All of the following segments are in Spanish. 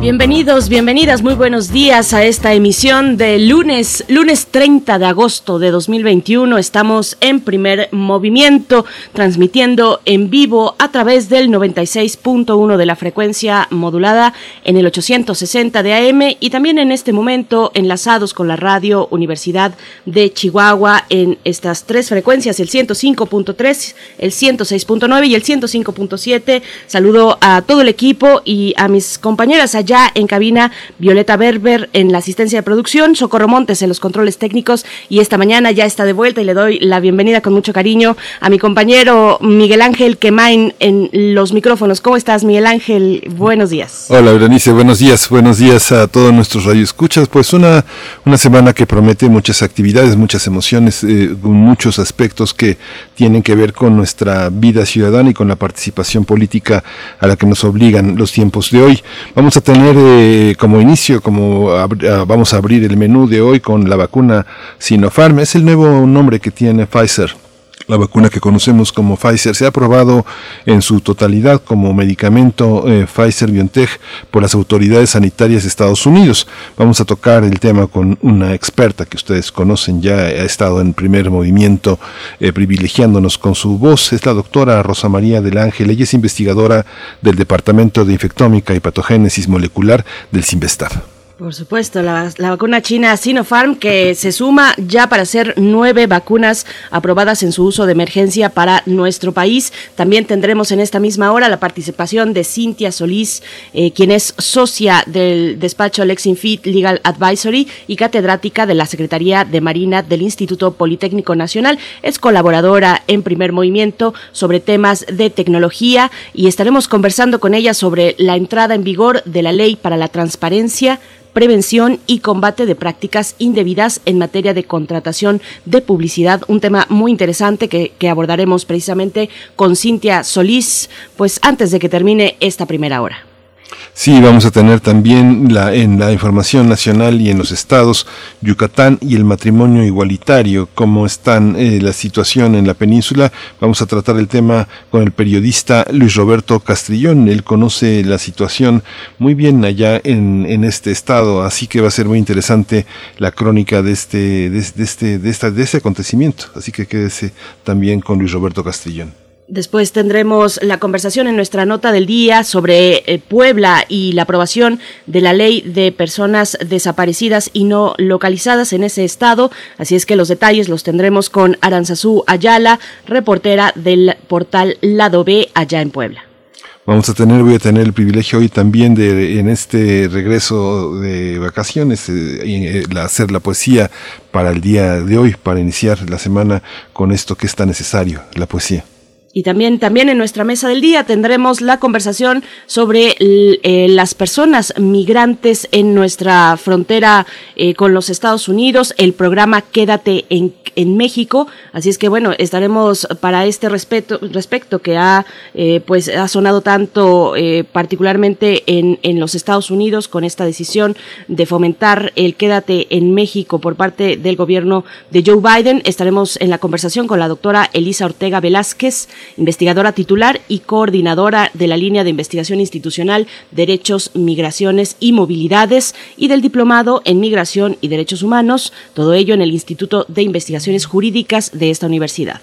Bienvenidos, bienvenidas, muy buenos días a esta emisión de lunes, lunes 30 de agosto de 2021. Estamos en primer movimiento, transmitiendo en vivo a través del 96.1 de la frecuencia modulada en el 860 de AM y también en este momento enlazados con la radio Universidad de Chihuahua en estas tres frecuencias, el 105.3, el 106.9 y el 105.7. Saludo a todo el equipo y a mis compañeras allá ya en cabina Violeta Berber en la asistencia de producción, Socorro Montes en los controles técnicos y esta mañana ya está de vuelta y le doy la bienvenida con mucho cariño a mi compañero Miguel Ángel Quemain en los micrófonos. ¿Cómo estás, Miguel Ángel? Buenos días. Hola, Berenice, buenos días. Buenos días a todos nuestros radioescuchas. Pues una, una semana que promete muchas actividades, muchas emociones, eh, muchos aspectos que tienen que ver con nuestra vida ciudadana y con la participación política a la que nos obligan los tiempos de hoy. Vamos a tener tener como inicio, como ah, vamos a abrir el menú de hoy con la vacuna Sinopharm. Es el nuevo nombre que tiene Pfizer la vacuna que conocemos como Pfizer se ha aprobado en su totalidad como medicamento eh, Pfizer BioNTech por las autoridades sanitarias de Estados Unidos. Vamos a tocar el tema con una experta que ustedes conocen, ya ha estado en primer movimiento eh, privilegiándonos con su voz. Es la doctora Rosa María del Ángel. Ella es investigadora del Departamento de Infectómica y Patogénesis Molecular del CIMBESTAF. Por supuesto, la, vacuna china Sinopharm que se suma ya para ser nueve vacunas aprobadas en su uso de emergencia para nuestro país. También tendremos en esta misma hora la participación de Cintia Solís, eh, quien es socia del despacho Lexinfit Legal Advisory y catedrática de la Secretaría de Marina del Instituto Politécnico Nacional. Es colaboradora en primer movimiento sobre temas de tecnología y estaremos conversando con ella sobre la entrada en vigor de la ley para la transparencia prevención y combate de prácticas indebidas en materia de contratación de publicidad, un tema muy interesante que, abordaremos precisamente con Cintia Solís, pues antes de que termine esta primera hora. Sí, vamos a tener también la, en la información nacional y en los estados Yucatán y el matrimonio igualitario, cómo están eh, la situación en la península. Vamos a tratar el tema con el periodista Luis Roberto Castrillón. Él conoce la situación muy bien allá en, en este estado, así que va a ser muy interesante la crónica de este, de, de este, de esta, de este acontecimiento. Así que quédese también con Luis Roberto Castrillón. Después tendremos la conversación en nuestra nota del día sobre eh, Puebla y la aprobación de la ley de personas desaparecidas y no localizadas en ese estado. Así es que los detalles los tendremos con Aranzazú Ayala, reportera del portal Lado B allá en Puebla. Vamos a tener, voy a tener el privilegio hoy también de en este regreso de vacaciones, eh, eh, hacer la poesía para el día de hoy, para iniciar la semana con esto que es tan necesario, la poesía. Y también, también en nuestra mesa del día tendremos la conversación sobre eh, las personas migrantes en nuestra frontera eh, con los Estados Unidos, el programa Quédate en, en, México. Así es que bueno, estaremos para este respecto, respecto que ha, eh, pues, ha sonado tanto particularmente en, en los Estados Unidos con esta decisión de fomentar el Quédate en México por parte del gobierno de Joe Biden. Estaremos en la conversación con la doctora Elisa Ortega Velázquez investigadora titular y coordinadora de la línea de investigación institucional Derechos, Migraciones y Movilidades y del diplomado en Migración y Derechos Humanos, todo ello en el Instituto de Investigaciones Jurídicas de esta universidad.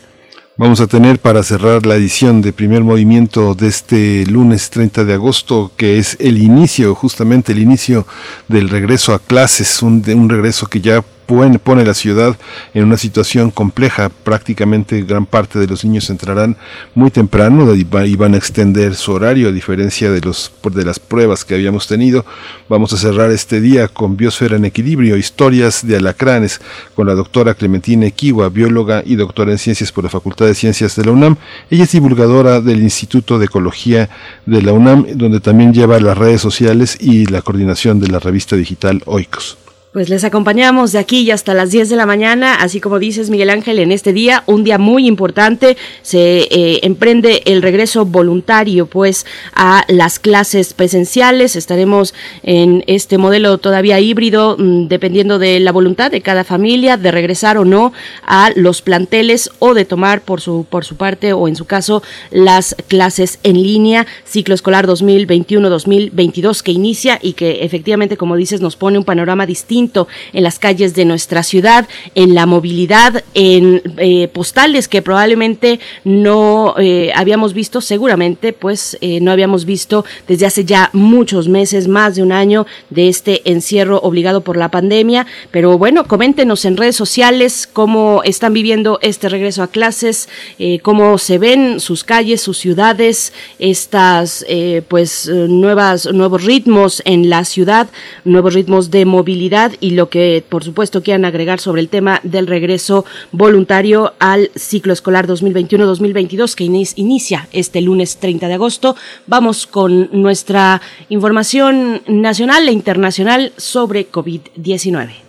Vamos a tener para cerrar la edición de primer movimiento de este lunes 30 de agosto, que es el inicio, justamente el inicio del regreso a clases, un, un regreso que ya pone la ciudad en una situación compleja. Prácticamente gran parte de los niños entrarán muy temprano y van a extender su horario a diferencia de, los, de las pruebas que habíamos tenido. Vamos a cerrar este día con Biosfera en Equilibrio, historias de alacranes, con la doctora Clementina Equiwa, bióloga y doctora en ciencias por la Facultad de Ciencias de la UNAM. Ella es divulgadora del Instituto de Ecología de la UNAM, donde también lleva las redes sociales y la coordinación de la revista digital Oikos. Pues les acompañamos de aquí y hasta las 10 de la mañana, así como dices Miguel Ángel, en este día, un día muy importante, se eh, emprende el regreso voluntario pues a las clases presenciales, estaremos en este modelo todavía híbrido, mm, dependiendo de la voluntad de cada familia, de regresar o no a los planteles o de tomar por su, por su parte o en su caso las clases en línea, ciclo escolar 2021-2022 que inicia y que efectivamente, como dices, nos pone un panorama distinto en las calles de nuestra ciudad, en la movilidad, en eh, postales que probablemente no eh, habíamos visto, seguramente pues eh, no habíamos visto desde hace ya muchos meses, más de un año de este encierro obligado por la pandemia. Pero bueno, coméntenos en redes sociales cómo están viviendo este regreso a clases, cómo se ven sus calles, sus ciudades, estas pues nuevas, nuevos ritmos en la ciudad, nuevos ritmos de movilidad y lo que, por supuesto, quieran agregar sobre el tema del regreso voluntario al ciclo escolar 2021-2022 que inicia este lunes 30 de agosto. Vamos con nuestra información nacional e internacional sobre COVID-19.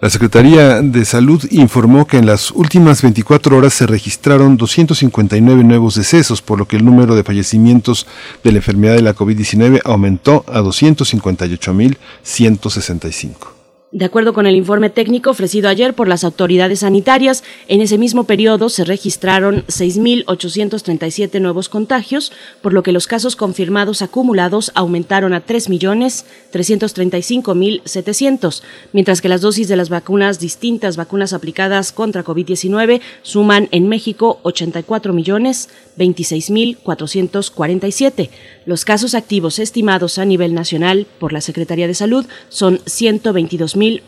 La Secretaría de Salud informó que en las últimas 24 horas se registraron 259 nuevos decesos, por lo que el número de fallecimientos de la enfermedad de la COVID-19 aumentó a 258.165. De acuerdo con el informe técnico ofrecido ayer por las autoridades sanitarias, en ese mismo periodo se registraron 6.837 nuevos contagios, por lo que los casos confirmados acumulados aumentaron a 3.335.700, mientras que las dosis de las vacunas distintas, vacunas aplicadas contra COVID-19, suman en México 84.026.447. Los casos activos estimados a nivel nacional por la Secretaría de Salud son 122.000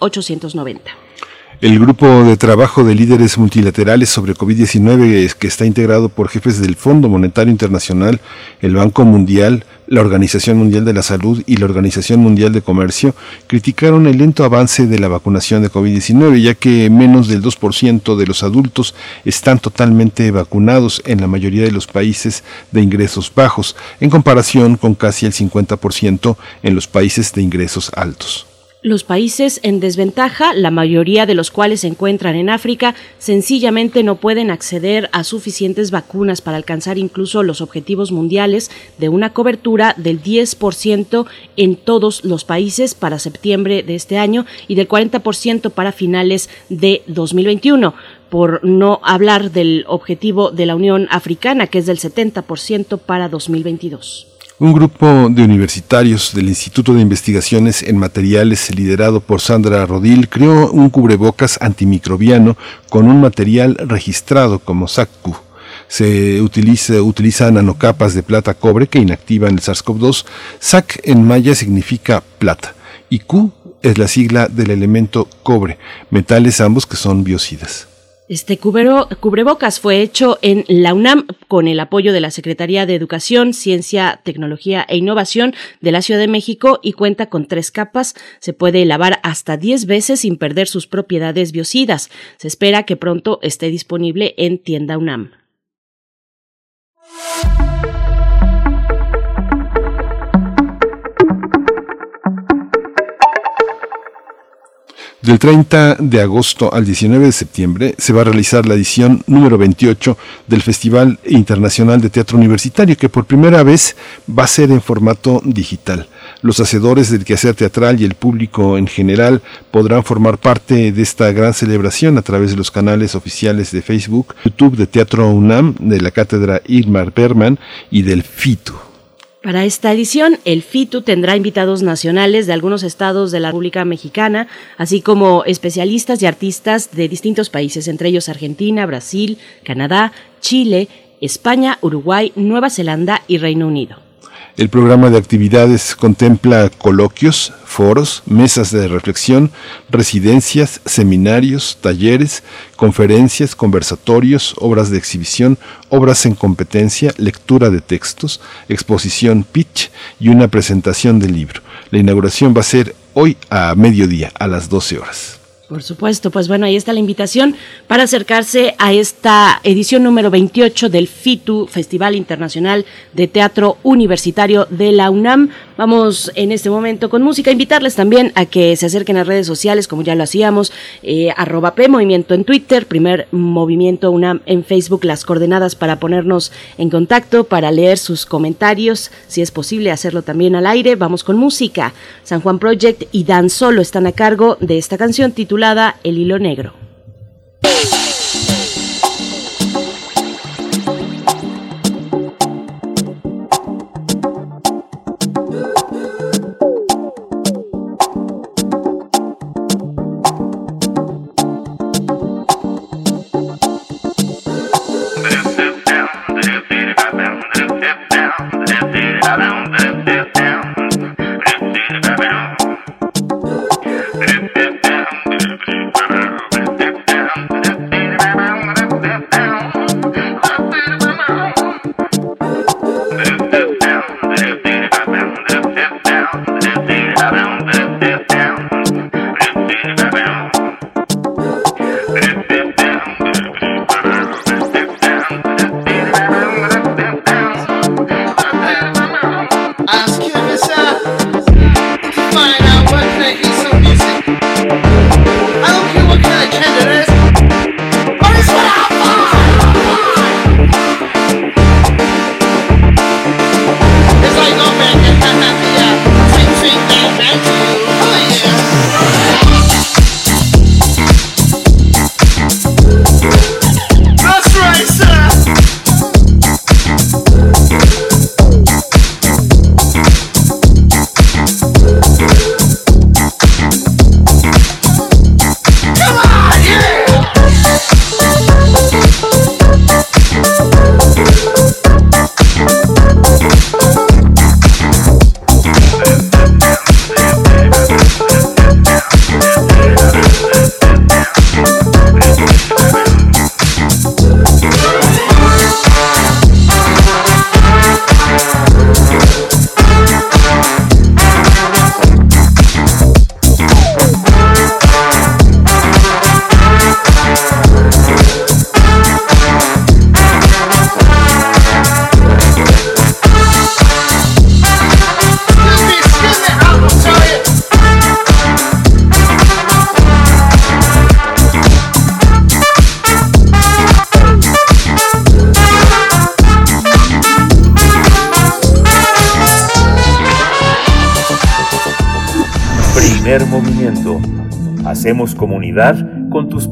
el grupo de trabajo de líderes multilaterales sobre COVID-19 que está integrado por jefes del Fondo Monetario Internacional, el Banco Mundial, la Organización Mundial de la Salud y la Organización Mundial de Comercio criticaron el lento avance de la vacunación de COVID-19, ya que menos del 2% de los adultos están totalmente vacunados en la mayoría de los países de ingresos bajos, en comparación con casi el 50% en los países de ingresos altos. Los países en desventaja, la mayoría de los cuales se encuentran en África, sencillamente no pueden acceder a suficientes vacunas para alcanzar incluso los objetivos mundiales de una cobertura del 10% en todos los países para septiembre de este año y del 40% para finales de 2021 por no hablar del objetivo de la Unión Africana, que es del 70% para 2022. Un grupo de universitarios del Instituto de Investigaciones en Materiales, liderado por Sandra Rodil, creó un cubrebocas antimicrobiano con un material registrado como SACU. Se utiliza, utiliza nanocapas de plata cobre que inactivan el SARS-CoV-2. SAC en maya significa plata y Q es la sigla del elemento cobre, metales ambos que son biocidas. Este cubrebocas fue hecho en la UNAM con el apoyo de la Secretaría de Educación, Ciencia, Tecnología e Innovación de la Ciudad de México y cuenta con tres capas. Se puede lavar hasta 10 veces sin perder sus propiedades biocidas. Se espera que pronto esté disponible en tienda UNAM. Del 30 de agosto al 19 de septiembre se va a realizar la edición número 28 del Festival Internacional de Teatro Universitario, que por primera vez va a ser en formato digital. Los hacedores del quehacer teatral y el público en general podrán formar parte de esta gran celebración a través de los canales oficiales de Facebook, YouTube de Teatro UNAM, de la Cátedra Irmar Berman y del FITU. Para esta edición, el FITU tendrá invitados nacionales de algunos estados de la República Mexicana, así como especialistas y artistas de distintos países, entre ellos Argentina, Brasil, Canadá, Chile, España, Uruguay, Nueva Zelanda y Reino Unido. El programa de actividades contempla coloquios, foros, mesas de reflexión, residencias, seminarios, talleres, conferencias, conversatorios, obras de exhibición, obras en competencia, lectura de textos, exposición pitch y una presentación del libro. La inauguración va a ser hoy a mediodía, a las 12 horas. Por supuesto, pues bueno, ahí está la invitación para acercarse a esta edición número 28 del FITU, Festival Internacional de Teatro Universitario de la UNAM. Vamos en este momento con música, invitarles también a que se acerquen a redes sociales, como ya lo hacíamos, eh, arroba P Movimiento en Twitter, primer Movimiento UNAM en Facebook, las coordenadas para ponernos en contacto, para leer sus comentarios, si es posible hacerlo también al aire. Vamos con música. San Juan Project y Dan Solo están a cargo de esta canción titulada el hilo negro.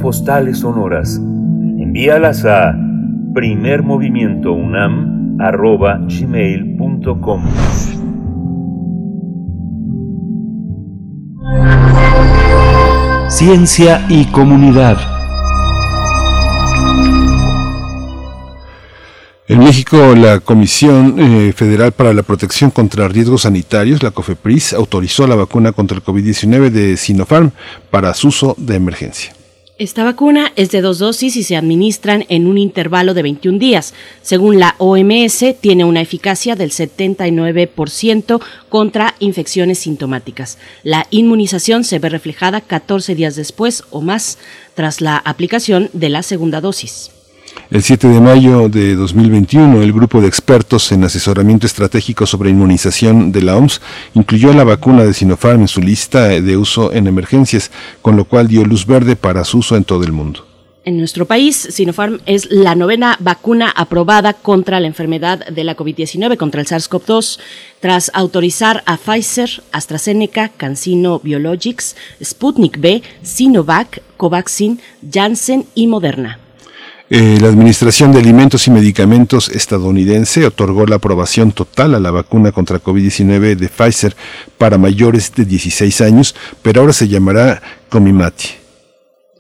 Postales sonoras. Envíalas a primermovimientounam.gmail.com Ciencia y comunidad. En México, la Comisión eh, Federal para la Protección contra Riesgos Sanitarios, la COFEPRIS, autorizó la vacuna contra el COVID-19 de Sinopharm para su uso de emergencia. Esta vacuna es de dos dosis y se administran en un intervalo de 21 días. Según la OMS, tiene una eficacia del 79% contra infecciones sintomáticas. La inmunización se ve reflejada 14 días después o más tras la aplicación de la segunda dosis. El 7 de mayo de 2021, el grupo de expertos en asesoramiento estratégico sobre inmunización de la OMS incluyó la vacuna de Sinopharm en su lista de uso en emergencias, con lo cual dio luz verde para su uso en todo el mundo. En nuestro país, Sinopharm es la novena vacuna aprobada contra la enfermedad de la COVID-19, contra el SARS-CoV-2, tras autorizar a Pfizer, AstraZeneca, CanSino Biologics, Sputnik B, Sinovac, Covaxin, Janssen y Moderna. Eh, la Administración de Alimentos y Medicamentos estadounidense otorgó la aprobación total a la vacuna contra COVID-19 de Pfizer para mayores de 16 años, pero ahora se llamará Comimati.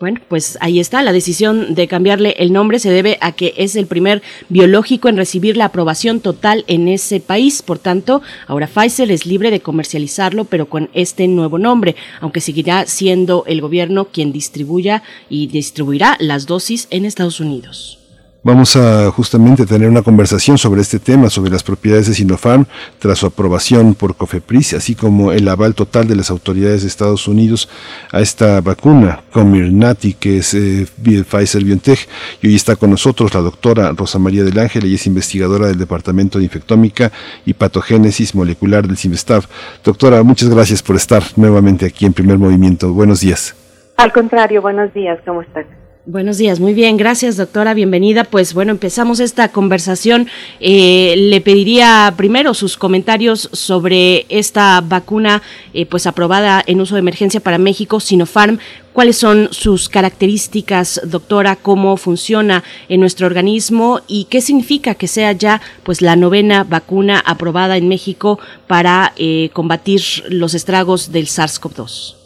Bueno, pues ahí está. La decisión de cambiarle el nombre se debe a que es el primer biológico en recibir la aprobación total en ese país. Por tanto, ahora Pfizer es libre de comercializarlo, pero con este nuevo nombre, aunque seguirá siendo el gobierno quien distribuya y distribuirá las dosis en Estados Unidos. Vamos a justamente tener una conversación sobre este tema, sobre las propiedades de Sinopharm tras su aprobación por COFEPRIS, así como el aval total de las autoridades de Estados Unidos a esta vacuna, Comirnaty, que es eh, Pfizer BioNTech. Y hoy está con nosotros la doctora Rosa María del Ángel, ella es investigadora del Departamento de Infectómica y Patogénesis Molecular del CIMESTAF. Doctora, muchas gracias por estar nuevamente aquí en Primer Movimiento. Buenos días. Al contrario, buenos días, ¿cómo estás? Buenos días, muy bien, gracias doctora, bienvenida. Pues bueno, empezamos esta conversación. Eh, le pediría primero sus comentarios sobre esta vacuna, eh, pues aprobada en uso de emergencia para México, Sinopharm. ¿Cuáles son sus características, doctora? ¿Cómo funciona en nuestro organismo y qué significa que sea ya, pues, la novena vacuna aprobada en México para eh, combatir los estragos del SARS-CoV-2?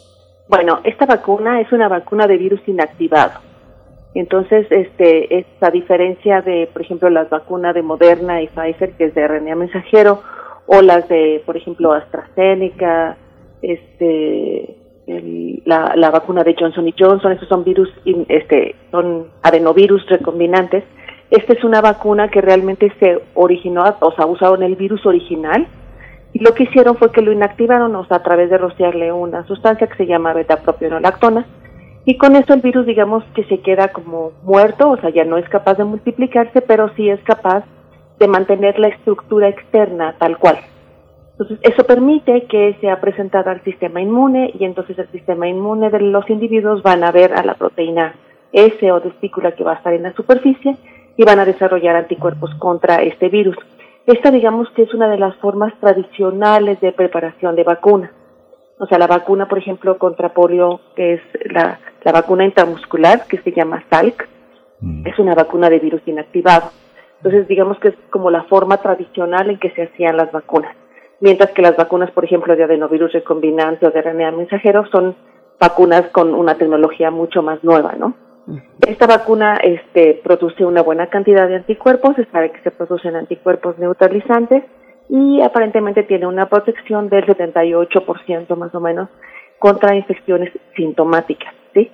Bueno, esta vacuna es una vacuna de virus inactivado entonces, este, diferencia de, por ejemplo, las vacunas de Moderna y Pfizer, que es de RNA mensajero, o las de, por ejemplo, AstraZeneca, este, la, vacuna de Johnson y Johnson, esos son virus, este, son adenovirus recombinantes. Esta es una vacuna que realmente se originó, o sea, usaron el virus original, y lo que hicieron fue que lo inactivaron, o sea, a través de rociarle una sustancia que se llama beta-propionolactona, y con eso el virus digamos que se queda como muerto, o sea, ya no es capaz de multiplicarse, pero sí es capaz de mantener la estructura externa tal cual. Entonces, eso permite que sea presentada al sistema inmune y entonces el sistema inmune de los individuos van a ver a la proteína S o testícula que va a estar en la superficie y van a desarrollar anticuerpos contra este virus. Esta digamos que es una de las formas tradicionales de preparación de vacuna. O sea, la vacuna, por ejemplo, contra polio, que es la, la vacuna intramuscular, que se llama SALC, mm. es una vacuna de virus inactivado. Entonces, digamos que es como la forma tradicional en que se hacían las vacunas. Mientras que las vacunas, por ejemplo, de adenovirus recombinante o de RNA mensajero, son vacunas con una tecnología mucho más nueva, ¿no? Esta vacuna este, produce una buena cantidad de anticuerpos, se sabe que se producen anticuerpos neutralizantes y aparentemente tiene una protección del 78% más o menos contra infecciones sintomáticas, ¿sí?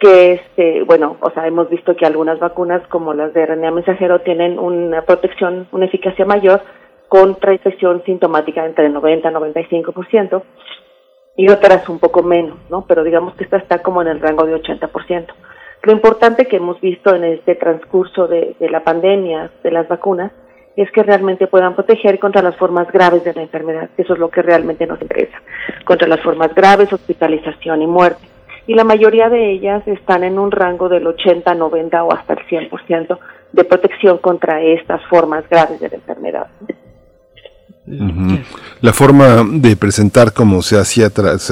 Que este, bueno, o sea, hemos visto que algunas vacunas como las de RNA mensajero tienen una protección, una eficacia mayor contra infección sintomática entre el 90 y 95% y otras un poco menos, ¿no? Pero digamos que esta está como en el rango de 80%. Lo importante que hemos visto en este transcurso de la pandemia de las vacunas es que realmente puedan proteger contra las formas graves de la enfermedad. Eso es lo que realmente nos interesa. Contra las formas graves, hospitalización y muerte. Y la mayoría de ellas están en un rango del 80, 90 o hasta el 100% de protección contra estas formas graves de la enfermedad. La forma de presentar como se hacía,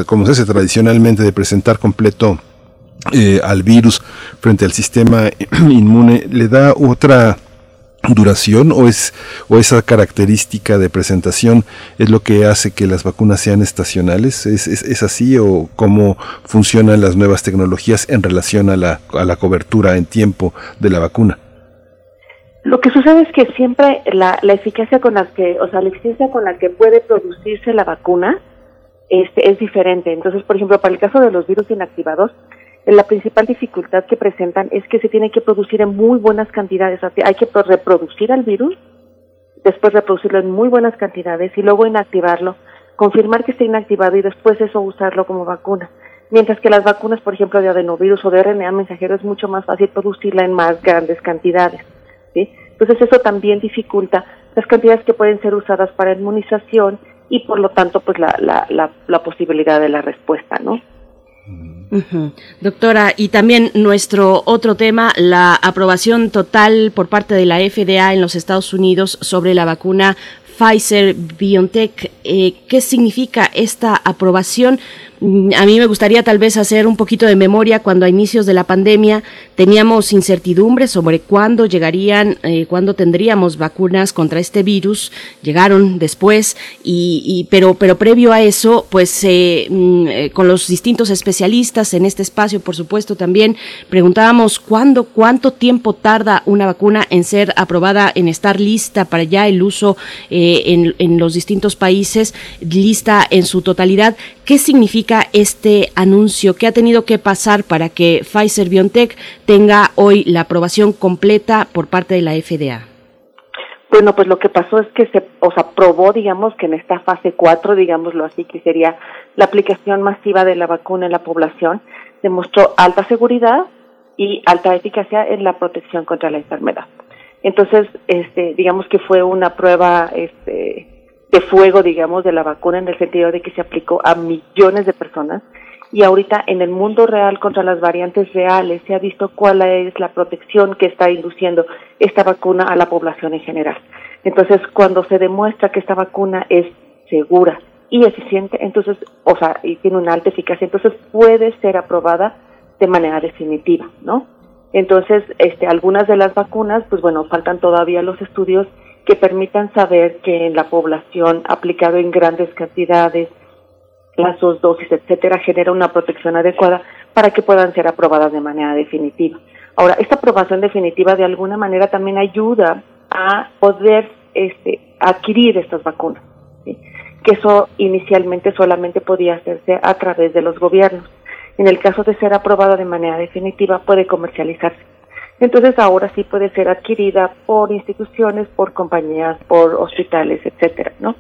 como se hace tradicionalmente, de presentar completo eh, al virus frente al sistema inmune, le da otra duración o es o esa característica de presentación es lo que hace que las vacunas sean estacionales es, es, así o cómo funcionan las nuevas tecnologías en relación a la, a la cobertura en tiempo de la vacuna lo que sucede es que siempre la, la eficacia con la que o sea la eficiencia con la que puede producirse la vacuna este, es diferente. Entonces por ejemplo para el caso de los virus inactivados la principal dificultad que presentan es que se tiene que producir en muy buenas cantidades. Hay que reproducir al virus, después reproducirlo en muy buenas cantidades y luego inactivarlo, confirmar que esté inactivado y después eso usarlo como vacuna. Mientras que las vacunas, por ejemplo, de adenovirus o de RNA mensajero es mucho más fácil producirla en más grandes cantidades. Entonces eso también dificulta las cantidades que pueden ser usadas para inmunización y por lo tanto pues la, la, la, la posibilidad de la respuesta, ¿no? Doctora, y también nuestro otro tema, la aprobación total por parte de la FDA en los Estados Unidos sobre la vacuna Pfizer BioNTech. Eh, ¿Qué significa esta aprobación? Mm, a mí me gustaría tal vez hacer un poquito de memoria cuando a inicios de la pandemia teníamos incertidumbre sobre cuándo llegarían, eh, cuándo tendríamos vacunas contra este virus. Llegaron después, y, pero, pero previo a eso, pues eh, mm, con los distintos especialistas en este espacio, por supuesto, también preguntábamos cuándo, cuánto tiempo tarda una vacuna en ser aprobada, en estar lista para ya el uso en, los distintos países, lista en su totalidad. ¿Qué significa este anuncio? ¿Qué ha tenido que pasar para que Pfizer BioNTech tenga hoy la aprobación completa por parte de la FDA? Bueno, pues lo que pasó es que se o sea, probó, digamos, que en esta fase 4, digámoslo así, que sería la aplicación masiva de la vacuna en la población, demostró alta seguridad y alta eficacia en la protección contra la enfermedad. Entonces, este, digamos que fue una prueba este, de fuego, digamos, de la vacuna en el sentido de que se aplicó a millones de personas y ahorita en el mundo real contra las variantes reales se ha visto cuál es la protección que está induciendo esta vacuna a la población en general. Entonces, cuando se demuestra que esta vacuna es segura y eficiente, entonces, o sea, y tiene una alta eficacia, entonces puede ser aprobada de manera definitiva, ¿no? Entonces, este, algunas de las vacunas, pues bueno, faltan todavía los estudios que permitan saber que en la población aplicado en grandes cantidades, las dos dosis, etcétera, genera una protección adecuada para que puedan ser aprobadas de manera definitiva. Ahora, esta aprobación definitiva de alguna manera también ayuda a poder este, adquirir estas vacunas, que eso inicialmente solamente podía hacerse a través de los gobiernos. En el caso de ser aprobada de manera definitiva, puede comercializarse. Entonces ahora sí puede ser adquirida por instituciones, por compañías, por hospitales, etcétera, ¿no?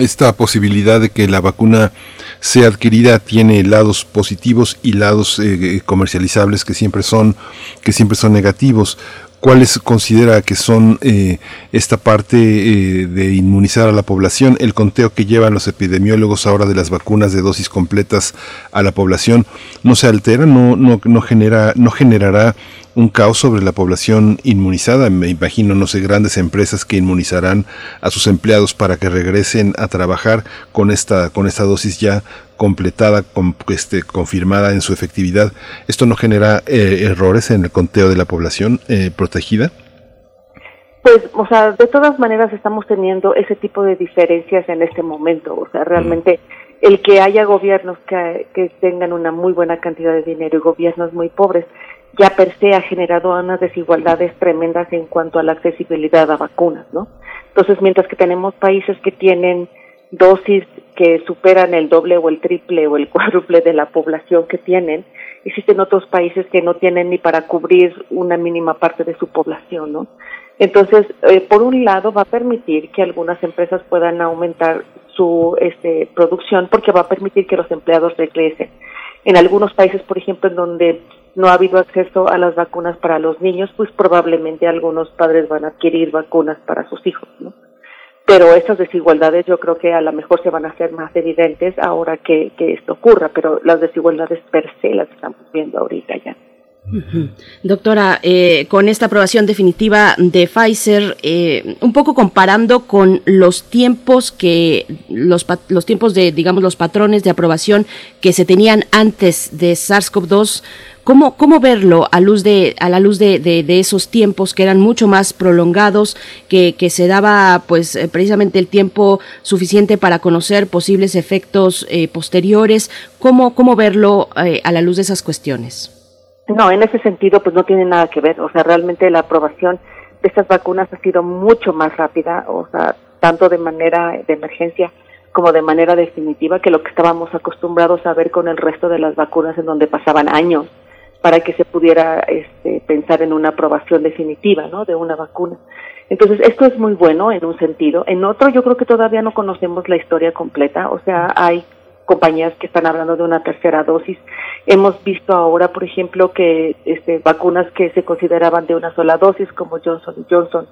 Esta posibilidad de que la vacuna sea adquirida tiene lados positivos y lados eh, comercializables que siempre son que siempre son negativos. ¿Cuáles considera que son eh, esta parte eh, de inmunizar a la población? El conteo que llevan los epidemiólogos ahora de las vacunas de dosis completas a la población no se altera, no, no, no genera, no generará un caos sobre la población inmunizada. Me imagino, no sé, grandes empresas que inmunizarán a sus empleados para que regresen a trabajar con esta, con esta dosis ya completada, con, este, confirmada en su efectividad. ¿Esto no genera eh, errores en el conteo de la población eh, protegida? Pues, o sea, de todas maneras estamos teniendo ese tipo de diferencias en este momento. O sea, realmente el que haya gobiernos que, que tengan una muy buena cantidad de dinero y gobiernos muy pobres, ya per se ha generado unas desigualdades tremendas en cuanto a la accesibilidad a vacunas, ¿no? Entonces, mientras que tenemos países que tienen dosis que superan el doble o el triple o el cuádruple de la población que tienen, existen otros países que no tienen ni para cubrir una mínima parte de su población, ¿no? Entonces, eh, por un lado, va a permitir que algunas empresas puedan aumentar su este, producción porque va a permitir que los empleados regresen. En algunos países, por ejemplo, en donde no ha habido acceso a las vacunas para los niños, pues probablemente algunos padres van a adquirir vacunas para sus hijos, ¿no? Pero estas desigualdades yo creo que a lo mejor se van a hacer más evidentes ahora que, que esto ocurra, pero las desigualdades per se las estamos viendo ahorita ya. Doctora, eh, con esta aprobación definitiva de Pfizer, eh, un poco comparando con los tiempos que los, los tiempos de, digamos, los patrones de aprobación que se tenían antes de SARS-CoV-2, ¿Cómo, ¿Cómo, verlo a, luz de, a la luz de, de, esos tiempos que eran mucho más prolongados, que, se daba pues eh, precisamente el tiempo suficiente para conocer posibles efectos posteriores? ¿Cómo, cómo verlo a la luz de esas cuestiones? No, en ese sentido, pues no tiene nada que ver. O sea, realmente la aprobación de estas vacunas ha sido mucho más rápida, o sea, tanto de manera de emergencia como de manera definitiva que lo que estábamos acostumbrados a ver con el resto de las vacunas en donde pasaban años para que se pudiera este, pensar en una aprobación definitiva, ¿no? De una vacuna. Entonces, esto es muy bueno en un sentido. En otro, yo creo que todavía no conocemos la historia completa. O sea, hay compañías que están hablando de una tercera dosis. Hemos visto ahora, por ejemplo, que este, vacunas que se consideraban de una sola dosis, como Johnson Johnson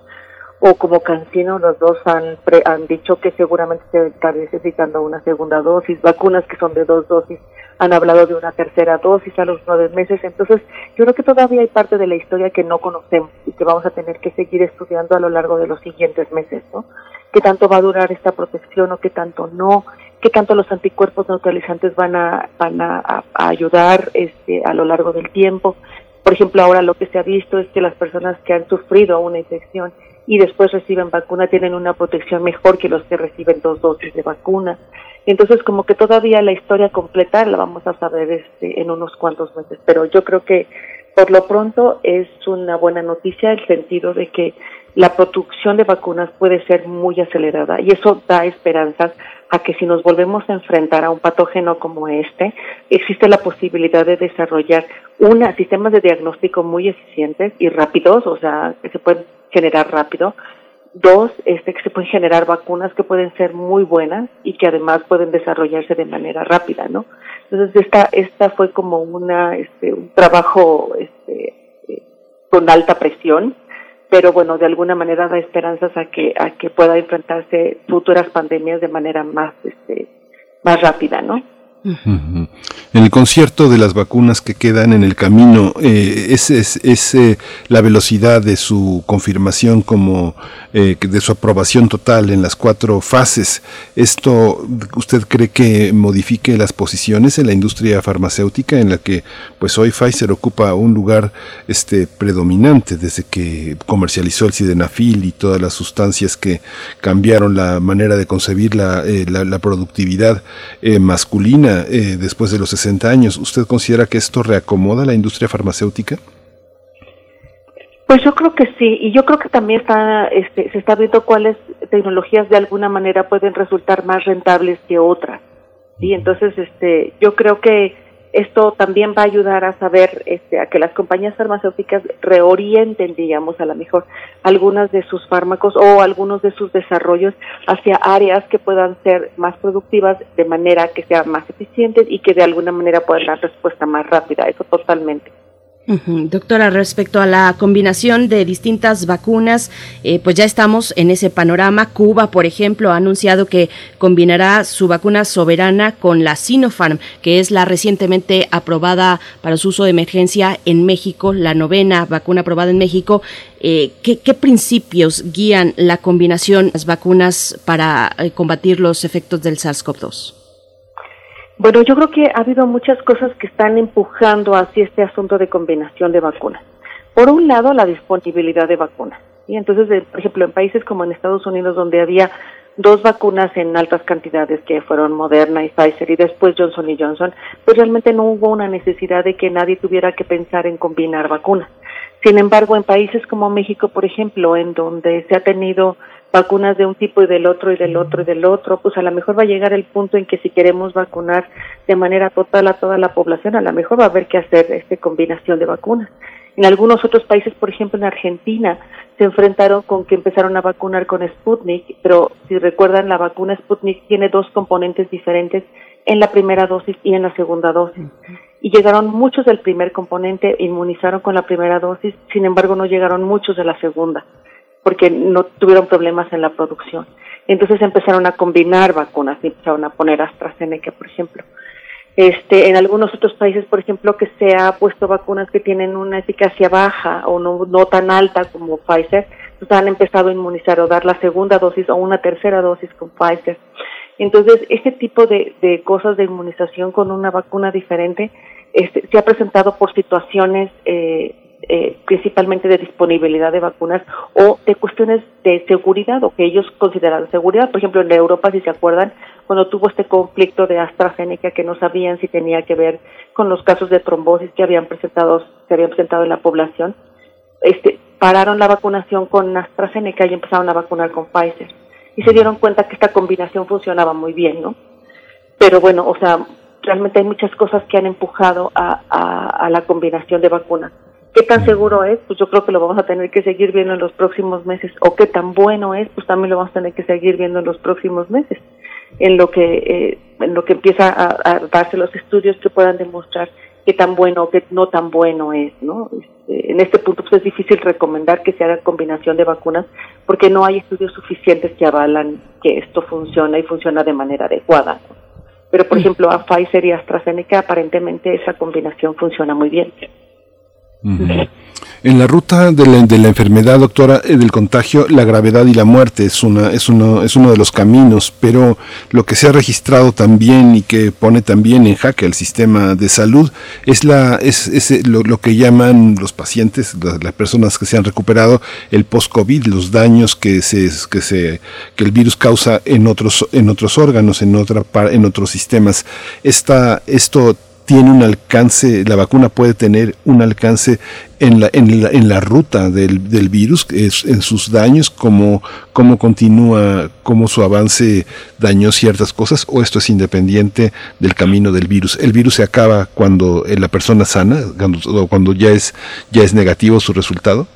o como Cancino, los dos han, han dicho que seguramente se está necesitando una segunda dosis. Vacunas que son de dos dosis han hablado de una tercera dosis a los nueve meses. Entonces, yo creo que todavía hay parte de la historia que no conocemos y que vamos a tener que seguir estudiando a lo largo de los siguientes meses, ¿no? ¿Qué tanto va a durar esta protección o qué tanto no? Qué tanto los anticuerpos neutralizantes van a, van a, ayudar este, a lo largo del tiempo. Por ejemplo, ahora lo que se ha visto es que las personas que han sufrido una infección y después reciben vacuna tienen una protección mejor que los que reciben dos dosis de vacuna. Entonces, como que todavía la historia completa la vamos a saber este, en unos cuantos meses, pero yo creo que por lo pronto es una buena noticia el sentido de que la producción de vacunas puede ser muy acelerada y eso da esperanzas a que si nos volvemos a enfrentar a un patógeno como este, existe la posibilidad de desarrollar una sistemas de diagnóstico muy eficientes y rápidos, o sea, que se pueden generar rápido. Dos, este, que se pueden generar vacunas que pueden ser muy buenas y que además pueden desarrollarse de manera rápida, ¿no? Entonces esta, esta fue como una, este, un trabajo este, eh, con alta presión pero bueno, de alguna manera da esperanzas a que a que pueda enfrentarse futuras pandemias de manera más este más rápida, ¿no? En el concierto de las vacunas que quedan en el camino, eh, es, eh, la velocidad de su confirmación como eh, de su aprobación total en las cuatro fases. ¿Esto usted cree que modifique las posiciones en la industria farmacéutica en la que pues hoy Pfizer ocupa un lugar este predominante desde que comercializó el sildenafil y todas las sustancias que cambiaron la manera de concebir la, la productividad masculina eh, después de los 60 años. ¿Usted considera que esto reacomoda la industria farmacéutica? Pues yo creo que sí, y yo creo que también está, este, se está viendo cuáles tecnologías de alguna manera pueden resultar más rentables que otras. Y entonces, este, yo creo que esto también va a ayudar a saber este, a que las compañías farmacéuticas reorienten, digamos, a lo mejor algunas de sus fármacos o algunos de sus desarrollos hacia áreas que puedan ser más productivas de manera que sean más eficientes y que de alguna manera puedan dar respuesta más rápida. Eso totalmente. Doctora, respecto a la combinación de distintas vacunas, eh, pues ya estamos en ese panorama. Cuba, por ejemplo, ha anunciado que combinará su vacuna soberana con la Sinopharm, que es la recientemente aprobada para su uso de emergencia en México, la novena vacuna aprobada en México. Eh, ¿qué, principios guían la combinación de las vacunas para eh, combatir los efectos del SARS-CoV-2? Bueno, yo creo que ha habido muchas cosas que están empujando hacia este asunto de combinación de vacunas. Por un lado, la disponibilidad de vacunas. Y entonces, por ejemplo, en países como en Estados Unidos, donde había dos vacunas en altas cantidades, que fueron Moderna y Pfizer, y después Johnson y Johnson, pues realmente no hubo una necesidad de que nadie tuviera que pensar en combinar vacunas. Sin embargo, en países como México, por ejemplo, en donde se ha tenido vacunas de un tipo y del otro y del otro y del otro, pues a lo mejor va a llegar el punto en que si queremos vacunar de manera total a toda la población, a lo mejor va a haber que hacer esta combinación de vacunas. En algunos otros países, por ejemplo en Argentina, se enfrentaron con que empezaron a vacunar con Sputnik, pero si recuerdan, la vacuna Sputnik tiene dos componentes diferentes en la primera dosis y en la segunda dosis. Y llegaron muchos del primer componente, inmunizaron con la primera dosis, sin embargo no llegaron muchos de la segunda porque no tuvieron problemas en la producción. Entonces empezaron a combinar vacunas empezaron a poner AstraZeneca, por ejemplo. Este, en algunos otros países, por ejemplo, que se ha puesto vacunas que tienen una eficacia baja o no, no tan alta como Pfizer, pues han empezado a inmunizar o dar la segunda dosis o una tercera dosis con Pfizer. Entonces, este tipo de, de cosas de inmunización con una vacuna diferente este, se ha presentado por situaciones eh, eh, principalmente de disponibilidad de vacunas o de cuestiones de seguridad o que ellos consideran seguridad. Por ejemplo, en Europa, si se acuerdan, cuando tuvo este conflicto de AstraZeneca que no sabían si tenía que ver con los casos de trombosis que habían presentado, se habían presentado en la población, este, pararon la vacunación con AstraZeneca y empezaron a vacunar con Pfizer. Y se dieron cuenta que esta combinación funcionaba muy bien, ¿no? Pero bueno, o sea, realmente hay muchas cosas que han empujado a, a la combinación de vacunas. ¿Qué tan seguro es? Pues yo creo que lo vamos a tener que seguir viendo en los próximos meses. ¿O qué tan bueno es? Pues también lo vamos a tener que seguir viendo en los próximos meses. En lo que, eh, en lo que empieza a, darse los estudios que puedan demostrar qué tan bueno o qué no tan bueno es, ¿no? Este, en este punto pues es difícil recomendar que se haga combinación de vacunas porque no hay estudios suficientes que avalan que esto funciona y funciona de manera adecuada. Pero, por ejemplo, a Pfizer y AstraZeneca aparentemente esa combinación funciona muy bien. En la ruta de la, de la, enfermedad, doctora, eh, del contagio, la gravedad y la muerte es, una, es, uno, de los caminos, pero lo que se ha registrado también y que pone también en jaque al sistema de salud es, la, es, es lo, que llaman los pacientes, las, personas que se han recuperado, el post-COVID, los daños que, se, que, el virus causa en otros, en otros órganos, en, otra, en otros sistemas. Esto tiene un alcance, la vacuna puede tener un alcance en la, en la, en la ruta del, del virus, es, en sus daños, cómo, continúa, cómo su avance dañó ciertas cosas, o esto es independiente del camino del virus. El virus se acaba cuando la persona sana, cuando, cuando ya es, ya es negativo su resultado.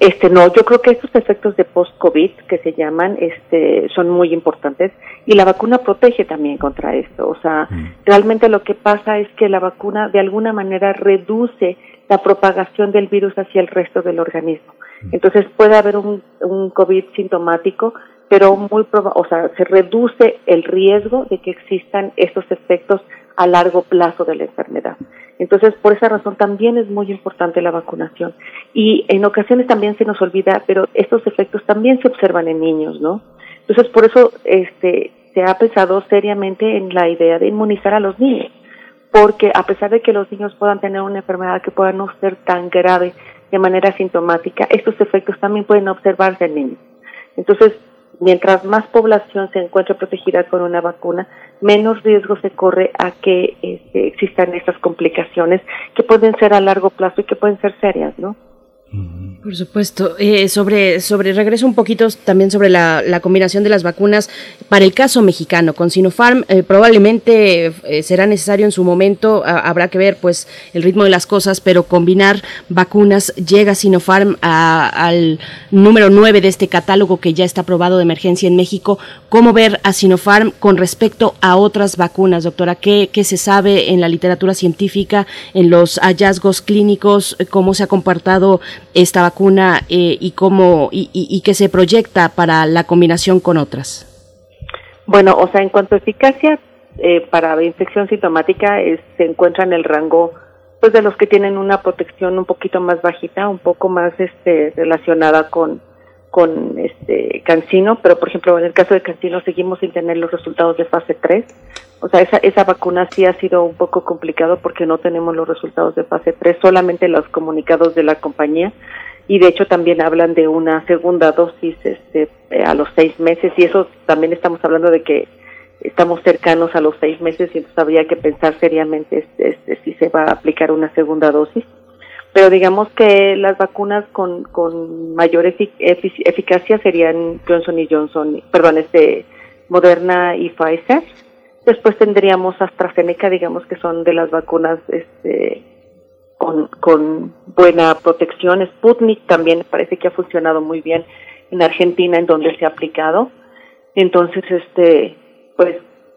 Este, no, yo creo que estos efectos de post-COVID que se llaman, este, son muy importantes y la vacuna protege también contra esto. O sea, mm. realmente lo que pasa es que la vacuna de alguna manera reduce la propagación del virus hacia el resto del organismo. Mm. Entonces puede haber un, un COVID sintomático, pero muy o sea, se reduce el riesgo de que existan estos efectos a largo plazo de la enfermedad. Entonces, por esa razón también es muy importante la vacunación. Y en ocasiones también se nos olvida, pero estos efectos también se observan en niños, ¿no? Entonces, por eso este, se ha pensado seriamente en la idea de inmunizar a los niños, porque a pesar de que los niños puedan tener una enfermedad que pueda no ser tan grave de manera sintomática, estos efectos también pueden observarse en niños. Entonces, mientras más población se encuentre protegida con una vacuna, menos riesgo se corre a que este, existan estas complicaciones que pueden ser a largo plazo y que pueden ser serias, ¿no? Por supuesto. Eh, sobre, sobre, regreso un poquito también sobre la, combinación de las vacunas para el caso mexicano. Con Sinopharm eh, probablemente eh, será necesario en su momento, habrá que ver pues el ritmo de las cosas, pero combinar vacunas llega Sinopharm al número 9 de este catálogo que ya está aprobado de emergencia en México. ¿Cómo ver a Sinopharm con respecto a otras vacunas, doctora? ¿Qué, qué se sabe en la literatura científica, en los hallazgos clínicos, cómo se ha comportado esta vacuna eh, y cómo y, y, qué se proyecta para la combinación con otras? Bueno, o sea, en cuanto a eficacia eh, para infección sintomática se encuentra en el rango pues de los que tienen una protección un poquito más bajita, un poco más este relacionada con con este Cancino, pero por ejemplo en el caso de Cancino seguimos sin tener los resultados de fase 3. O sea, esa, esa vacuna sí ha sido un poco complicado porque no tenemos los resultados de fase 3, solamente los comunicados de la compañía. Y de hecho también hablan de una segunda dosis este, a los seis meses. Y eso también estamos hablando de que estamos cercanos a los seis meses y entonces habría que pensar seriamente este, este, si se va a aplicar una segunda dosis pero digamos que las vacunas con, con mayor eficacia serían Johnson y Johnson, perdón, este Moderna y Pfizer. Después tendríamos AstraZeneca, digamos que son de las vacunas este, con, con buena protección. Sputnik también parece que ha funcionado muy bien en Argentina, en donde se ha aplicado. Entonces, este, pues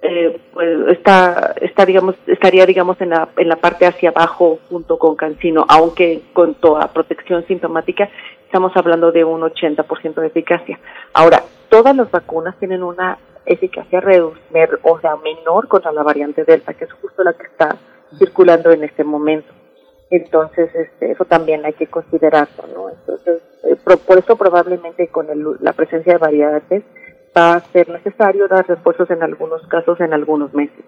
eh, pues está, está digamos estaría digamos en la en la parte hacia abajo junto con Cancino aunque con toda protección sintomática estamos hablando de un 80% de eficacia. Ahora todas las vacunas tienen una eficacia reducida o sea menor contra la variante delta que es justo la que está circulando en este momento. Entonces este, eso también hay que considerarlo no entonces eh, por, eso probablemente con la presencia de variantes va a ser necesario dar refuerzos en algunos casos en algunos meses.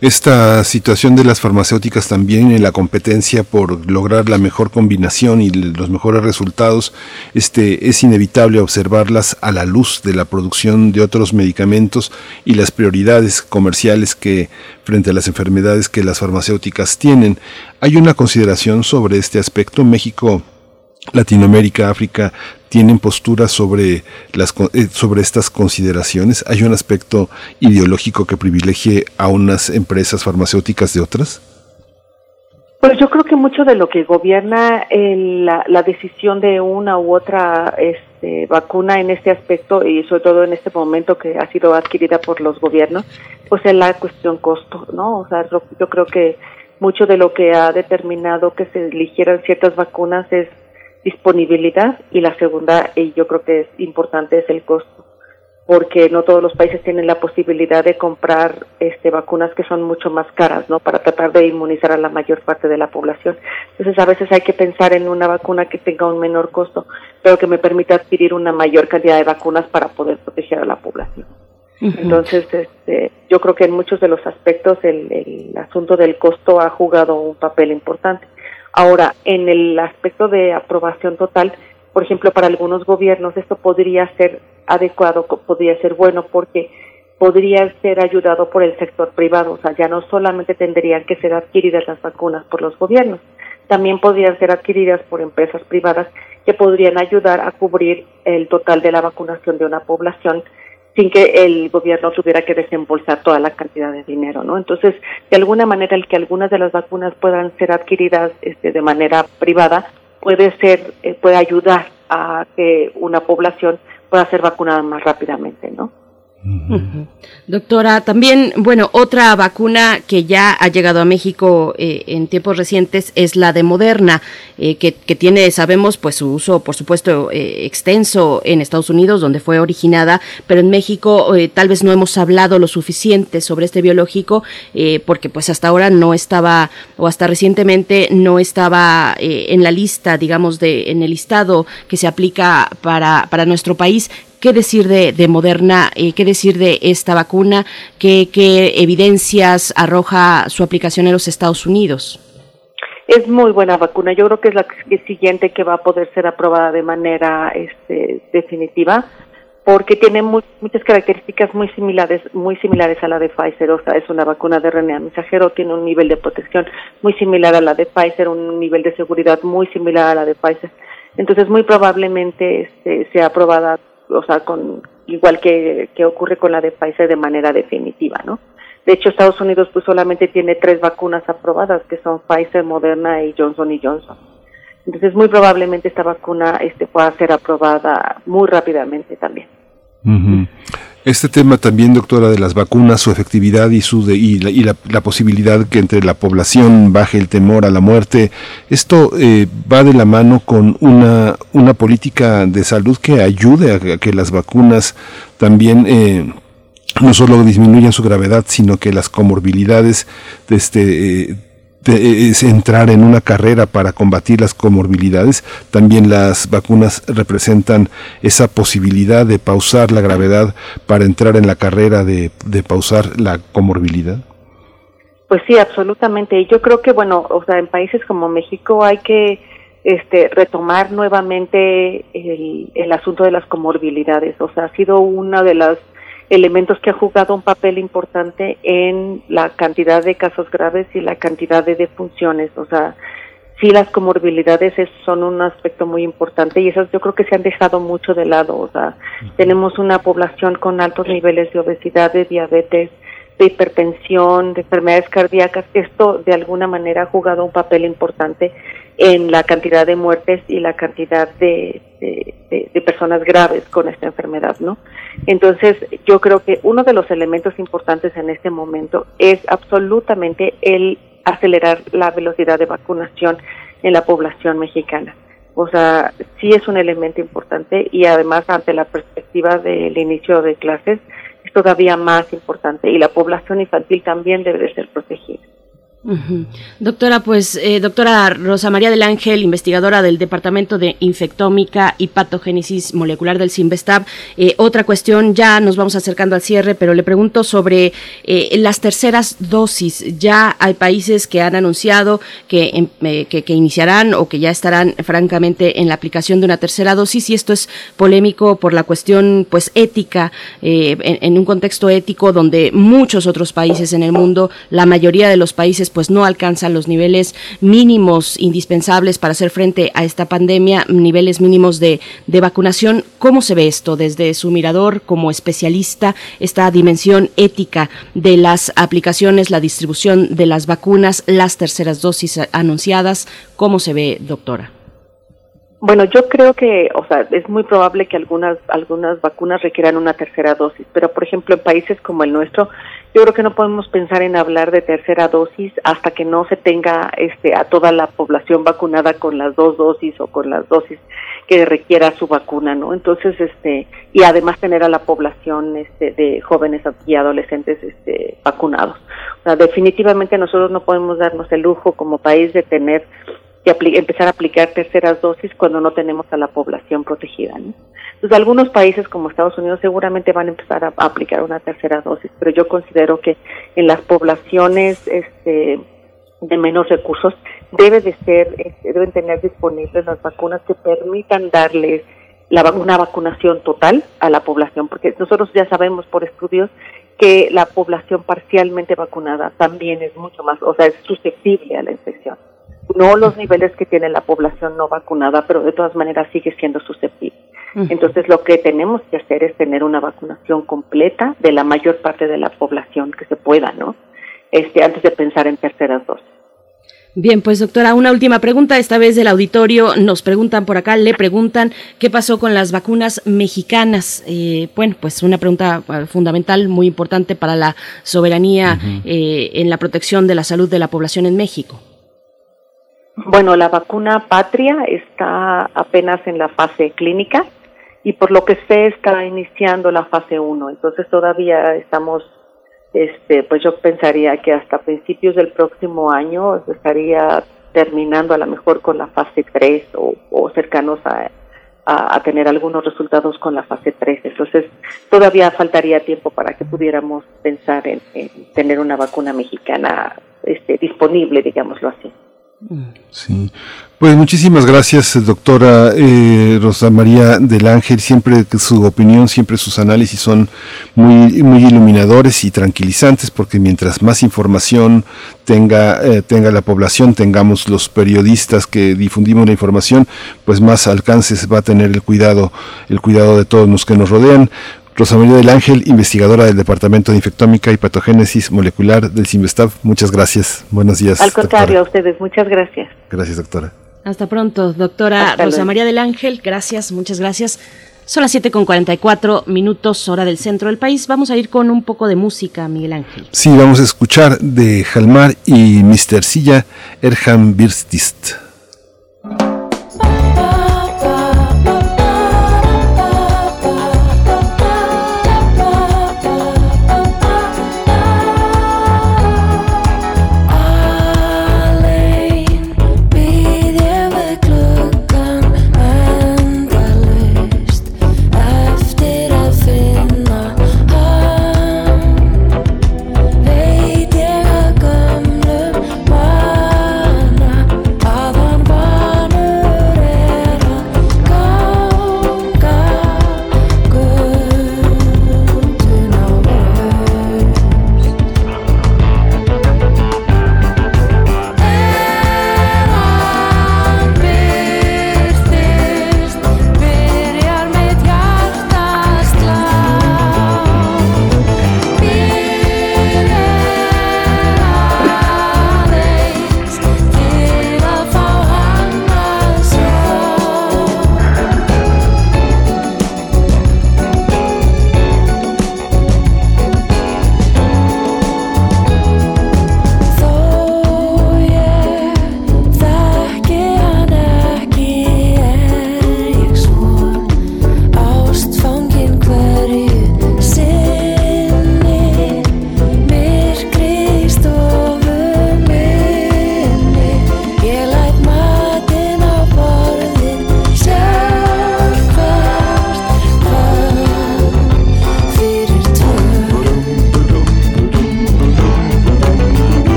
Esta situación de las farmacéuticas también en la competencia por lograr la mejor combinación y los mejores resultados, este, es inevitable observarlas a la luz de la producción de otros medicamentos y las prioridades comerciales que frente a las enfermedades que las farmacéuticas tienen. Hay una consideración sobre este aspecto. México Latinoamérica, África, tienen posturas sobre, las, eh, sobre estas consideraciones? ¿Hay un aspecto ideológico que privilegie a unas empresas farmacéuticas de otras? Pues yo creo que mucho de lo que gobierna la, la, decisión de una u otra este, vacuna en este aspecto y sobre todo en este momento que ha sido adquirida por los gobiernos, pues es la cuestión costo, ¿no? O sea, yo creo que mucho de lo que ha determinado que se eligieran ciertas vacunas es disponibilidad y la segunda, y yo creo que es importante, es el costo, porque no todos los países tienen la posibilidad de comprar este, vacunas que son mucho más caras, ¿no? Para tratar de inmunizar a la mayor parte de la población. Entonces, a veces hay que pensar en una vacuna que tenga un menor costo, pero que me permita adquirir una mayor cantidad de vacunas para poder proteger a la población. Entonces, este, yo creo que en muchos de los aspectos el, el asunto del costo ha jugado un papel importante. Ahora, en el aspecto de aprobación total, por ejemplo, para algunos gobiernos esto podría ser adecuado, podría ser bueno, porque podría ser ayudado por el sector privado, o sea, ya no solamente tendrían que ser adquiridas las vacunas por los gobiernos, también podrían ser adquiridas por empresas privadas que podrían ayudar a cubrir el total de la vacunación de una población sin que el gobierno tuviera que desembolsar toda la cantidad de dinero, ¿no? Entonces, de alguna manera, el que algunas de las vacunas puedan ser adquiridas este, de manera privada puede ser, eh, puede ayudar a que una población pueda ser vacunada más rápidamente, ¿no? Doctora, también, bueno, otra vacuna que ya ha llegado a México eh, en tiempos recientes es la de Moderna, eh, que, tiene, sabemos, pues su uso, por supuesto, eh, extenso en Estados Unidos, donde fue originada, pero en México tal vez no hemos hablado lo suficiente sobre este biológico, porque pues hasta ahora no estaba, o hasta recientemente no estaba en la lista, digamos, de, en el listado que se aplica para, para nuestro país. ¿Qué decir de, de Moderna? Eh, ¿Qué decir de esta vacuna? ¿Qué, evidencias arroja su aplicación en los Estados Unidos? Es muy buena vacuna. Yo creo que es la siguiente que va a poder ser aprobada de manera este, definitiva porque tiene muchas características muy similares, muy similares a la de Pfizer. O sea, es una vacuna de RNA mensajero, tiene un nivel de protección muy similar a la de Pfizer, un nivel de seguridad muy similar a la de Pfizer. Entonces, muy probablemente este, sea aprobada o sea, con igual que, que ocurre con la de Pfizer de manera definitiva, ¿no? De hecho, Estados Unidos pues solamente tiene tres vacunas aprobadas, que son Pfizer, Moderna y Johnson y Johnson. Entonces, muy probablemente esta vacuna este, pueda ser aprobada muy rápidamente también. Este tema también, doctora, de las vacunas, su efectividad y, su y, la, posibilidad que entre la población baje el temor a la muerte, esto eh, va de la mano con una, una política de salud que ayude a que las vacunas también... Eh, no solo disminuyan su gravedad, sino que las comorbilidades este, es entrar en una carrera para combatir las comorbilidades, también las vacunas representan esa posibilidad de pausar la gravedad para entrar en la carrera de, de pausar la comorbilidad. Pues sí, absolutamente. Y yo creo que, bueno, o sea, en países como México hay que este, retomar nuevamente el, el asunto de las comorbilidades. O sea, ha sido una de las elementos que ha jugado un papel importante en la cantidad de casos graves y la cantidad de defunciones. O sea, sí las comorbilidades son un aspecto muy importante y esas yo creo que se han dejado mucho de lado. O sea, tenemos una población con altos niveles de obesidad, de diabetes, de hipertensión, de enfermedades cardíacas. Esto de alguna manera ha jugado un papel importante en la cantidad de muertes y la cantidad de, de, personas graves con esta enfermedad, ¿no? Entonces, yo creo que uno de los elementos importantes en este momento es absolutamente el acelerar la velocidad de vacunación en la población mexicana. O sea, sí es un elemento importante y además ante la perspectiva del inicio de clases es todavía más importante y la población infantil también debe de ser protegida. Doctora, pues, eh, doctora Rosa María del Ángel, investigadora del Departamento de Infectómica y Patogénesis Molecular del CIMBESTAB. Eh, otra cuestión, ya nos vamos acercando al cierre, pero le pregunto sobre eh, las terceras dosis. Ya hay países que han anunciado que, em, que, iniciarán o que ya estarán francamente en la aplicación de una tercera dosis y esto es polémico por la cuestión, pues, ética, en un contexto ético donde muchos otros países en el mundo, la mayoría de los países pues no alcanzan los niveles mínimos indispensables para hacer frente a esta pandemia, niveles mínimos de, de vacunación. ¿Cómo se ve esto desde su mirador como especialista, esta dimensión ética de las aplicaciones, la distribución de las vacunas, las terceras dosis anunciadas? ¿Cómo se ve, doctora? Bueno, yo creo que, o sea, es muy probable que algunas algunas vacunas requieran una tercera dosis, pero por ejemplo en países como el nuestro, yo creo que no podemos pensar en hablar de tercera dosis hasta que no se tenga este a toda la población vacunada con las dos dosis o con las dosis que requiera su vacuna, ¿no? Entonces, este y además tener a la población este de jóvenes y adolescentes este vacunados. O sea, definitivamente nosotros no podemos darnos el lujo como país de tener y empezar a aplicar terceras dosis cuando no tenemos a la población protegida. ¿no? Entonces, algunos países como Estados Unidos seguramente van a empezar a, aplicar una tercera dosis, pero yo considero que en las poblaciones este, de menos recursos debe de ser, este, deben tener disponibles las vacunas que permitan darles una vacunación total a la población, porque nosotros ya sabemos por estudios que la población parcialmente vacunada también es mucho más, o sea, es susceptible a la infección. No los niveles que tiene la población no vacunada, pero de todas maneras sigue siendo susceptible. Entonces lo que tenemos que hacer es tener una vacunación completa de la mayor parte de la población que se pueda, ¿no? Este, antes de pensar en terceras dosis. Bien, pues doctora, una última pregunta, esta vez del auditorio. Nos preguntan por acá, le preguntan qué pasó con las vacunas mexicanas. Eh, bueno, pues una pregunta eh, fundamental, muy importante para la soberanía eh, en la protección de la salud de la población en México. Bueno, la vacuna Patria está apenas en la fase clínica y por lo que sé está iniciando la fase 1. Entonces todavía estamos este, pues yo pensaría que hasta principios del próximo año estaría terminando a lo mejor con la fase 3 o, cercanos a, a, tener algunos resultados con la fase 3. Entonces, todavía faltaría tiempo para que pudiéramos pensar en, en tener una vacuna mexicana este, disponible, digámoslo así. Sí, pues muchísimas gracias, doctora eh, Rosa María del Ángel. Siempre su opinión, siempre sus análisis son muy, muy iluminadores y tranquilizantes, porque mientras más información tenga, eh, tenga la población, tengamos los periodistas que difundimos la información, pues más alcances va a tener el cuidado, el cuidado de todos los que nos rodean. Rosa María del Ángel, investigadora del Departamento de Infectómica y Patogénesis Molecular del CIMBESTAF. Muchas gracias. Buenos días. Al contrario, a ustedes. Muchas gracias. Gracias, doctora. Hasta pronto, doctora Rosa María del Ángel. Gracias, muchas gracias. Son las 7 con 44 minutos, hora del centro del país. Vamos a ir con un poco de música, Miguel Ángel. Sí, vamos a escuchar de Jalmar y Mr. Silla, Erham Birstist.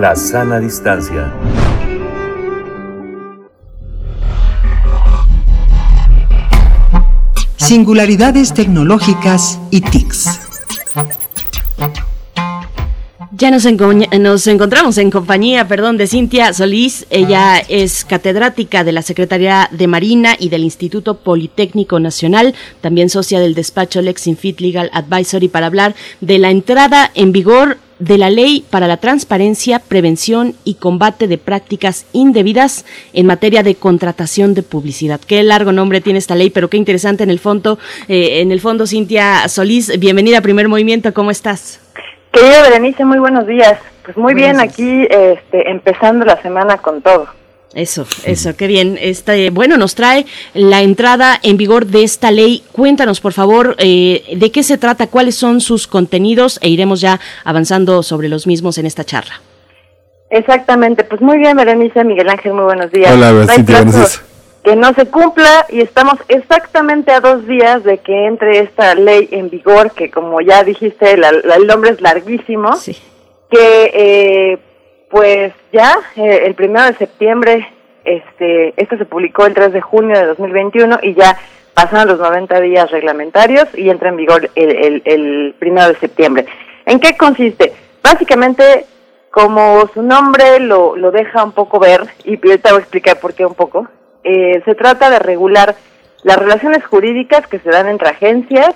La sana distancia. Singularidades tecnológicas y TICs. Ya nos, nos, encontramos en compañía, perdón, de Cintia Solís. Ella es catedrática de la Secretaría de Marina y del Instituto Politécnico Nacional, también socia del despacho Lexinfit Legal Advisory para hablar de la entrada en vigor de la Ley para la Transparencia, Prevención y Combate de Prácticas Indebidas en materia de contratación de publicidad. Qué largo nombre tiene esta ley, pero qué interesante en el fondo. Eh, en el fondo, Cintia Solís, bienvenida a Primer Movimiento, ¿cómo estás? Querida Berenice, muy buenos días. Pues muy bien, aquí este, empezando la semana con todo. Eso, eso, qué bien. Este, bueno, nos trae la entrada en vigor de esta ley. Cuéntanos, por favor, eh, de qué se trata, cuáles son sus contenidos e iremos ya avanzando sobre los mismos en esta charla. Exactamente, pues muy bien, Berenice, Miguel Ángel, muy buenos días. Hola, plazo días. Que no se cumpla y estamos exactamente a dos días de que entre esta ley en vigor, que como ya dijiste, la- la- el nombre es larguísimo, Sí. que eh, pues ya eh, el primero de septiembre, este, esto se publicó el 3 de junio de 2021 y ya pasaron los 90 días reglamentarios y entra en vigor el, el, el primero de septiembre. ¿En qué consiste? Básicamente, como su nombre lo, lo deja un poco ver, y ahorita voy a explicar por qué un poco, eh, se trata de regular las relaciones jurídicas que se dan entre agencias,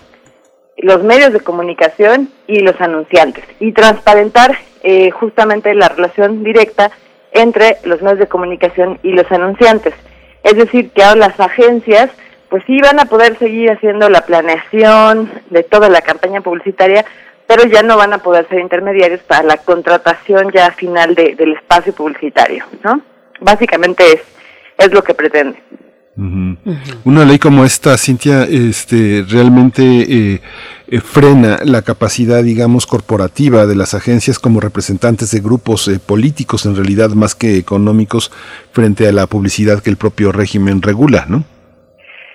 los medios de comunicación y los anunciantes y transparentar eh, justamente la relación directa entre los medios de comunicación y los anunciantes. Es decir, que ahora las agencias pues sí van a poder seguir haciendo la planeación de toda la campaña publicitaria, pero ya no van a poder ser intermediarios para la contratación ya final de- del espacio publicitario, ¿no? Básicamente es, es lo que pretende. Ujú. Una ley como esta, Cintia, este, realmente eh, eh, frena la capacidad, digamos, corporativa de las agencias como representantes de grupos eh, políticos, en realidad más que económicos, frente a la publicidad que el propio régimen regula, ¿no?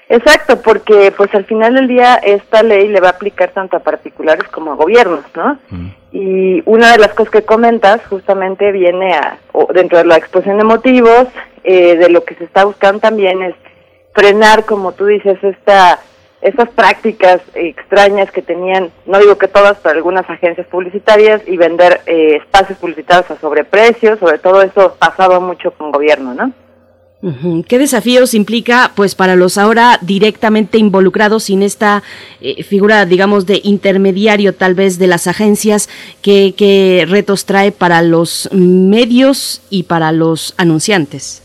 Exacto, porque pues al final del día esta ley le va a aplicar tanto a particulares como a gobiernos, ¿no? Y una de las cosas que comentas justamente viene a, o dentro de la exposición de motivos, eh, de lo que se está buscando también es frenar, como tú dices, esta, estas prácticas extrañas que tenían, no digo que todas, pero algunas agencias publicitarias y vender eh, espacios publicitarios a sobreprecios, sobre todo eso pasaba mucho con gobierno, ¿no? ¿Qué desafíos implica, pues, para los ahora directamente involucrados sin esta eh, figura, digamos, de intermediario, tal vez, de las agencias? ¿Qué, qué retos trae para los medios y para los anunciantes?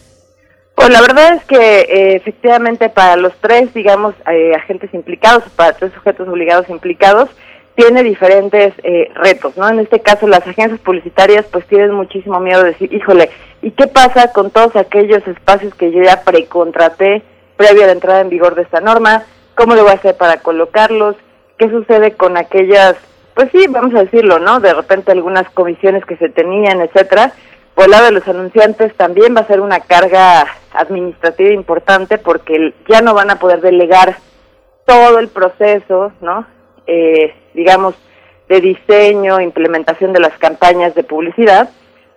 Pues la verdad es que eh, efectivamente para los tres, digamos, eh, agentes implicados, para tres sujetos obligados implicados, tiene diferentes eh, retos, ¿no? En este caso las agencias publicitarias pues tienen muchísimo miedo de decir, híjole, ¿y qué pasa con todos aquellos espacios que yo ya precontraté previo a la entrada en vigor de esta norma? ¿Cómo le voy a hacer para colocarlos? ¿Qué sucede con aquellas, pues sí, vamos a decirlo, ¿no? De repente algunas comisiones que se tenían, etcétera. Por el lado de los anunciantes también va a ser una carga administrativa importante porque ya no van a poder delegar todo el proceso, ¿no? Eh, digamos, de diseño, implementación de las campañas de publicidad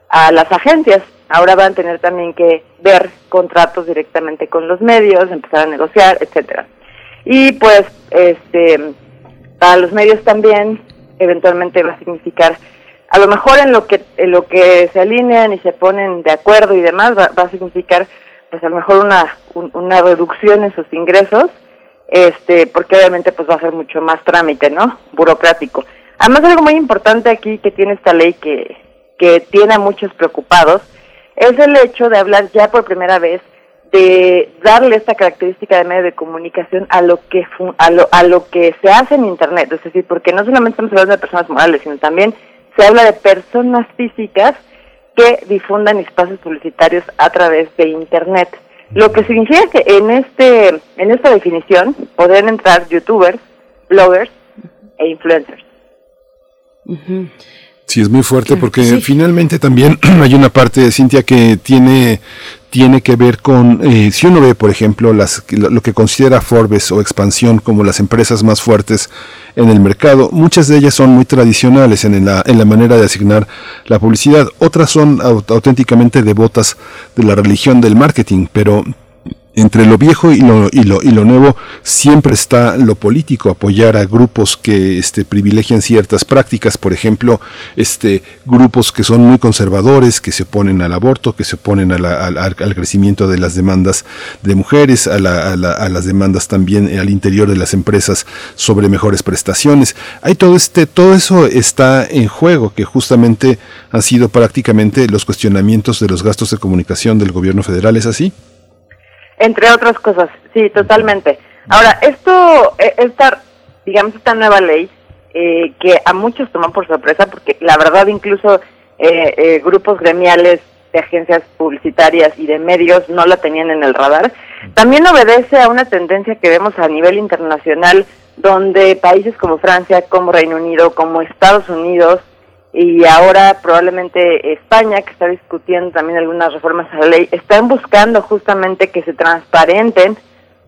a las agencias. Ahora van a tener también que ver contratos directamente con los medios, empezar a negociar, etcétera. Y pues, este, para los medios también, eventualmente va a significar, a lo mejor en lo que en lo que se alinean y se ponen de acuerdo y demás, va, va a significar, pues a lo mejor una un- una reducción en sus ingresos, este, porque obviamente pues va a ser mucho más trámite, ¿no? Burocrático. Además algo muy importante aquí que tiene esta ley que, que tiene a muchos preocupados es el hecho de hablar ya por primera vez de darle esta característica de medio de comunicación a lo que a lo, a lo que se hace en internet, es decir, porque no solamente estamos hablando de personas morales, sino también se habla de personas físicas que difundan espacios publicitarios a través de internet. Lo que significa que en este en esta definición podrían entrar youtubers, bloggers e influencers. Sí, es muy fuerte porque Sí. finalmente también hay una parte de Cintia que tiene tiene que ver con, eh, si uno ve, por ejemplo, las, lo que considera Forbes o Expansión como las empresas más fuertes en el mercado, muchas de ellas son muy tradicionales en la, manera de asignar la publicidad, otras son au- auténticamente devotas de la religión del marketing, pero entre lo viejo y lo, y lo, y lo nuevo siempre está lo político, apoyar a grupos que este, privilegian ciertas prácticas, por ejemplo, este, grupos que son muy conservadores, que se oponen al aborto, que se oponen a la- al, crecimiento de las demandas de mujeres, a, la- la- a las demandas también al interior de las empresas sobre mejores prestaciones. Hay todo este, todo eso está en juego, que justamente han sido prácticamente los cuestionamientos de los gastos de comunicación del gobierno federal, ¿es así? Entre otras cosas, sí, totalmente. Ahora, esto, eh, esta, digamos, esta nueva ley, eh, que a muchos toman por sorpresa, porque la verdad incluso eh, eh, grupos gremiales de agencias publicitarias y de medios no la tenían en el radar. También obedece a una tendencia que vemos a nivel internacional, donde países como Francia, como Reino Unido, como Estados Unidos y ahora probablemente España, que está discutiendo también algunas reformas a la ley, están buscando justamente que se transparenten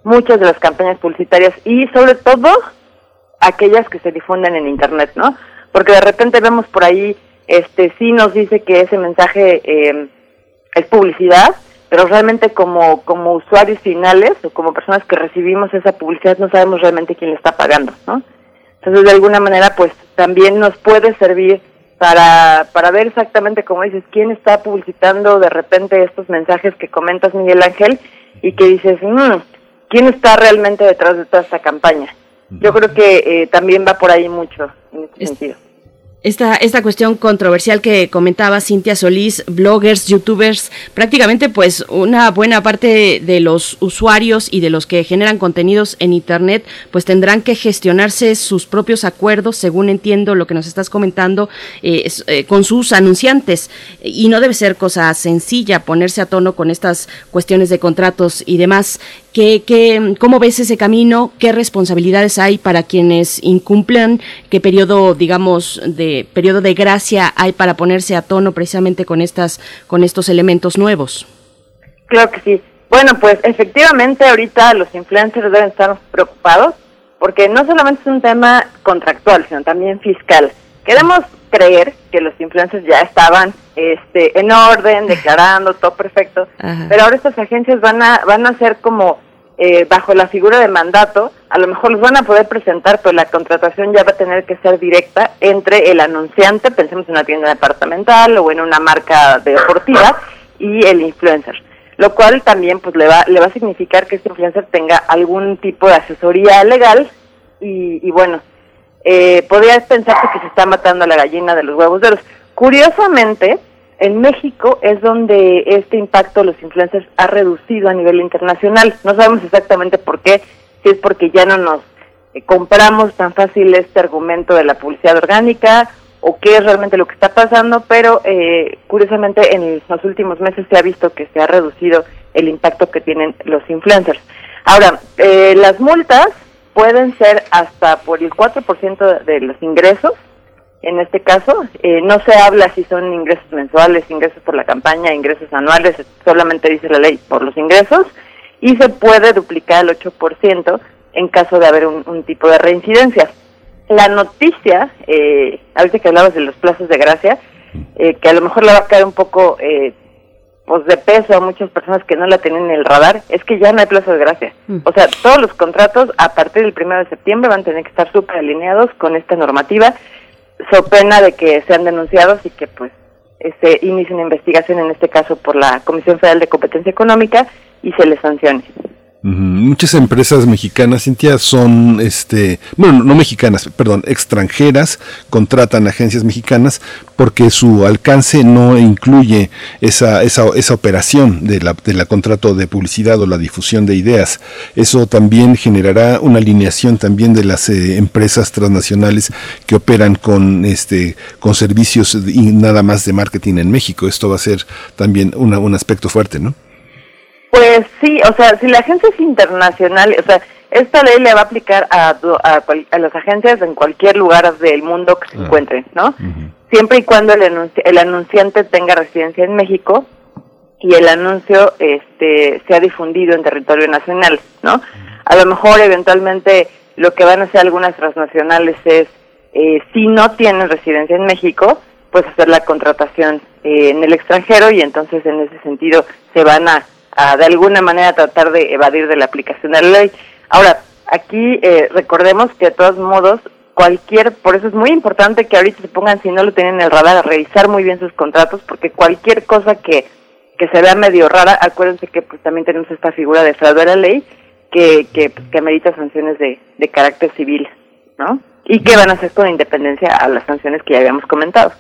muchas de las campañas publicitarias y sobre todo aquellas que se difunden en Internet, ¿no? Porque de repente vemos por ahí este sí nos dice que ese mensaje eh, es publicidad, pero realmente como, como usuarios finales o como personas que recibimos esa publicidad no sabemos realmente quién le está pagando, ¿no? Entonces, de alguna manera, pues también nos puede servir para, para ver exactamente, como dices, quién está publicitando de repente estos mensajes que comentas, Miguel Ángel, y que dices, mmm, ¿quién está realmente detrás de toda esta campaña? Yo creo que eh, también va por ahí mucho en este sentido. Esta, esta cuestión controversial que comentaba Cintia Solís, bloggers, youtubers, prácticamente pues una buena parte de los usuarios y de los que generan contenidos en Internet pues tendrán que gestionarse sus propios acuerdos, según entiendo lo que nos estás comentando, eh, eh, con sus anunciantes. Y no debe ser cosa sencilla ponerse a tono con estas cuestiones de contratos y demás. ¿Qué, qué, ¿Cómo ves ese camino? ¿Qué responsabilidades hay para quienes incumplen? ¿Qué periodo, digamos, de periodo de gracia hay para ponerse a tono precisamente con estas, con estos elementos nuevos? Claro que sí. Bueno, pues efectivamente ahorita los influencers deben estar preocupados porque no solamente es un tema contractual, sino también fiscal. Queremos creer que los influencers ya estaban este, en orden, declarando todo perfecto, pero ahora estas agencias van a, van a ser como eh, bajo la figura de mandato, a lo mejor los van a poder presentar, pero la contratación ya va a tener que ser directa entre el anunciante, pensemos en una tienda departamental o en una marca deportiva, y el influencer. Lo cual también pues le va, le va a significar que este influencer tenga algún tipo de asesoría legal y, y bueno, eh, podrías pensarse que se está matando a la gallina de los huevos de los. Curiosamente, en México es donde este impacto de los influencers ha reducido a nivel internacional. No sabemos exactamente por qué, si es porque ya no nos eh, compramos tan fácil este argumento de la publicidad orgánica o qué es realmente lo que está pasando, pero eh, curiosamente en los últimos meses se ha visto que se ha reducido el impacto que tienen los influencers. Ahora, eh, las multas pueden ser hasta por el 4% de los ingresos. En este caso, eh, no se habla si son ingresos mensuales, ingresos por la campaña, ingresos anuales, solamente dice la ley por los ingresos y se puede duplicar el 8% en caso de haber un, tipo de reincidencia. La noticia, eh, ahorita que hablabas de los plazos de gracia, eh, que a lo mejor le va a caer un poco eh, pues de peso a muchas personas que no la tienen en el radar es que ya no hay plazo de gracia. Mm. O sea, todos los contratos a partir del primero de septiembre van a tener que estar súper alineados con esta normativa, so pena de que sean denunciados y que pues se inicie una investigación, en este caso por la Comisión Federal de Competencia Económica, y se les sancione. Muchas empresas mexicanas, Cintia, son, este, bueno, no mexicanas, perdón, extranjeras, contratan agencias mexicanas porque su alcance no incluye esa, esa, esa operación de la, de la contrato de publicidad o la difusión de ideas. Eso también generará una alineación también de las eh, empresas transnacionales que operan con, este, con servicios y nada más de marketing en México. Esto va a ser también una, un aspecto fuerte, ¿no? Pues sí, o sea, si la agencia es internacional, o sea, esta ley le va a aplicar a, a, las agencias en cualquier lugar del mundo que se encuentren, ¿no? Siempre y cuando el, el anunciante tenga residencia en México y el anuncio este sea difundido en territorio nacional, ¿no? A lo mejor eventualmente lo que van a hacer algunas transnacionales es, eh, si no tienen residencia en México, pues hacer la contratación eh, en el extranjero y entonces en ese sentido se van a de alguna manera tratar de evadir de la aplicación de la ley. Ahora, aquí eh, recordemos que de todos modos, cualquier, por eso es muy importante que ahorita se pongan, si no lo tienen en el radar, a revisar muy bien sus contratos, porque cualquier cosa que, que se vea medio rara, acuérdense que pues también tenemos esta figura de fraude a la ley, que, que, pues, que amerita sanciones de, de carácter civil, ¿no? Y que van a hacer con independencia a las sanciones que ya habíamos comentado.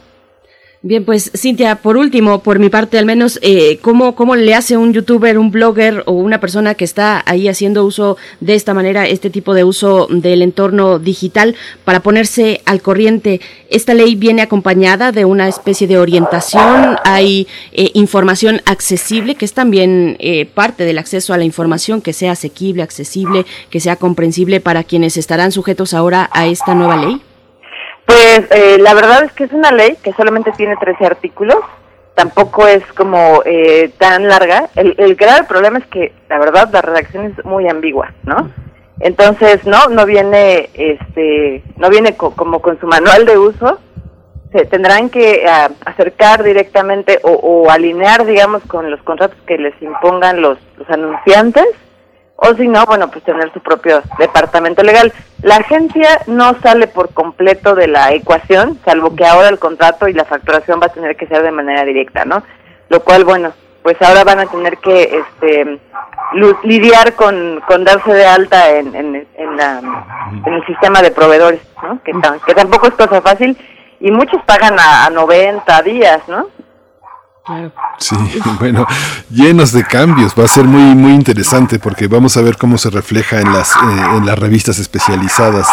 Bien, pues Cintia, por último, por mi parte al menos, eh, ¿cómo, ¿cómo le hace un youtuber, un blogger o una persona que está ahí haciendo uso de esta manera, este tipo de uso del entorno digital para ponerse al corriente? Esta ley viene acompañada de una especie de orientación, hay eh, información accesible, que es también eh, parte del acceso a la información, que sea asequible, accesible, que sea comprensible para quienes estarán sujetos ahora a esta nueva ley. Pues eh, la verdad es que es una ley que solamente tiene 13 artículos, tampoco es como eh, tan larga. El, el grave problema es que la verdad la redacción es muy ambigua, ¿no? Entonces, no, no viene, este, no viene como con su manual de uso. Se tendrán que acercar directamente o, o, alinear, digamos, con los contratos que les impongan los anunciantes o si no, bueno, pues tener su propio departamento legal. La agencia no sale por completo de la ecuación, salvo que ahora el contrato y la facturación va a tener que ser de manera directa, ¿no? Lo cual, bueno, pues ahora van a tener que este, lidiar con, con darse de alta en, en, la, en el sistema de proveedores, ¿no? Que, que tampoco es cosa fácil y muchos pagan a, a 90 días, ¿no? Sí, bueno, llenos de cambios. Va a ser muy muy interesante porque vamos a ver cómo se refleja en las eh, en las revistas especializadas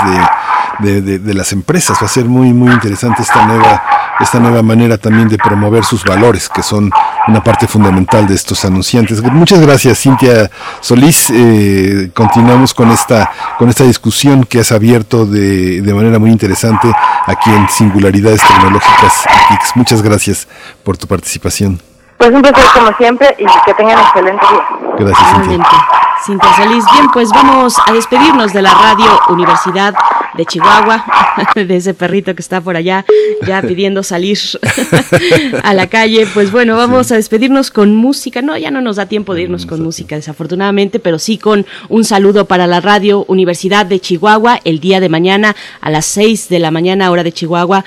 de, de, las empresas. Va a ser muy muy interesante esta nueva esta nueva manera también de promover sus valores, que son una parte fundamental de estos anunciantes. Muchas gracias, Cintia Solís. Eh, continuamos con esta con esta discusión que has abierto de, de manera muy interesante aquí en Singularidades Tecnológicas. Muchas gracias por tu participación. Pues un placer como siempre y que tengan excelente día. Gracias, Cintia. Cintia Solís. Bien, pues vamos a despedirnos de la Radio Universidad de Chihuahua, de ese perrito que está por allá ya pidiendo salir a la calle. Pues bueno, vamos a despedirnos con música. No, ya no nos da tiempo de irnos con música, desafortunadamente, pero sí con un saludo para la Radio Universidad de Chihuahua. El día de mañana a las 6 de la mañana, hora de Chihuahua,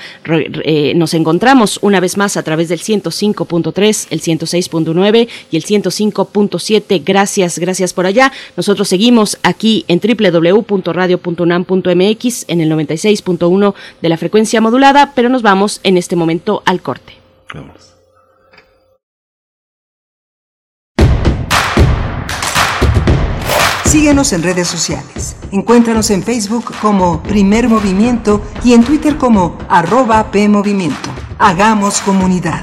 eh, nos encontramos una vez más a través del 105.3, el 106.9 y el 105.7. Gracias, gracias por allá. Nosotros seguimos aquí en www.radio.unam.mx en el 96.1 de la frecuencia modulada, pero nos vamos en este momento al corte. Vamos. Síguenos en redes sociales. Encuéntranos en Facebook como Primer Movimiento y en Twitter como arroba PMovimiento. Hagamos comunidad.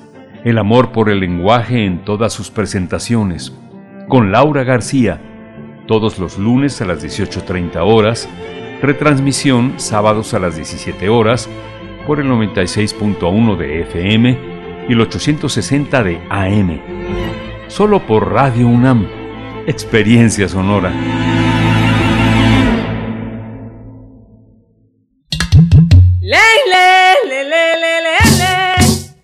el amor por el lenguaje en todas sus presentaciones, con Laura García, todos los lunes a las 18.30 horas, retransmisión sábados a las 17 horas por el 96.1 de FM y el 860 de AM. Solo por Radio UNAM, experiencia sonora.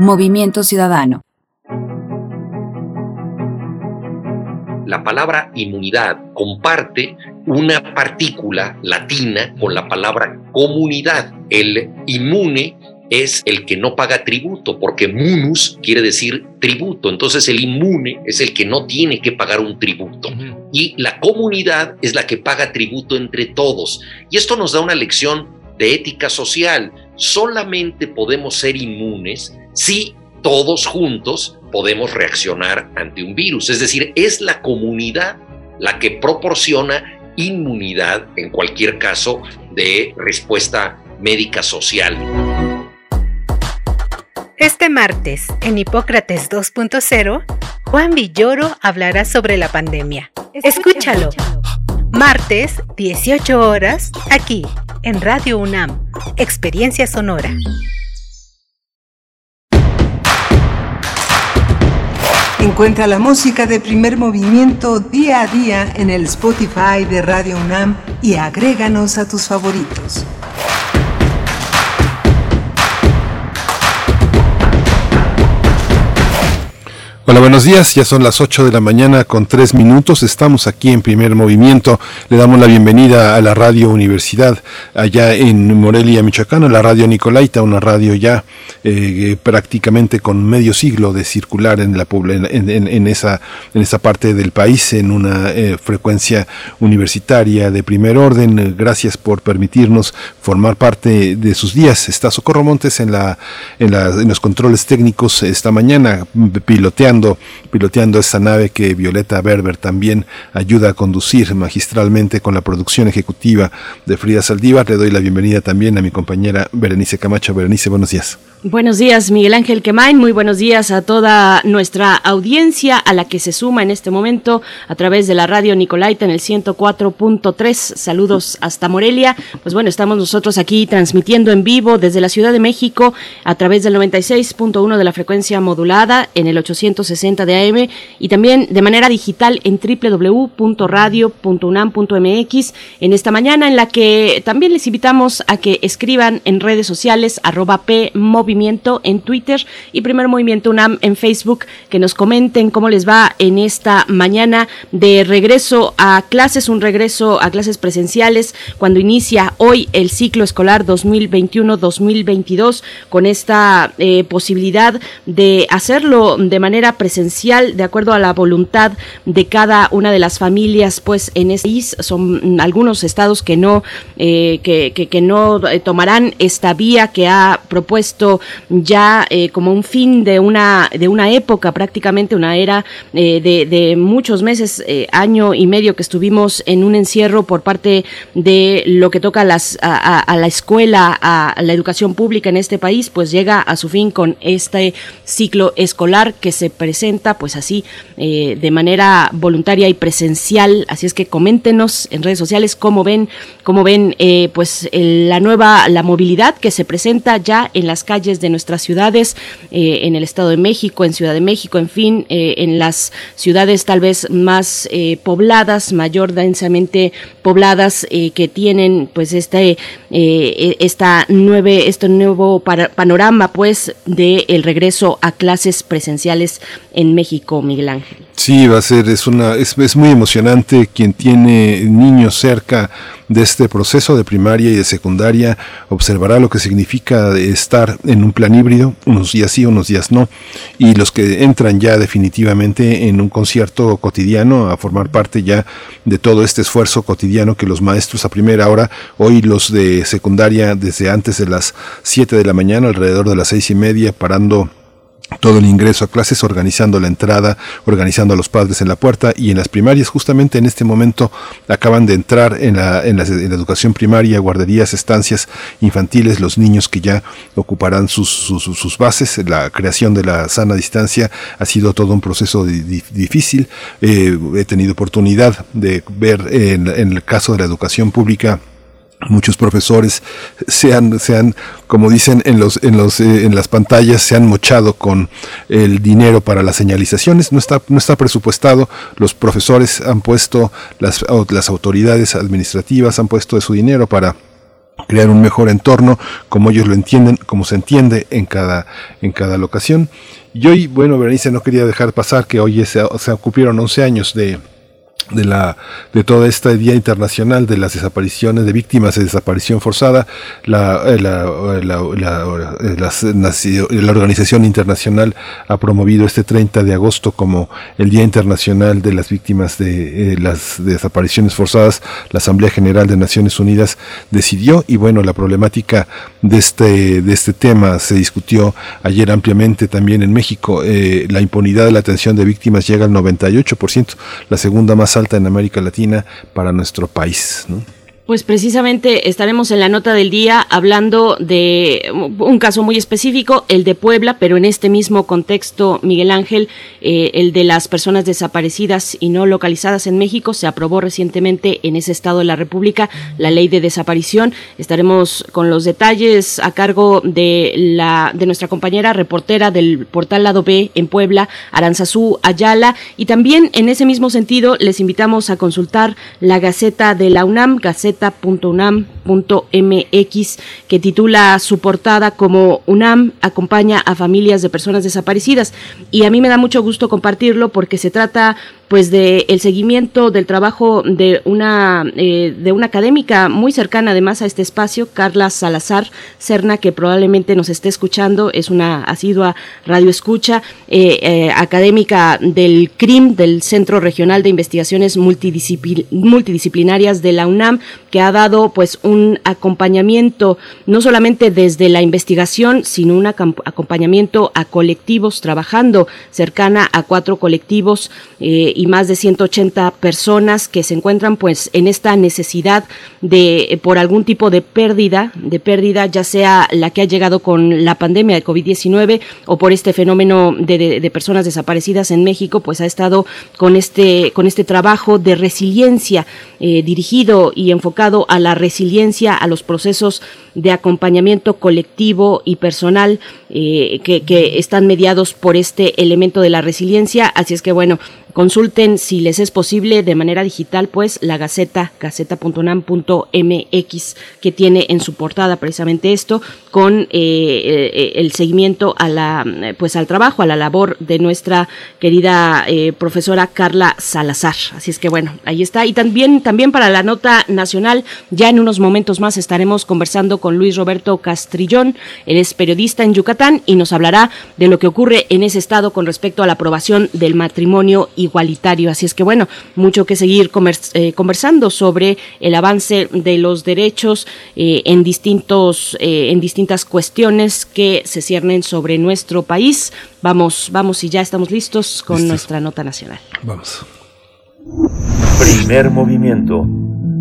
Movimiento Ciudadano. La palabra inmunidad comparte una partícula latina con la palabra comunidad. El inmune es el que no paga tributo, porque munus quiere decir tributo. Entonces el inmune es el que no tiene que pagar un tributo. Y la comunidad es la que paga tributo entre todos. Y esto nos da una lección de ética social. Solamente podemos ser inmunes si todos juntos podemos reaccionar ante un virus. Es decir, es la comunidad la que proporciona inmunidad en cualquier caso de respuesta médica social. Este martes, en Hipócrates 2.0, Juan Villoro hablará sobre la pandemia. Escúchalo. Martes, 18 horas, aquí, en Radio UNAM, Experiencia Sonora. Encuentra la música de primer movimiento día a día en el Spotify de Radio UNAM y agréganos a tus favoritos. Hola, buenos días. Ya son las 8 de la mañana con 3 minutos. Estamos aquí en primer movimiento. Le damos la bienvenida a la Radio Universidad allá en Morelia, Michoacán, a la Radio Nicolaita, una radio ya eh, prácticamente con medio siglo de circular en, la, en, en, esa, en esa parte del país, en una eh, frecuencia universitaria de primer orden. Gracias por permitirnos formar parte de sus días. Está Socorro Montes en, la, en, los controles técnicos esta mañana, piloteando piloteando, esta nave que Violeta Berber también ayuda a conducir magistralmente con la producción ejecutiva de Frida Saldívar. Le doy la bienvenida también a mi compañera Berenice Camacho. Berenice, buenos días. Buenos días, Miguel Ángel Quemain. Muy buenos días a toda nuestra audiencia, a la que se suma en este momento a través de la radio Nicolaita en el 104.3. Saludos hasta Morelia. Pues bueno, estamos nosotros aquí transmitiendo en vivo desde la Ciudad de México a través del 96.1 de la frecuencia modulada en el 860 de AM y también de manera digital en www.radio.unam.mx en esta mañana en la que también les invitamos a que escriban en redes sociales arroba P Movimiento en Twitter y Primer Movimiento UNAM en Facebook, que nos comenten cómo les va en esta mañana de regreso a clases, un regreso a clases presenciales cuando inicia hoy el ciclo escolar 2021-2022 con esta eh, posibilidad de hacerlo de manera presencial de acuerdo a la voluntad de cada una de las familias pues en este país. Son algunos estados que no eh, que, no eh, tomarán esta vía que ha propuesto ya eh, como un fin de una, de una época, prácticamente una era eh, de, muchos meses, eh, año y medio que estuvimos en un encierro por parte de lo que toca a, a, la escuela, a, la educación pública en este país, pues llega a su fin con este ciclo escolar que se presenta pues así de manera voluntaria y presencial. Así es que coméntenos en redes sociales cómo ven, cómo ven pues la nueva, la movilidad que se presenta ya en las calles de nuestras ciudades, eh, en el Estado de México, en Ciudad de México, en fin, eh, en las ciudades tal vez más eh, pobladas, mayor densamente pobladas, que tienen pues este, esta nueve, este nuevo panorama pues de el regreso a clases presenciales en México, Miguel Ángel. Sí, va a ser, es una, es, es muy emocionante quien tiene niños cerca de este proceso de primaria y de secundaria observará lo que significa estar en un plan híbrido, unos días sí, unos días no, y los que entran ya definitivamente en un concierto cotidiano a formar parte ya de todo este esfuerzo cotidiano que los maestros a primera hora, hoy los de secundaria desde antes de las 7 de la mañana, alrededor de las seis y media, parando todo el ingreso a clases, organizando la entrada, organizando a los padres en la puerta y en las primarias, justamente en este momento acaban de entrar en la, en la, educación primaria, guarderías, estancias infantiles, los niños que ya ocuparán sus, sus, bases, la creación de la sana distancia ha sido todo un proceso difícil, eh, he tenido oportunidad de ver en, en el caso de la educación pública, muchos profesores se han, se han como dicen en los en los eh, en las pantallas se han mochado con el dinero para las señalizaciones. No está no está presupuestado. Los profesores han puesto las las autoridades administrativas han puesto de su dinero para crear un mejor entorno como ellos lo entienden como se entiende en cada en cada locación. Y hoy bueno Berenice no quería dejar pasar que hoy se, se cumplieron 11 años de de la de toda esta día internacional de las desapariciones de víctimas de desaparición forzada la eh, eh, la, la, eh, la, organización internacional ha promovido este 30 de agosto como el día internacional de las víctimas de las desapariciones forzadas. La asamblea general de Naciones Unidas decidió y bueno la problemática de este de este tema se discutió ayer ampliamente también en México. La impunidad de la atención de víctimas llega al 98% la segunda más alta en América Latina para nuestro país. ¿no? Pues precisamente estaremos en la nota del día hablando de un caso muy específico, el de Puebla, pero en este mismo contexto, Miguel Ángel, eh, el de las personas desaparecidas y no localizadas en México, se aprobó recientemente en ese estado de la República la ley de desaparición. Estaremos con los detalles a cargo de la de nuestra compañera reportera del portal Lado B en Puebla, Aranzazú Ayala, y también en ese mismo sentido les invitamos a consultar la Gaceta de la UNAM, Gaceta mx que titula su portada como UNAM acompaña a familias de personas desaparecidas. Y a mí me da mucho gusto compartirlo porque se trata pues de el seguimiento del trabajo de una eh, de una académica muy cercana además a este espacio Carla Salazar Cerna que probablemente nos esté escuchando es una asidua radio escucha eh, eh, académica del CRIM del Centro Regional de Investigaciones Multidisciplinarias de la UNAM que ha dado pues un acompañamiento no solamente desde la investigación sino un acompañamiento a colectivos trabajando cercana a cuatro colectivos y más de 180 personas que se encuentran pues en esta necesidad de eh, por algún tipo de pérdida, de pérdida ya sea la que ha llegado con la pandemia de COVID-19 o por este fenómeno de, personas desaparecidas en México, pues ha estado con este con este trabajo de resiliencia eh, dirigido y enfocado a la resiliencia, a los procesos de acompañamiento colectivo y personal eh, que, que están mediados por este elemento de la resiliencia. Así es que bueno, Consulten si les es posible de manera digital, pues la Gaceta, gaceta.unam.mx, que tiene en su portada precisamente esto, con eh, eh, el seguimiento a la, pues al trabajo, a la labor de nuestra querida profesora Carla Salazar. Así es que bueno, ahí está. Y también, también para la nota nacional, ya en unos momentos más estaremos conversando con Luis Roberto Castrillón. Él es periodista en Yucatán y nos hablará de lo que ocurre en ese estado con respecto a la aprobación del matrimonio igualitario. Así es que bueno, mucho que seguir eh, conversando sobre el avance de los derechos eh, en distintos eh, en distintas cuestiones que se ciernen sobre nuestro país. Vamos, vamos y ya estamos listos con nuestra nota nacional. Vamos. Primer movimiento.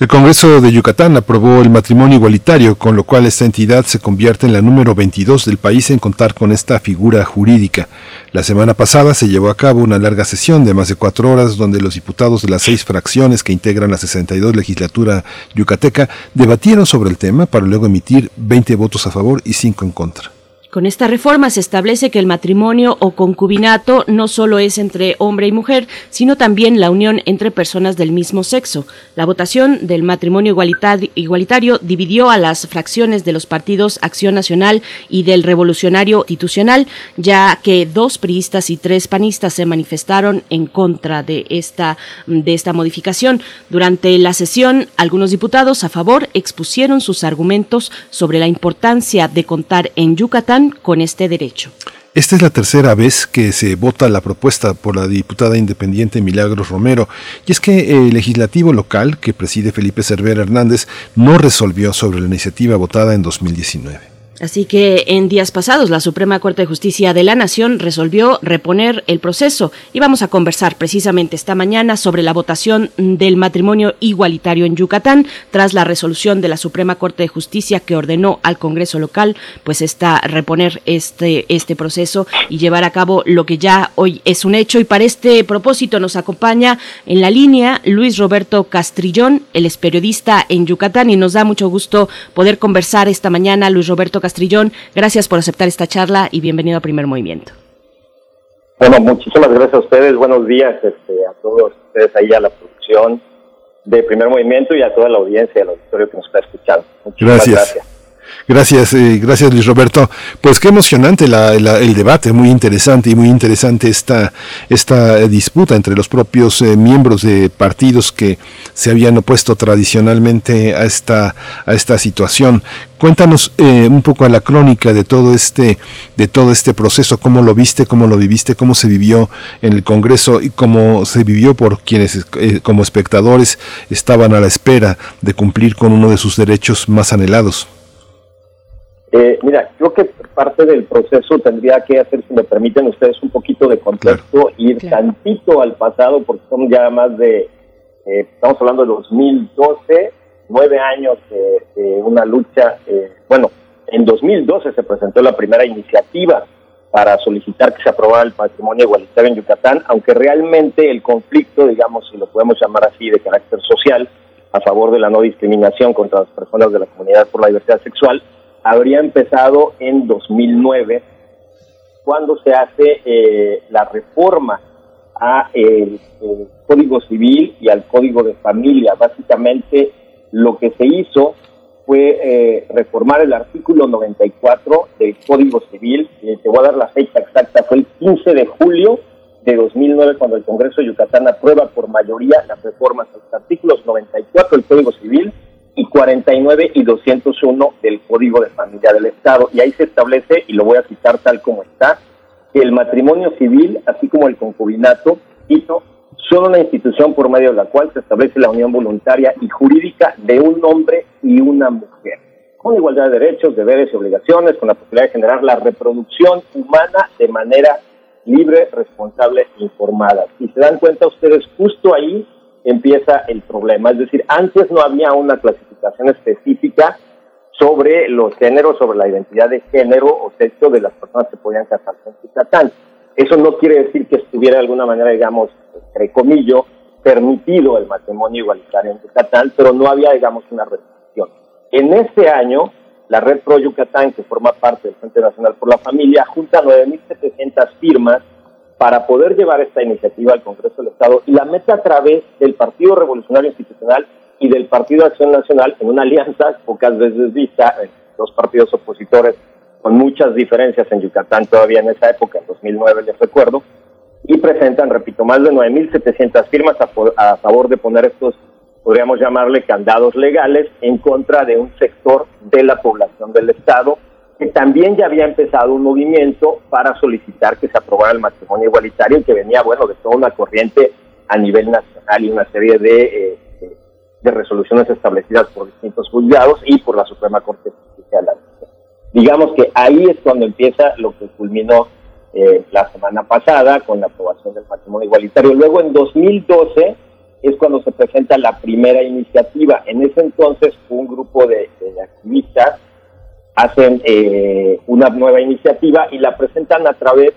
El Congreso de Yucatán aprobó el matrimonio igualitario, con lo cual esta entidad se convierte en la número 22 del país en contar con esta figura jurídica. La semana pasada se llevó a cabo una larga sesión de más de cuatro horas donde los diputados de las seis fracciones que integran la 62 legislatura yucateca debatieron sobre el tema para luego emitir 20 votos a favor y 5 en contra. Con esta reforma se establece que el matrimonio o concubinato no solo es entre hombre y mujer, sino también la unión entre personas del mismo sexo. La votación del matrimonio igualitario dividió a las fracciones de los partidos Acción Nacional y del Revolucionario Institucional, ya que dos priistas y tres panistas se manifestaron en contra de esta, de esta modificación. Durante la sesión, algunos diputados a favor expusieron sus argumentos sobre la importancia de contar en Yucatán con este derecho. Esta es la tercera vez que se vota la propuesta por la diputada independiente Milagros Romero, y es que el legislativo local que preside Felipe Cervera Hernández no resolvió sobre la iniciativa votada en 2019. Así que en días pasados la Suprema Corte de Justicia de la Nación resolvió reponer el proceso y vamos a conversar precisamente esta mañana sobre la votación del matrimonio igualitario en Yucatán tras la resolución de la Suprema Corte de Justicia que ordenó al Congreso local pues está reponer este este proceso y llevar a cabo lo que ya hoy es un hecho. Y para este propósito nos acompaña en la línea Luis Roberto Castrillón, él es periodista en Yucatán y nos da mucho gusto poder conversar esta mañana. Luis Roberto Castrillón, gracias por aceptar esta charla y bienvenido a Primer Movimiento. Bueno, muchísimas gracias a ustedes, buenos días este, a todos ustedes ahí a la producción de Primer Movimiento y a toda la audiencia del auditorio que nos está escuchando. Muchísimas gracias. Gracias, eh, gracias Luis Roberto. Pues qué emocionante el debate, muy interesante y muy interesante esta, esta disputa entre los propios eh, miembros de partidos que se habían opuesto tradicionalmente a esta, a esta situación. Cuéntanos eh, un poco a la crónica de todo este, de todo este proceso, cómo lo viste, cómo lo viviste, cómo se vivió en el Congreso y cómo se vivió por quienes como espectadores estaban a la espera de cumplir con uno de sus derechos más anhelados. Eh, mira, creo que parte del proceso tendría que hacer, si me permiten ustedes, un poquito de contexto, ir tantito al pasado, porque son ya más de, eh, estamos hablando de 2012, nueve años de, una lucha. Eh, bueno, en 2012 se presentó la primera iniciativa para solicitar que se aprobara el patrimonio igualitario en Yucatán, aunque realmente el conflicto, digamos, si lo podemos llamar así, de carácter social, a favor de la no discriminación contra las personas de la comunidad por la diversidad sexual, habría empezado en 2009, cuando se hace eh, la reforma a el, Código Civil y al Código de Familia. Básicamente lo que se hizo fue eh, reformar el artículo 94 del Código Civil. te voy a dar la fecha exacta, fue el 15 de julio de 2009 cuando el Congreso de Yucatán aprueba por mayoría las reformas a los artículos 94 del Código Civil y 49 y 201 del Código de Familia del Estado. Y ahí se establece, y lo voy a citar tal como está, que el matrimonio civil, así como el concubinato, son una institución por medio de la cual se establece la unión voluntaria y jurídica de un hombre y una mujer, con igualdad de derechos, deberes y obligaciones, con la posibilidad de generar la reproducción humana de manera libre, responsable e informada. Si se dan cuenta ustedes, justo ahí empieza el problema. Es decir, antes no había una clasificación específica sobre los géneros, sobre la identidad de género o sexo de las personas que podían casarse en Yucatán. Eso no quiere decir que estuviera de alguna manera, digamos, entre comillas, permitido el matrimonio igualitario en Yucatán, pero no había, digamos, una restricción. En este año, la Red Pro Yucatán, que forma parte del Frente Nacional por la Familia, junta 9.700 firmas para poder llevar esta iniciativa al Congreso del Estado y la mete a través del Partido Revolucionario Institucional y del Partido Acción Nacional en una alianza pocas veces vista, dos partidos opositores con muchas diferencias en Yucatán todavía en esa época, en 2009 les recuerdo, y presentan, repito, más de 9.700 firmas a, a favor de poner estos, podríamos llamarle candados legales, en contra de un sector de la población del Estado que también ya había empezado un movimiento para solicitar que se aprobara el matrimonio igualitario y que venía, bueno, de toda una corriente a nivel nacional y una serie de, eh, de resoluciones establecidas por distintos juzgados y por la Suprema Corte de Justicia de la Nación. Digamos que ahí es cuando empieza lo que culminó eh, la semana pasada con la aprobación del matrimonio igualitario. Luego, en 2012, es cuando se presenta la primera iniciativa. En ese entonces, un grupo de, de activistas hacen eh, una nueva iniciativa y la presentan a través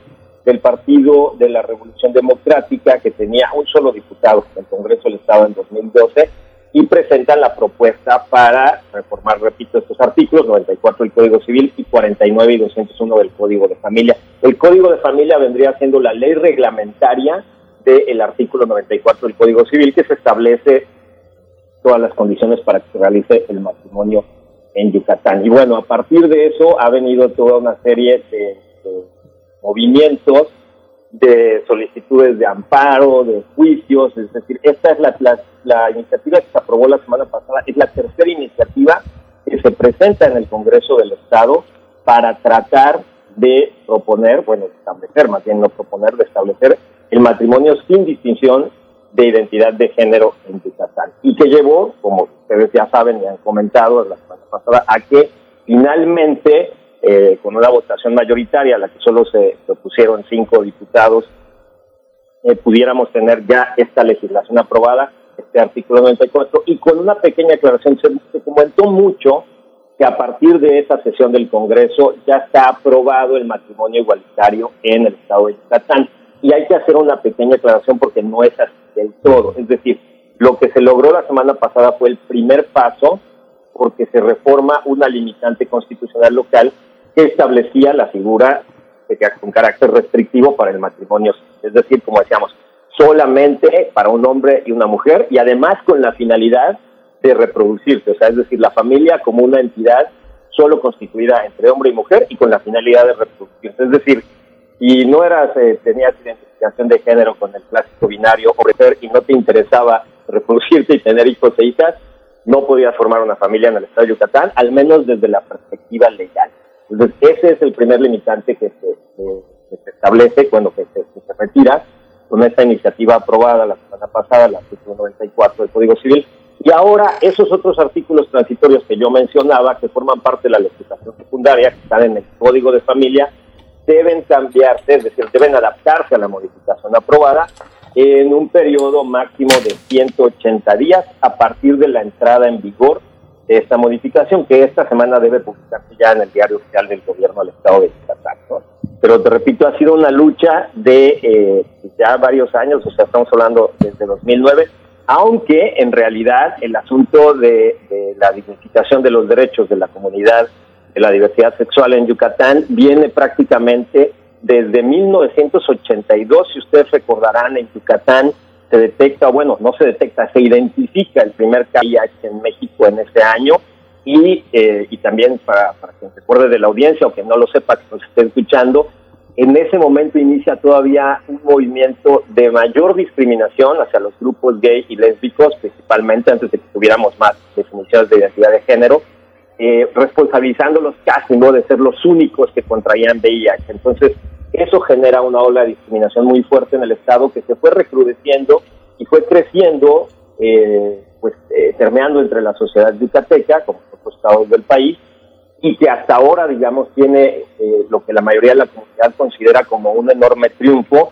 del Partido de la Revolución Democrática, que tenía un solo diputado en el Congreso del Estado en 2012, y presentan la propuesta para reformar, repito, estos artículos 94 del Código Civil y 49 y 201 del Código de Familia. El Código de Familia vendría siendo la ley reglamentaria del artículo 94 del Código Civil que se establece todas las condiciones para que se realice el matrimonio en Yucatán. Y bueno, a partir de eso ha venido toda una serie de movimientos de solicitudes de amparo, de juicios, es decir, esta es la, la, iniciativa que se aprobó la semana pasada, es la tercera iniciativa que se presenta en el Congreso del Estado para tratar de proponer, bueno, establecer, más bien no proponer, de establecer el matrimonio sin distinción de identidad de género en Yucatán. Y que llevó, como ustedes ya saben y han comentado la semana pasada, a que finalmente eh, con una votación mayoritaria, la que solo se propusieron cinco diputados, eh, pudiéramos tener ya esta legislación aprobada, este artículo 94, y con una pequeña aclaración, se, comentó mucho que a partir de esa sesión del Congreso ya está aprobado el matrimonio igualitario en el Estado de Yucatán. Y hay que hacer una pequeña aclaración porque no es así del todo. Es decir, lo que se logró la semana pasada fue el primer paso porque se reforma una limitante constitucional local que establecía la figura de con carácter restrictivo para el matrimonio, es decir, como decíamos, solamente para un hombre y una mujer y además con la finalidad de reproducirse, o sea, es decir, la familia como una entidad solo constituida entre hombre y mujer y con la finalidad de reproducirse, es decir, y no eras, eh, tenías identificación de género con el clásico binario hombre y no te interesaba reproducirte y tener hijos e hijas, no podías formar una familia en el estado de Yucatán, al menos desde la perspectiva legal. Entonces, ese es el primer limitante que se, establece cuando se, se, retira con esta iniciativa aprobada la semana pasada, el artículo 94 del Código Civil. Y ahora esos otros artículos transitorios que yo mencionaba, que forman parte de la legislación secundaria, que están en el Código de Familia, deben cambiarse, es decir, deben adaptarse a la modificación aprobada en un periodo máximo de 180 días a partir de la entrada en vigor esta modificación que esta semana debe publicarse ya en el diario oficial del gobierno del estado de Yucatán. Pero te repito, ha sido una lucha de eh, ya varios años, o sea, estamos hablando desde 2009, aunque en realidad el asunto de, de la dignificación de los derechos de la comunidad de la diversidad sexual en Yucatán viene prácticamente desde 1982, si ustedes recordarán, en Yucatán se detecta, bueno, no se detecta, se identifica el primer VIH en México en ese año. Y, eh, y también para, para quien se acuerde de la audiencia o que no lo sepa, que nos esté escuchando, en ese momento inicia todavía un movimiento de mayor discriminación hacia los grupos gay y lésbicos, principalmente antes de que tuviéramos más definiciones de identidad de género, eh, responsabilizándolos casi no de ser los únicos que contraían VIH. Entonces, eso genera una ola de discriminación muy fuerte en el Estado que se fue recrudeciendo y fue creciendo, eh, pues eh, permeando entre la sociedad yucateca, como otros estados del país, y que hasta ahora, digamos, tiene eh, lo que la mayoría de la comunidad considera como un enorme triunfo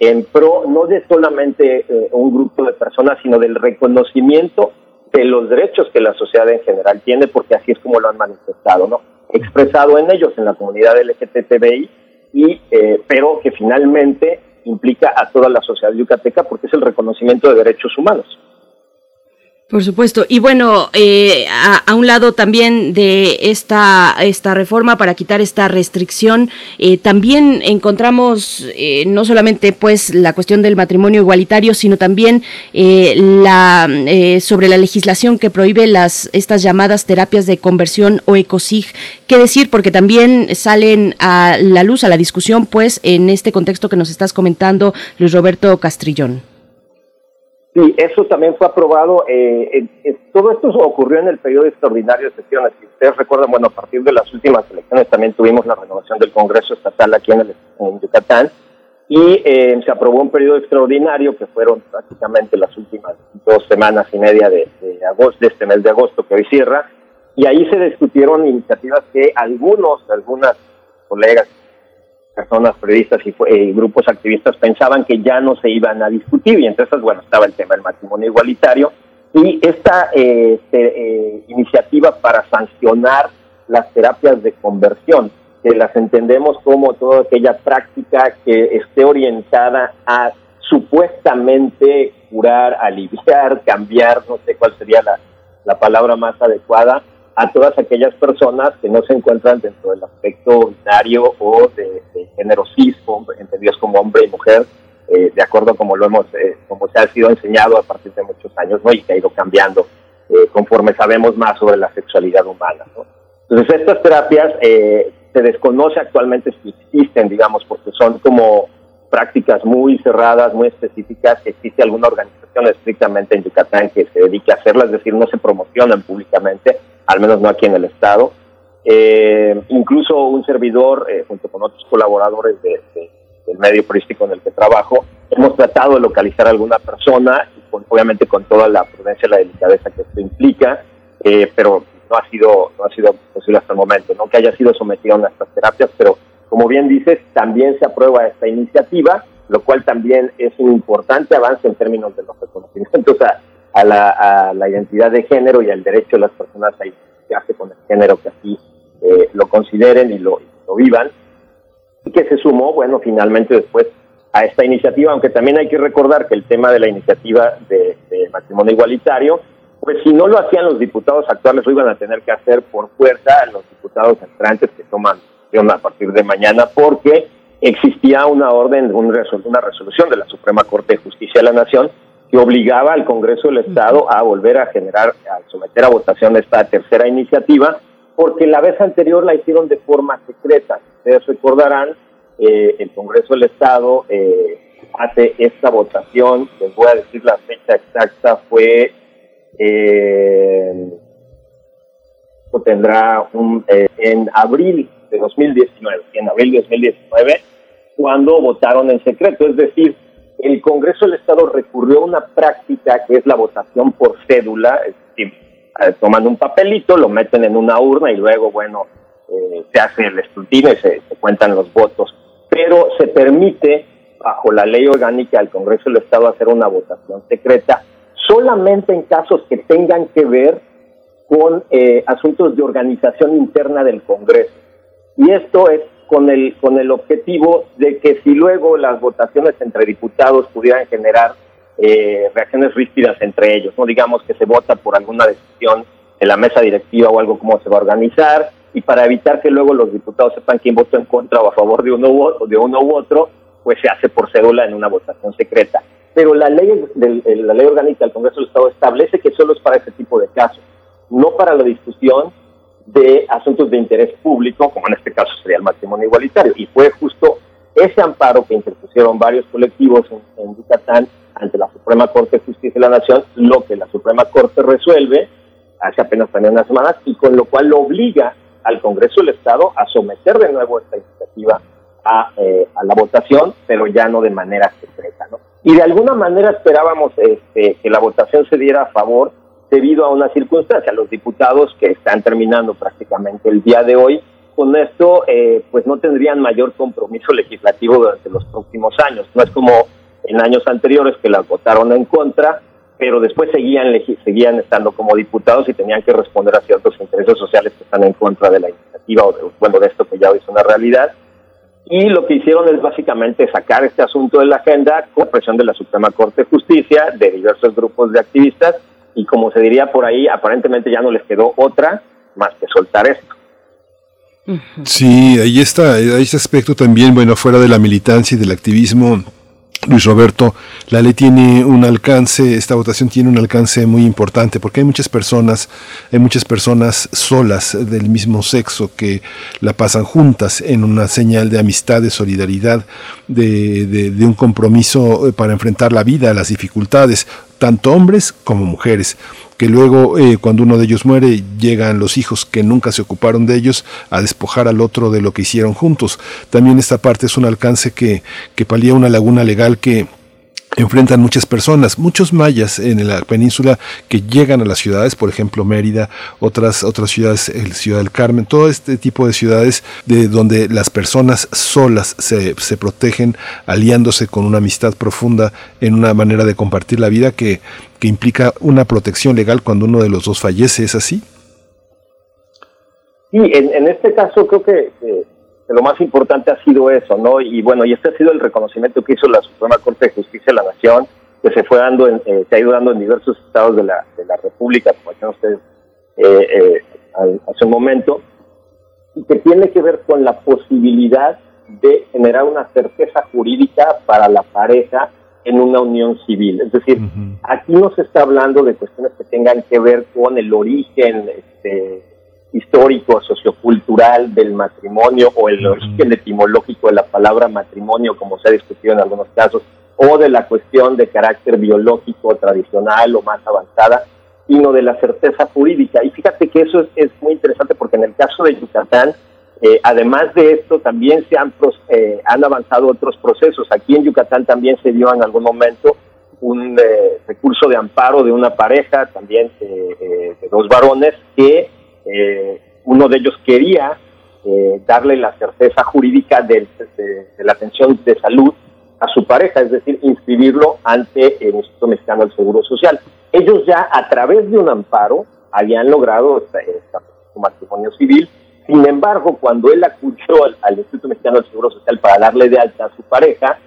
en pro no de solamente eh, un grupo de personas, sino del reconocimiento de los derechos que la sociedad en general tiene, porque así es como lo han manifestado, ¿no? Expresado en ellos, en la comunidad LGTBI, y, eh, pero que finalmente implica a toda la sociedad yucateca porque es el reconocimiento de derechos humanos. Por supuesto. Y bueno, eh, a, un lado también de esta, esta reforma para quitar esta restricción, eh, también encontramos eh, no solamente pues la cuestión del matrimonio igualitario, sino también la sobre la legislación que prohíbe las estas llamadas terapias de conversión o ecosig. ¿Qué decir? Porque también salen a la luz, a la discusión, pues en este contexto que nos estás comentando, Luis Roberto Castrillón. Sí, eso también fue aprobado. Eh, todo esto ocurrió en el periodo extraordinario de sesiones. Si ustedes recuerdan, bueno, a partir de las últimas elecciones también tuvimos la renovación del Congreso Estatal aquí en, el, Yucatán y eh, se aprobó un periodo extraordinario que fueron prácticamente las últimas dos semanas y media de, agosto, de este mes de agosto que hoy cierra. Y ahí se discutieron iniciativas que algunos, algunas colegas personas periodistas y, grupos activistas pensaban que ya no se iban a discutir y entonces, bueno, estaba el tema del matrimonio igualitario y esta eh, eh, iniciativa para sancionar las terapias de conversión, que las entendemos como toda aquella práctica que esté orientada a supuestamente curar, aliviar, cambiar, no sé cuál sería la, la palabra más adecuada, a todas aquellas personas que no se encuentran dentro del aspecto binario o de, género eh, ha sido enseñado a partir de muchos años, ¿no? Y que ha ido cambiando eh, conforme sabemos más sobre la sexualidad humana, ¿no? Entonces estas terapias se desconoce actualmente si existen, digamos, porque son como prácticas muy cerradas, muy específicas. Existe alguna organización estrictamente en Yucatán que se dedique a hacerlas, es decir, no se promocionan públicamente, al menos no aquí en el Estado. incluso un servidor, junto con otros colaboradores de, del medio turístico en el que trabajo, hemos tratado de localizar a alguna persona, obviamente con toda la prudencia y la delicadeza que esto implica, eh, pero no ha sido no ha sido posible hasta el momento, no que haya sido sometido a estas terapias, pero como bien dices, también se aprueba esta iniciativa, lo cual también es un importante avance en términos de los reconocimientos a, la, identidad de género y al derecho de las personas a identificarse con el género que así eh, lo consideren y lo, vivan que se sumó, bueno, finalmente después a esta iniciativa, aunque también hay que recordar que el tema de la iniciativa de, matrimonio igualitario, pues si no lo hacían los diputados actuales, lo iban a tener que hacer por fuerza los diputados entrantes que toman a partir de mañana, porque existía una orden, una resolución de la Suprema Corte de Justicia de la Nación que obligaba al Congreso del Estado a volver a generar, a someter a votación esta tercera iniciativa, porque la vez anterior la hicieron de forma secreta. Ustedes recordarán, eh, el Congreso del Estado eh, hace esta votación, les voy a decir la fecha exacta, fue, eh, tendrá un, eh, en abril de 2019, en abril de 2019, cuando votaron en secreto, es decir, el Congreso del Estado recurrió a una práctica que es la votación por cédula, es decir, eh, toman un papelito, lo meten en una urna y luego, bueno, eh, se hace el escrutinio y se, cuentan los votos. Pero se permite, bajo la ley orgánica del Congreso del Estado, hacer una votación secreta solamente en casos que tengan que ver con eh, asuntos de organización interna del Congreso. Y esto es con el, con el objetivo de que si luego las votaciones entre diputados pudieran generar eh, reacciones ríspidas entre ellos, no digamos que se vota por alguna decisión de la mesa directiva o algo como se va a organizar y para evitar que luego los diputados sepan quién votó en contra o a favor de uno u, de uno u otro, pues se hace por cédula en una votación secreta. Pero la ley, la ley orgánica del Congreso del Estado establece que solo es para ese tipo de casos, no para la discusión de asuntos de interés público, como en este caso sería el matrimonio igualitario. Y fue justo ese amparo que interpusieron varios colectivos en, en Yucatán ante la Suprema Corte de Justicia de la Nación, lo que la Suprema Corte resuelve hace apenas también unas semanas y con lo cual lo obliga al Congreso del Estado a someter de nuevo esta iniciativa a, eh, a la votación, pero ya no de manera secreta. ¿no? Y de alguna manera esperábamos este, que la votación se diera a favor debido a una circunstancia. Los diputados que están terminando prácticamente el día de hoy, con esto eh, pues no tendrían mayor compromiso legislativo durante los próximos años. No es como en años anteriores que las votaron en contra, pero después seguían, seguían estando como diputados y tenían que responder a ciertos intereses sociales que están en contra de la iniciativa o de, bueno, de esto que ya hoy es una realidad. Y lo que hicieron es básicamente sacar este asunto de la agenda con presión de la Suprema Corte de Justicia, de diversos grupos de activistas, y como se diría por ahí, aparentemente ya no les quedó otra más que soltar esto. Sí, ahí está, hay ese aspecto también, bueno, fuera de la militancia y del activismo, Luis Roberto, la ley tiene un alcance, esta votación tiene un alcance muy importante porque hay muchas personas, hay muchas personas solas del mismo sexo que la pasan juntas en una señal de amistad, de solidaridad, de, de un compromiso para enfrentar la vida, las dificultades, tanto hombres como mujeres luego eh, cuando uno de ellos muere llegan los hijos que nunca se ocuparon de ellos a despojar al otro de lo que hicieron juntos. También esta parte es un alcance que, que palía una laguna legal que enfrentan muchas personas, muchos mayas en la península que llegan a las ciudades, por ejemplo Mérida, otras otras ciudades, el Ciudad del Carmen, todo este tipo de ciudades de donde las personas solas se, se protegen aliándose con una amistad profunda en una manera de compartir la vida que, que implica una protección legal cuando uno de los dos fallece, ¿es así? Sí, en, en este caso creo que lo más importante ha sido eso, ¿no? Y bueno, y este ha sido el reconocimiento que hizo la Suprema Corte de Justicia de la Nación que se fue dando, en, eh, se ha ido dando en diversos estados de la, de la República, como decían ustedes eh, eh, hace un momento, y que tiene que ver con la posibilidad de generar una certeza jurídica para la pareja en una unión civil. Es decir, aquí no se está hablando de cuestiones que tengan que ver con el origen este, histórico, sociocultural del matrimonio o el origen etimológico de la palabra matrimonio, como se ha discutido en algunos casos, o de la cuestión de carácter biológico, tradicional o más avanzada, sino de la certeza jurídica. Y fíjate que eso es, muy interesante porque en el caso de Yucatán, eh, además de esto, también se han, eh, han avanzado otros procesos. Aquí en Yucatán también se dio en algún momento un eh, recurso de amparo de una pareja, también de dos varones, que uno de ellos quería darle la certeza jurídica de, la atención de salud a su pareja, es decir, inscribirlo ante el Instituto Mexicano del Seguro Social. Ellos ya a través de un amparo habían logrado su matrimonio civil, sin embargo, cuando él acudió al, Instituto Mexicano del Seguro Social para darle de alta a su pareja,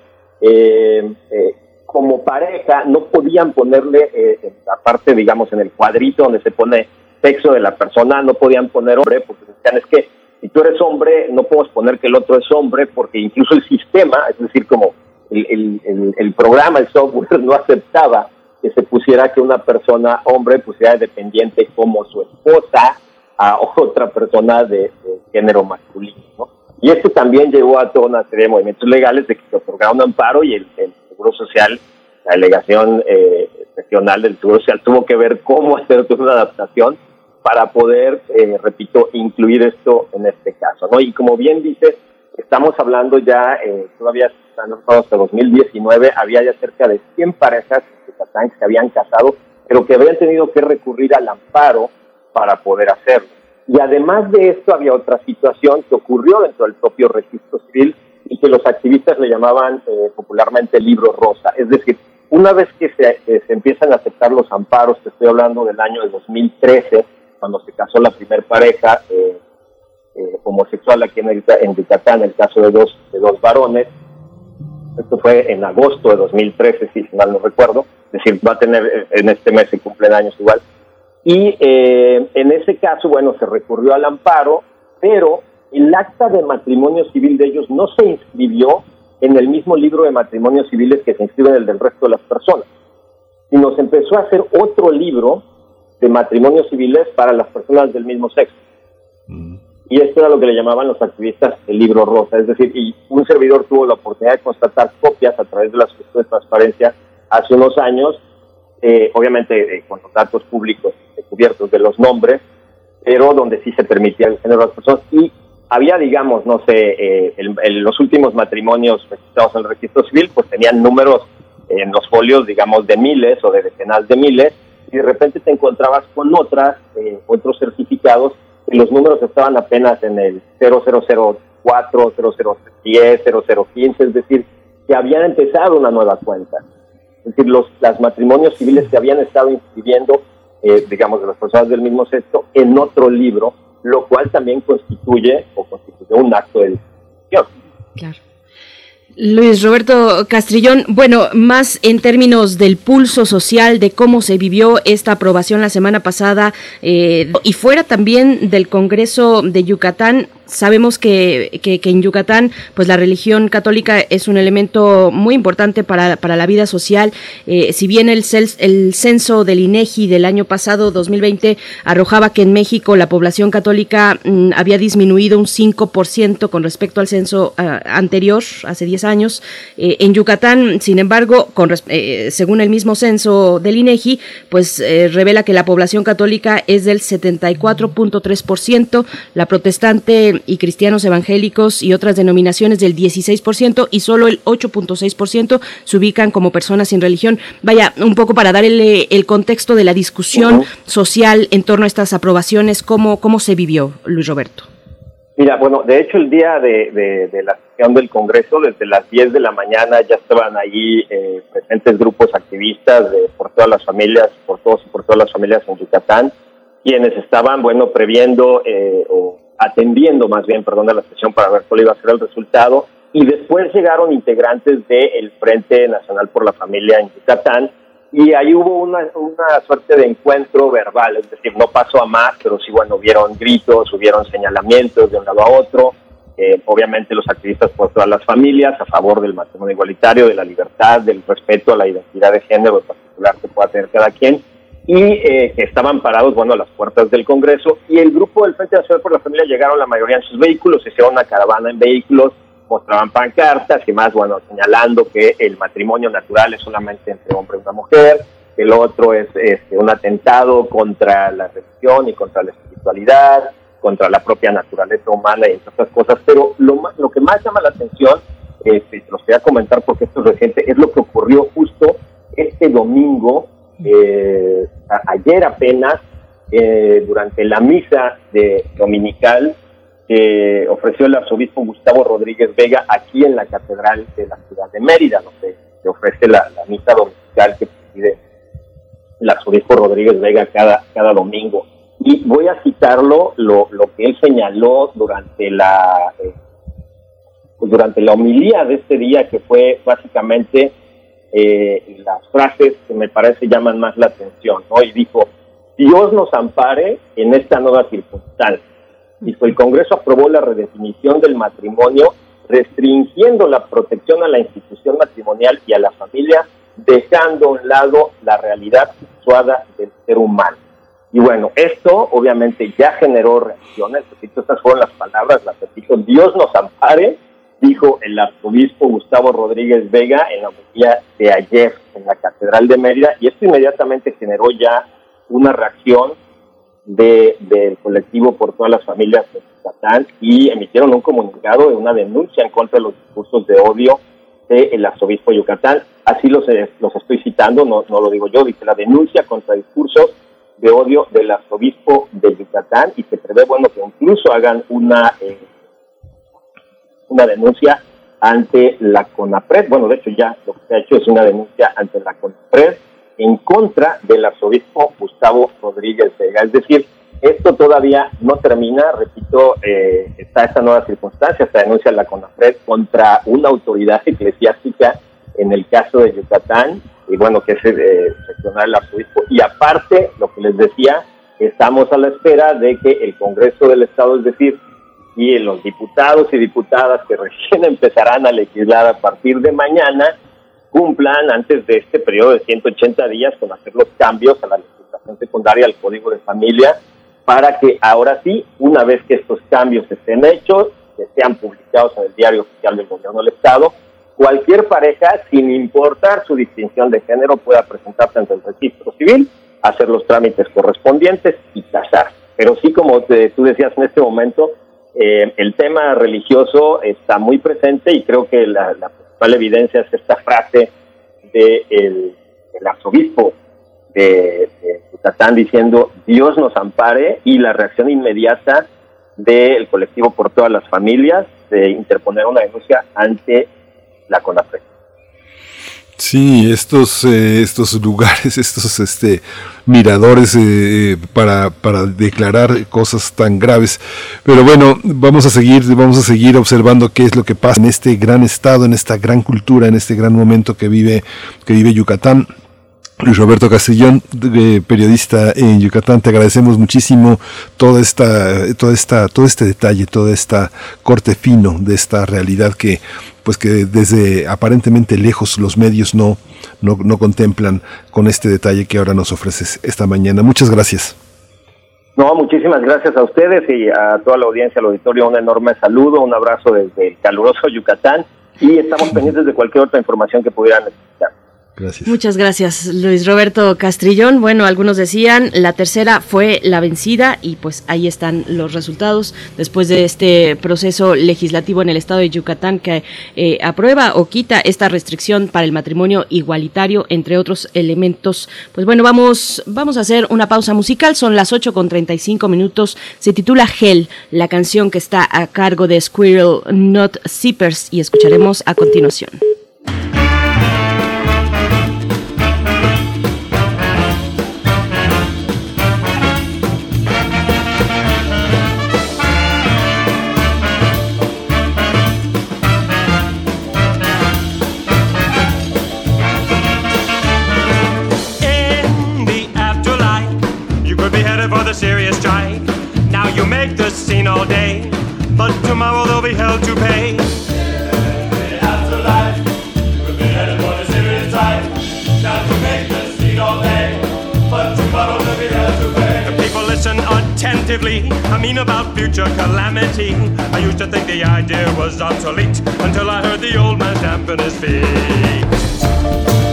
eh, eh, como pareja no podían ponerle, eh, aparte, digamos, en el cuadrito donde se pone sexo de la persona, no podían poner hombre, porque decían, es que si tú eres hombre, no podemos poner que el otro es hombre, porque incluso el sistema, es decir, como el, programa, el software no aceptaba que se pusiera que una persona hombre pusiera dependiente como su esposa a otra persona de, género masculino. ¿no? Y esto también llevó a toda una serie de movimientos legales de que se otorgara un amparo y el, Seguro Social, la delegación eh, regional del Seguro Social tuvo que ver cómo hacer una adaptación para poder, eh, repito, incluir esto en este caso. ¿no? Y como bien dice, estamos hablando ya, eh, todavía hasta 2019, había ya cerca de 100 parejas que se habían casado, pero que habían tenido que recurrir al amparo para poder hacerlo. Y además de esto había otra situación que ocurrió dentro del propio registro civil y que los activistas le llamaban eh, popularmente libro rosa. Es decir, una vez que se, se, empiezan a aceptar los amparos, te estoy hablando del año de 2013, cuando se casó la primer pareja eh, eh, homosexual aquí en, el, en Yucatán, el caso de dos, de dos varones, esto fue en agosto de 2013, si mal no recuerdo, es decir, va a tener en este mes se cumplen años igual, y eh, en ese caso, bueno, se recurrió al amparo, pero el acta de matrimonio civil de ellos no se inscribió en el mismo libro de matrimonios civiles que se inscribe en el del resto de las personas, sino se empezó a hacer otro libro de matrimonios civiles para las personas del mismo sexo. Mm. Y esto era lo que le llamaban los activistas el libro rosa, es decir, y un servidor tuvo la oportunidad de constatar copias a través de las cuestiones de transparencia hace unos años, eh, obviamente eh, con los datos públicos cubiertos de los nombres, pero donde sí se permitía el género de las personas y había, digamos, no sé, eh, los últimos matrimonios registrados en el registro civil, pues tenían números en los folios, digamos, de miles o de decenas de miles, y de repente te encontrabas con otras, eh, otros certificados, y los números estaban apenas en el 0004, 0010, 0015, es decir, que habían empezado una nueva cuenta. Es decir, los los matrimonios civiles que habían estado inscribiendo eh, digamos, las personas del mismo sexo en otro libro, lo cual también constituye o constituye un acto de discriminación. Claro. Luis Roberto Castrillón, bueno, más en términos del pulso social, de cómo se vivió esta aprobación la semana pasada eh, y fuera también del Congreso de Yucatán, Sabemos que, que, en Yucatán, pues la religión católica es un elemento muy importante para, para la vida social. Eh, si bien el, el censo del INEGI del año pasado, 2020, arrojaba que en México la población católica mm, había disminuido un 5% con respecto al censo ah, anterior, hace 10 años. Eh, en Yucatán, sin embargo, con, eh, según el mismo censo del INEGI, pues revela que la población católica es del 74.3%, la protestante y cristianos evangélicos y otras denominaciones del 16% y solo el 8.6% se ubican como personas sin religión. Vaya, un poco para dar el, el contexto de la discusión social en torno a estas aprobaciones, ¿cómo, cómo se vivió, Luis Roberto? Mira, bueno, de hecho el día de, de, la sesión del Congreso, desde las 10 de la mañana ya estaban ahí eh, presentes grupos activistas de, por todas las familias, por todos y por todas las familias en Yucatán, quienes estaban, bueno, previendo eh, o atendiendo más bien, perdón la expresión, para ver cuál iba a ser el resultado. y después llegaron integrantes del Frente Nacional por la Familia en Yucatán. Y ahí hubo una, una suerte de encuentro verbal, es decir, no pasó a más, pero sí, bueno, hubieron gritos, hubieron señalamientos de un lado a otro, eh, obviamente los activistas por todas las familias, a favor del matrimonio igualitario, de la libertad, del respeto a la identidad de género en particular que pueda tener cada quien, y eh, que estaban parados, bueno, a las puertas del Congreso, y el grupo del Frente Nacional por la Familia llegaron la mayoría en sus vehículos, hicieron una caravana en vehículos, mostraban pancartas y más, bueno, señalando que el matrimonio natural es solamente entre hombre y una mujer, el otro es este, un atentado contra la religión y contra la espiritualidad, contra la propia naturaleza humana y otras cosas, pero lo, lo que más llama la atención, este, los voy a comentar porque esto es reciente, es lo que ocurrió justo este domingo, eh, ayer apenas, eh, durante la misa de dominical que ofreció el arzobispo Gustavo Rodríguez Vega aquí en la Catedral de la ciudad de Mérida, donde se ofrece la, misa dominical que preside el arzobispo Rodríguez Vega cada, cada domingo. Y voy a citarlo, lo, lo que él señaló durante la, eh, durante la homilía de este día, que fue básicamente eh, las frases que me parece llaman más la atención, ¿no? Y dijo, Dios nos ampare en esta nueva circunstancia Dijo, el Congreso aprobó la redefinición del matrimonio, restringiendo la protección a la institución matrimonial y a la familia, dejando a un lado la realidad situada del ser humano. Y bueno, esto obviamente ya generó reacciones, repito, estas fueron las palabras, las repito, Dios nos ampare, dijo el arzobispo Gustavo Rodríguez Vega en la homilía de ayer en la Catedral de Mérida, y esto inmediatamente generó ya una reacción del colectivo por todas las familias de Yucatán y emitieron un comunicado de una denuncia en contra de los discursos de odio del arzobispo de Yucatán. Así los, eh, los estoy citando, no, no lo digo yo, dice la denuncia contra discursos de odio del arzobispo de Yucatán y se prevé, bueno, que incluso hagan una, eh, una denuncia ante la CONAPRED. Bueno, de hecho ya lo que se ha hecho es una denuncia ante la CONAPRED en contra del arzobispo Gustavo Rodríguez Vega. Es decir, esto todavía no termina, repito, eh, está esta nueva circunstancia, esta denuncia de la CONAFRED contra una autoridad eclesiástica en el caso de Yucatán, y bueno, que es eh, el arzobispo. Y aparte, lo que les decía, estamos a la espera de que el Congreso del Estado, es decir, y los diputados y diputadas que recién empezarán a legislar a partir de mañana, cumplan antes de este periodo de 180 días con hacer los cambios a la legislación secundaria al Código de Familia para que ahora sí, una vez que estos cambios estén hechos, que sean publicados en el diario oficial del gobierno del Estado, cualquier pareja, sin importar su distinción de género, pueda presentarse ante el registro civil, hacer los trámites correspondientes y casar. Pero sí, como tú decías en este momento, eh, el tema religioso está muy presente y creo que la, principal evidencia es esta frase del de el arzobispo de, de diciendo Dios nos ampare y la reacción inmediata del colectivo por todas las familias de interponer una denuncia ante la CONAPRED. Sí, estos, eh, estos lugares, estos este, miradores eh, para, para declarar cosas tan graves. Pero bueno, vamos a seguir, vamos a seguir observando qué es lo que pasa en este gran estado, en esta gran cultura, en este gran momento que vive, que vive Yucatán. Luis Roberto Castellón, periodista en Yucatán, te agradecemos muchísimo toda esta, toda esta, todo este detalle, toda esta corte fino de esta realidad que, pues que desde aparentemente lejos los medios no, no, no contemplan con este detalle que ahora nos ofreces esta mañana. Muchas gracias. No, muchísimas gracias a ustedes y a toda la audiencia, al auditorio, un enorme saludo, un abrazo desde el caluroso Yucatán y estamos pendientes de cualquier otra información que pudieran necesitar. Muchas gracias, Luis Roberto Castrillón. Bueno, algunos decían la tercera fue la vencida y pues ahí están los resultados después de este proceso legislativo en el estado de Yucatán que eh, aprueba o quita esta restricción para el matrimonio igualitario, entre otros elementos. Pues bueno, vamos, vamos a hacer una pausa musical. Son las 8 con 35 minutos. Se titula Hell, la canción que está a cargo de Squirrel Not Zippers y escucharemos a continuación. But tomorrow they'll be held to pay. Listen attentively. I mean about future calamity. I used to think the idea was obsolete until I heard the old man dampen his feet.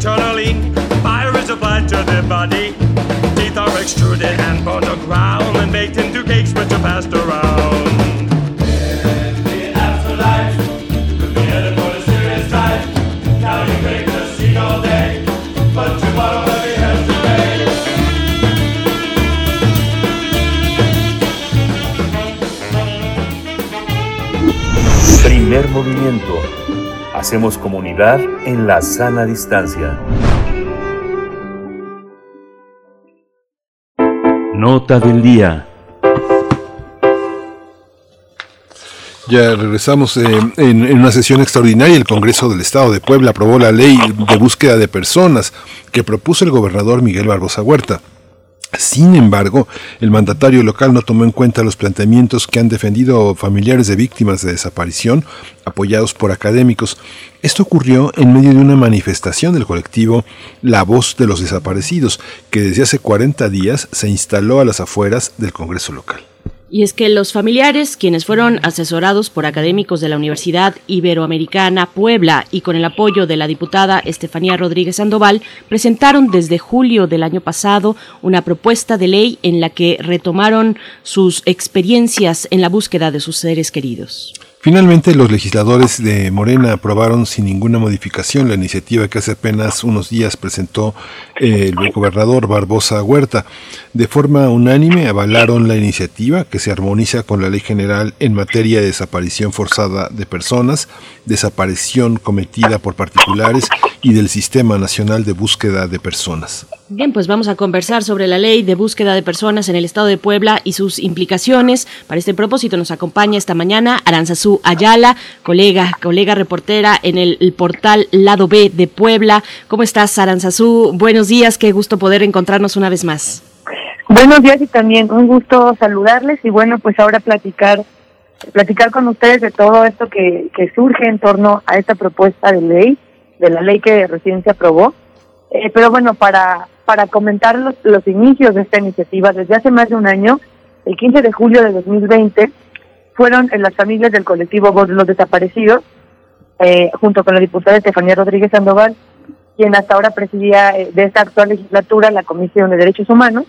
internally. Fire is applied to the body. Teeth are extruded and put to ground and baked into cakes which are passed around. Afterlife, could be headed for a serious. Now you the day, but. Primer movimiento Hacemos comunidad en la sana distancia. Nota del día. Ya regresamos eh, en, en una sesión extraordinaria. El Congreso del Estado de Puebla aprobó la ley de búsqueda de personas que propuso el gobernador Miguel Barbosa Huerta. Sin embargo, el mandatario local no tomó en cuenta los planteamientos que han defendido familiares de víctimas de desaparición, apoyados por académicos. Esto ocurrió en medio de una manifestación del colectivo La Voz de los Desaparecidos, que desde hace 40 días se instaló a las afueras del Congreso local. Y es que los familiares, quienes fueron asesorados por académicos de la Universidad Iberoamericana Puebla y con el apoyo de la diputada Estefanía Rodríguez Sandoval, presentaron desde julio del año pasado una propuesta de ley en la que retomaron sus experiencias en la búsqueda de sus seres queridos. Finalmente, los legisladores de Morena aprobaron sin ninguna modificación la iniciativa que hace apenas unos días presentó eh, el gobernador Barbosa Huerta. De forma unánime avalaron la iniciativa que se armoniza con la Ley General en materia de desaparición forzada de personas, desaparición cometida por particulares y del Sistema Nacional de Búsqueda de Personas. Bien, pues vamos a conversar sobre la ley de búsqueda de personas en el estado de Puebla y sus implicaciones. Para este propósito nos acompaña esta mañana Aranzazú Ayala, colega, colega reportera en el, portal Lado B de Puebla. ¿Cómo estás, Aranzazú? Buenos días, qué gusto poder encontrarnos una vez más. Buenos días y también un gusto saludarles y bueno, pues ahora platicar platicar con ustedes de todo esto que, que surge en torno a esta propuesta de ley, de la ley que recién se aprobó. Eh, pero bueno, para, para comentar los, los inicios de esta iniciativa, desde hace más de un año, el 15 de julio de 2020, fueron en las familias del colectivo Voz de los Desaparecidos, eh, junto con la diputada Estefanía Rodríguez Sandoval, quien hasta ahora presidía eh, de esta actual legislatura la Comisión de Derechos Humanos,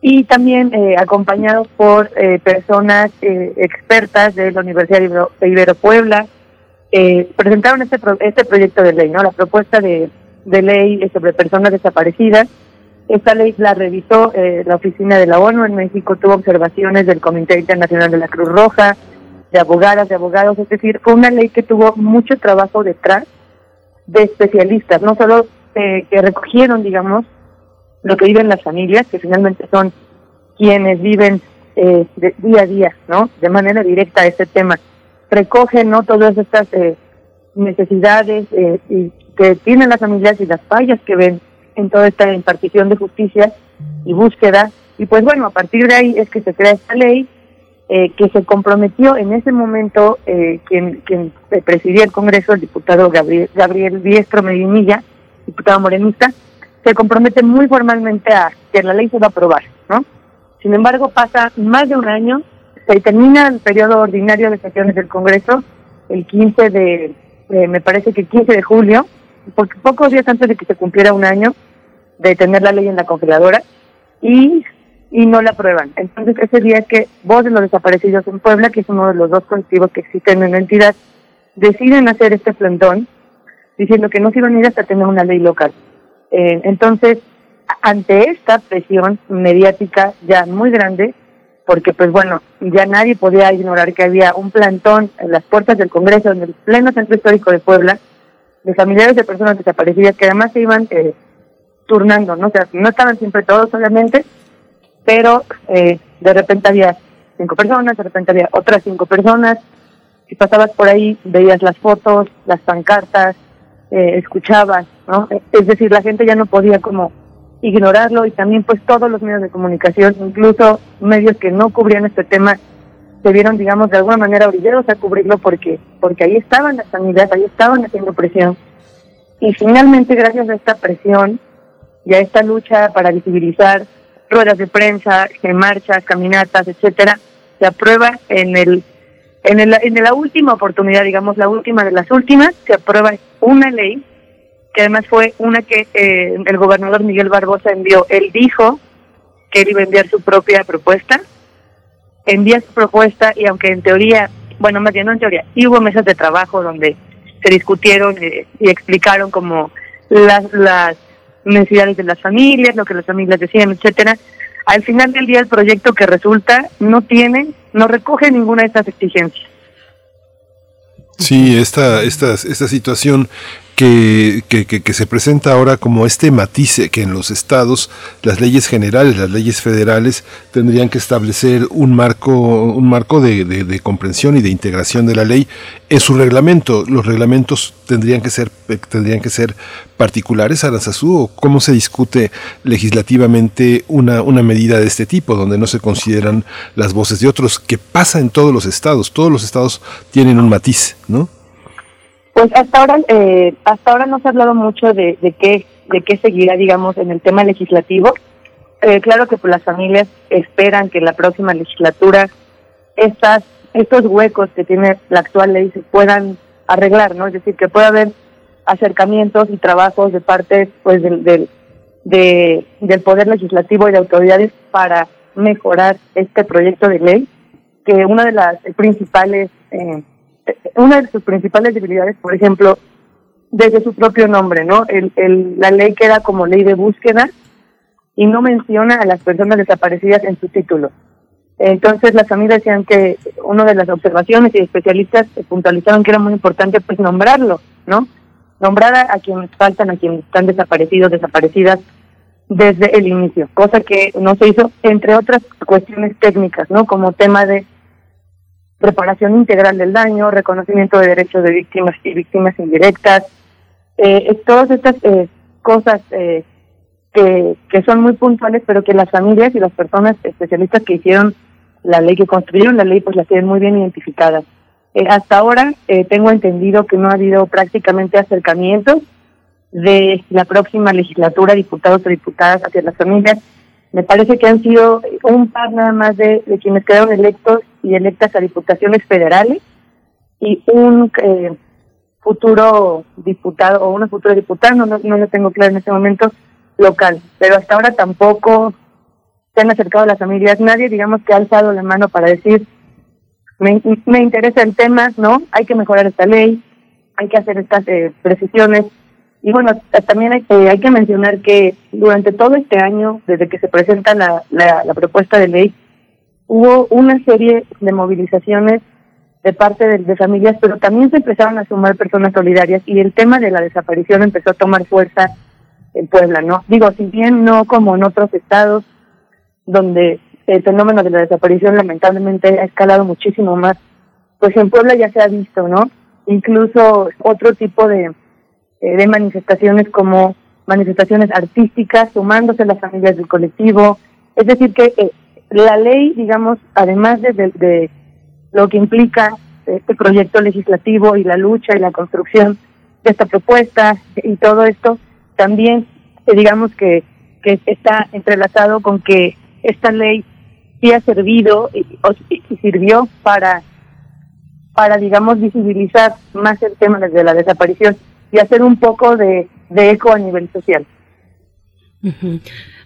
y también eh, acompañados por personas expertas de la Universidad Ibero, de Ibero Puebla, presentaron este, pro- este proyecto de ley, ¿no? La propuesta de, de ley sobre personas desaparecidas. Esta ley la revisó eh, la oficina de la ONU en México, tuvo observaciones del Comité Internacional de la Cruz Roja, de abogadas, de abogados, es decir, fue una ley que tuvo mucho trabajo detrás de especialistas, no solo eh, que recogieron, digamos, lo que viven las familias, que finalmente son quienes viven eh, de- día a día, ¿no? De manera directa este tema. Recogen, ¿no? Todas estas eh, necesidades eh, y que tienen las familias y las fallas que ven en toda esta impartición de justicia y búsqueda. Y pues bueno, a partir de ahí es que se crea esta ley eh, que se comprometió en ese momento eh, quien, quien presidía el Congreso, el diputado Gabriel, Gabriel Diestro Medinilla, diputado morenista, se compromete muy formalmente a que la ley se va a aprobar, ¿no? Sin embargo, pasa más de un año, se termina el periodo ordinario de sesiones del Congreso el 15 de, eh, me parece que 15 de julio, porque pocos días antes de que se cumpliera un año de tener la ley en la congeladora, y, y no la aprueban. Entonces, ese día que Voz de los Desaparecidos en Puebla, que es uno de los dos colectivos que existen en la entidad, deciden hacer este plantón diciendo que no se iban ir hasta tener una ley local. Eh, entonces, ante esta presión mediática ya muy grande, porque pues bueno, ya nadie podía ignorar que había un plantón en las puertas del Congreso, en el pleno centro histórico de Puebla, de familiares de personas desaparecidas que además se iban eh, turnando, ¿no? O no estaban siempre todos, obviamente, pero eh, de repente había cinco personas, de repente había otras cinco personas. Si pasabas por ahí, veías las fotos, las pancartas, eh, escuchabas, ¿no? Es decir, la gente ya no podía como ignorarlo y también pues todos los medios de comunicación, incluso medios que no cubrían este tema, se vieron, digamos, de alguna manera orilleros a cubrirlo porque, porque ahí estaban las familias, ahí estaban haciendo presión. Y finalmente, gracias a esta presión y a esta lucha para visibilizar ruedas de prensa, marchas, caminatas, etcétera, se aprueba en el en, el, en la última oportunidad, digamos la última de las últimas, se aprueba una ley que además fue una que eh, el gobernador Miguel Barbosa envió. Él dijo que él iba a enviar su propia propuesta, envía su propuesta y aunque en teoría, bueno, más bien no en teoría, hubo mesas de trabajo donde se discutieron eh, y explicaron como las, las necesidades de las familias, lo que las familias decían, etcétera. Al final del día el proyecto que resulta no tiene, no recoge ninguna de estas exigencias. Sí, esta, esta, esta situación que, se presenta ahora como este matice que en los estados las leyes generales, las leyes federales tendrían que establecer un marco, un marco de, comprensión y de integración de la ley en su reglamento. Los reglamentos tendrían que ser, tendrían que ser particulares, Aranzazú, o cómo se discute legislativamente una, una medida de este tipo, donde no se consideran las voces de otros, que pasa en todos los estados. Todos los estados tienen un matiz, ¿no? Pues hasta ahora, eh, hasta ahora no se ha hablado mucho de, de qué, de qué seguirá, digamos, en el tema legislativo. Eh, claro que pues, las familias esperan que la próxima legislatura estas, estos huecos que tiene la actual ley se puedan arreglar, ¿no? Es decir, que pueda haber acercamientos y trabajos de parte, pues, del, del, de, del poder legislativo y de autoridades para mejorar este proyecto de ley, que una de las principales eh, una de sus principales debilidades, por ejemplo, desde su propio nombre, ¿no? El, el, la ley queda como ley de búsqueda y no menciona a las personas desaparecidas en su título. Entonces las familias decían que una de las observaciones y especialistas puntualizaron que era muy importante pues nombrarlo, ¿no? Nombrar a, a quienes faltan, a quienes están desaparecidos, desaparecidas desde el inicio, cosa que no se hizo entre otras cuestiones técnicas, ¿no? Como tema de preparación integral del daño, reconocimiento de derechos de víctimas y víctimas indirectas, eh, todas estas eh, cosas eh, que, que son muy puntuales, pero que las familias y las personas especialistas que hicieron la ley, que construyeron la ley, pues las tienen muy bien identificadas. Eh, hasta ahora eh, tengo entendido que no ha habido prácticamente acercamientos de la próxima legislatura, diputados o diputadas hacia las familias. Me parece que han sido un par nada más de, de quienes quedaron electos y electas a diputaciones federales y un eh, futuro diputado o una futura diputada, no, no, lo tengo claro en este momento, local. Pero hasta ahora tampoco se han acercado las familias. Nadie, digamos, que ha alzado la mano para decir, me, me interesa el tema, ¿no? Hay que mejorar esta ley, hay que hacer estas eh, precisiones. Y bueno, también hay, hay que mencionar que durante todo este año, desde que se presenta la, la, la propuesta de ley, hubo una serie de movilizaciones de parte de, familias, pero también se empezaron a sumar personas solidarias y el tema de la desaparición empezó a tomar fuerza en Puebla, ¿no? Digo, si bien no como en otros estados donde el fenómeno de la desaparición lamentablemente ha escalado muchísimo más, pues en Puebla ya se ha visto, ¿no? Incluso otro tipo de, eh, de manifestaciones como manifestaciones artísticas, sumándose las familias del colectivo, es decir, que eh, la ley, digamos, además de, de, lo que implica este proyecto legislativo y la lucha y la construcción de esta propuesta y todo esto, también eh, digamos que, que está entrelazado con que esta ley sí ha servido y, y sirvió para, para, digamos, visibilizar más el tema de la desaparición y hacer un poco de, de eco a nivel social.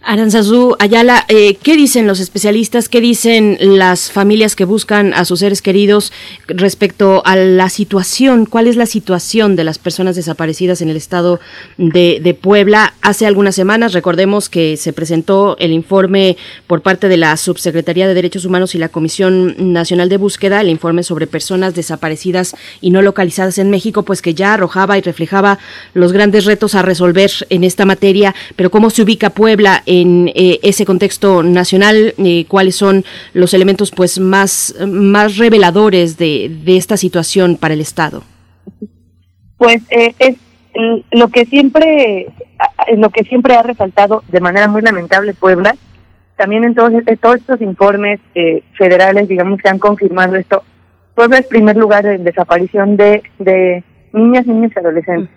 Aranzazú Ayala, eh, ¿qué dicen los especialistas? ¿Qué dicen las familias que buscan a sus seres queridos respecto a la situación? ¿Cuál es la situación de las personas desaparecidas en el estado de, de Puebla? Hace algunas semanas, recordemos que se presentó el informe por parte de la Subsecretaría de Derechos Humanos y la Comisión Nacional de Búsqueda, el informe sobre personas desaparecidas y no localizadas en México, pues que ya arrojaba y reflejaba los grandes retos a resolver en esta materia, pero cómo se ubica Puebla en eh, ese contexto nacional, eh, cuáles son los elementos pues más, más reveladores de, de esta situación para el Estado. Pues eh, es lo que siempre lo que siempre ha resaltado de manera muy lamentable Puebla también en todos, todos estos informes federales digamos que han confirmado esto Puebla es primer lugar en desaparición de, de niñas niños y adolescentes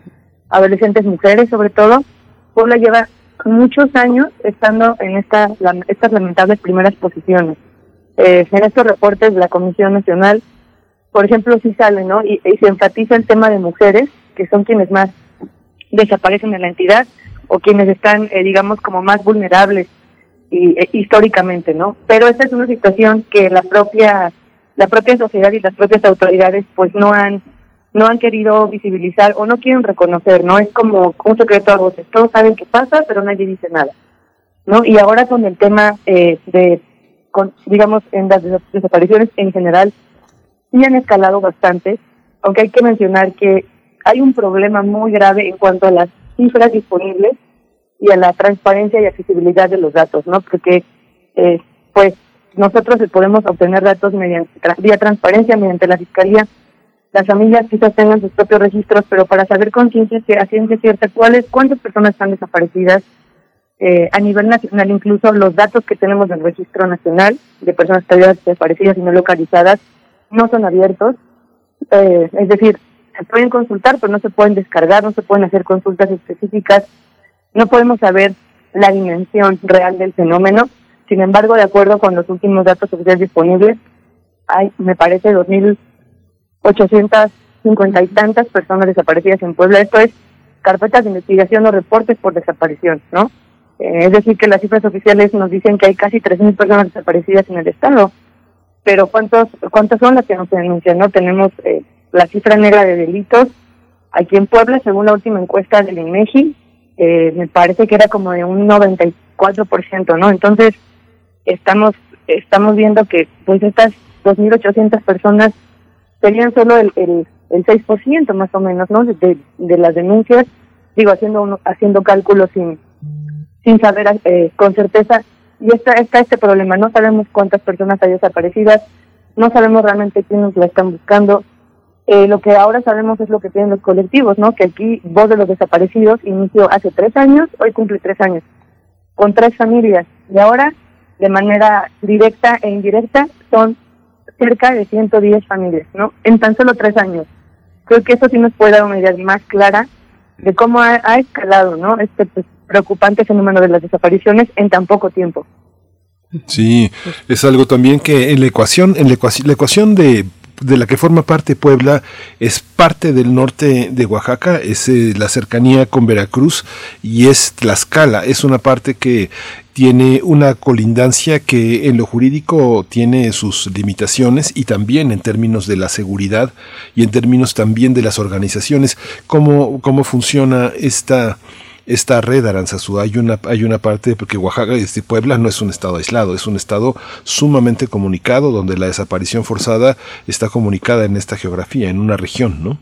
adolescentes mujeres sobre todo Puebla lleva muchos años estando en esta, estas lamentables primeras posiciones. Eh, en estos reportes de la Comisión Nacional, por ejemplo, sí sale, ¿no? Y, se enfatiza el tema de mujeres, que son quienes más desaparecen en la entidad o quienes están, eh, digamos, como más vulnerables y, eh, históricamente, ¿no? Pero esta es una situación que la propia la propia sociedad y las propias autoridades pues no han no han querido visibilizar o no quieren reconocer, ¿no? Es como un secreto a voces. Todos saben qué pasa, pero nadie dice nada, ¿no? Y ahora con el tema eh, de, con, digamos, en las desapariciones en general, sí han escalado bastante, aunque hay que mencionar que hay un problema muy grave en cuanto a las cifras disponibles y a la transparencia y accesibilidad de los datos, ¿no? Porque, eh, pues, nosotros podemos obtener datos mediante vía transparencia, mediante la Fiscalía, las familias quizás tengan sus propios registros, pero para saber con ciencia, a ciencia cierta cuáles, cuántas personas están desaparecidas, eh, a nivel nacional incluso los datos que tenemos del registro nacional de personas desaparecidas y no localizadas no son abiertos, eh, es decir, se pueden consultar, pero no se pueden descargar, no se pueden hacer consultas específicas, no podemos saber la dimensión real del fenómeno. Sin embargo, de acuerdo con los últimos datos oficiales disponibles, hay, me parece, 2000 850 y tantas personas desaparecidas en Puebla. Esto es carpetas de investigación o reportes por desaparición, ¿no? Eh, es decir, que las cifras oficiales nos dicen que hay casi 3.000 personas desaparecidas en el Estado. Pero ¿cuántos, ¿cuántas son las que nos denuncian? ¿no? Tenemos eh, la cifra negra de delitos. Aquí en Puebla, según la última encuesta del INEGI, eh, me parece que era como de un 94%, ¿no? Entonces, estamos estamos viendo que pues estas 2.800 personas serían solo el, el, el 6% más o menos, ¿no? De, de las denuncias, digo, haciendo haciendo cálculos sin, sin saber eh, con certeza. Y está, está este problema, no sabemos cuántas personas hay desaparecidas, no sabemos realmente quiénes la están buscando. Eh, lo que ahora sabemos es lo que tienen los colectivos, ¿no? Que aquí Voz de los Desaparecidos inició hace tres años, hoy cumple tres años, con tres familias. Y ahora, de manera directa e indirecta, son cerca de 110 familias, ¿no? En tan solo tres años. Creo que eso sí nos puede dar una idea más clara de cómo ha, escalado, ¿no? Este pues, preocupante fenómeno de las desapariciones en tan poco tiempo. Sí, es algo también que en la ecuación, en la ecuación, la ecuación de de la que forma parte Puebla es parte del norte de Oaxaca, es eh, la cercanía con Veracruz y es Tlaxcala, es una parte que tiene una colindancia que en lo jurídico tiene sus limitaciones y también en términos de la seguridad y en términos también de las organizaciones. ¿Cómo, cómo funciona esta, esta red Aranzazú? Hay una, hay una parte, porque Oaxaca, este Puebla no es un estado aislado, es un estado sumamente comunicado donde la desaparición forzada está comunicada en esta geografía, en una región, ¿no?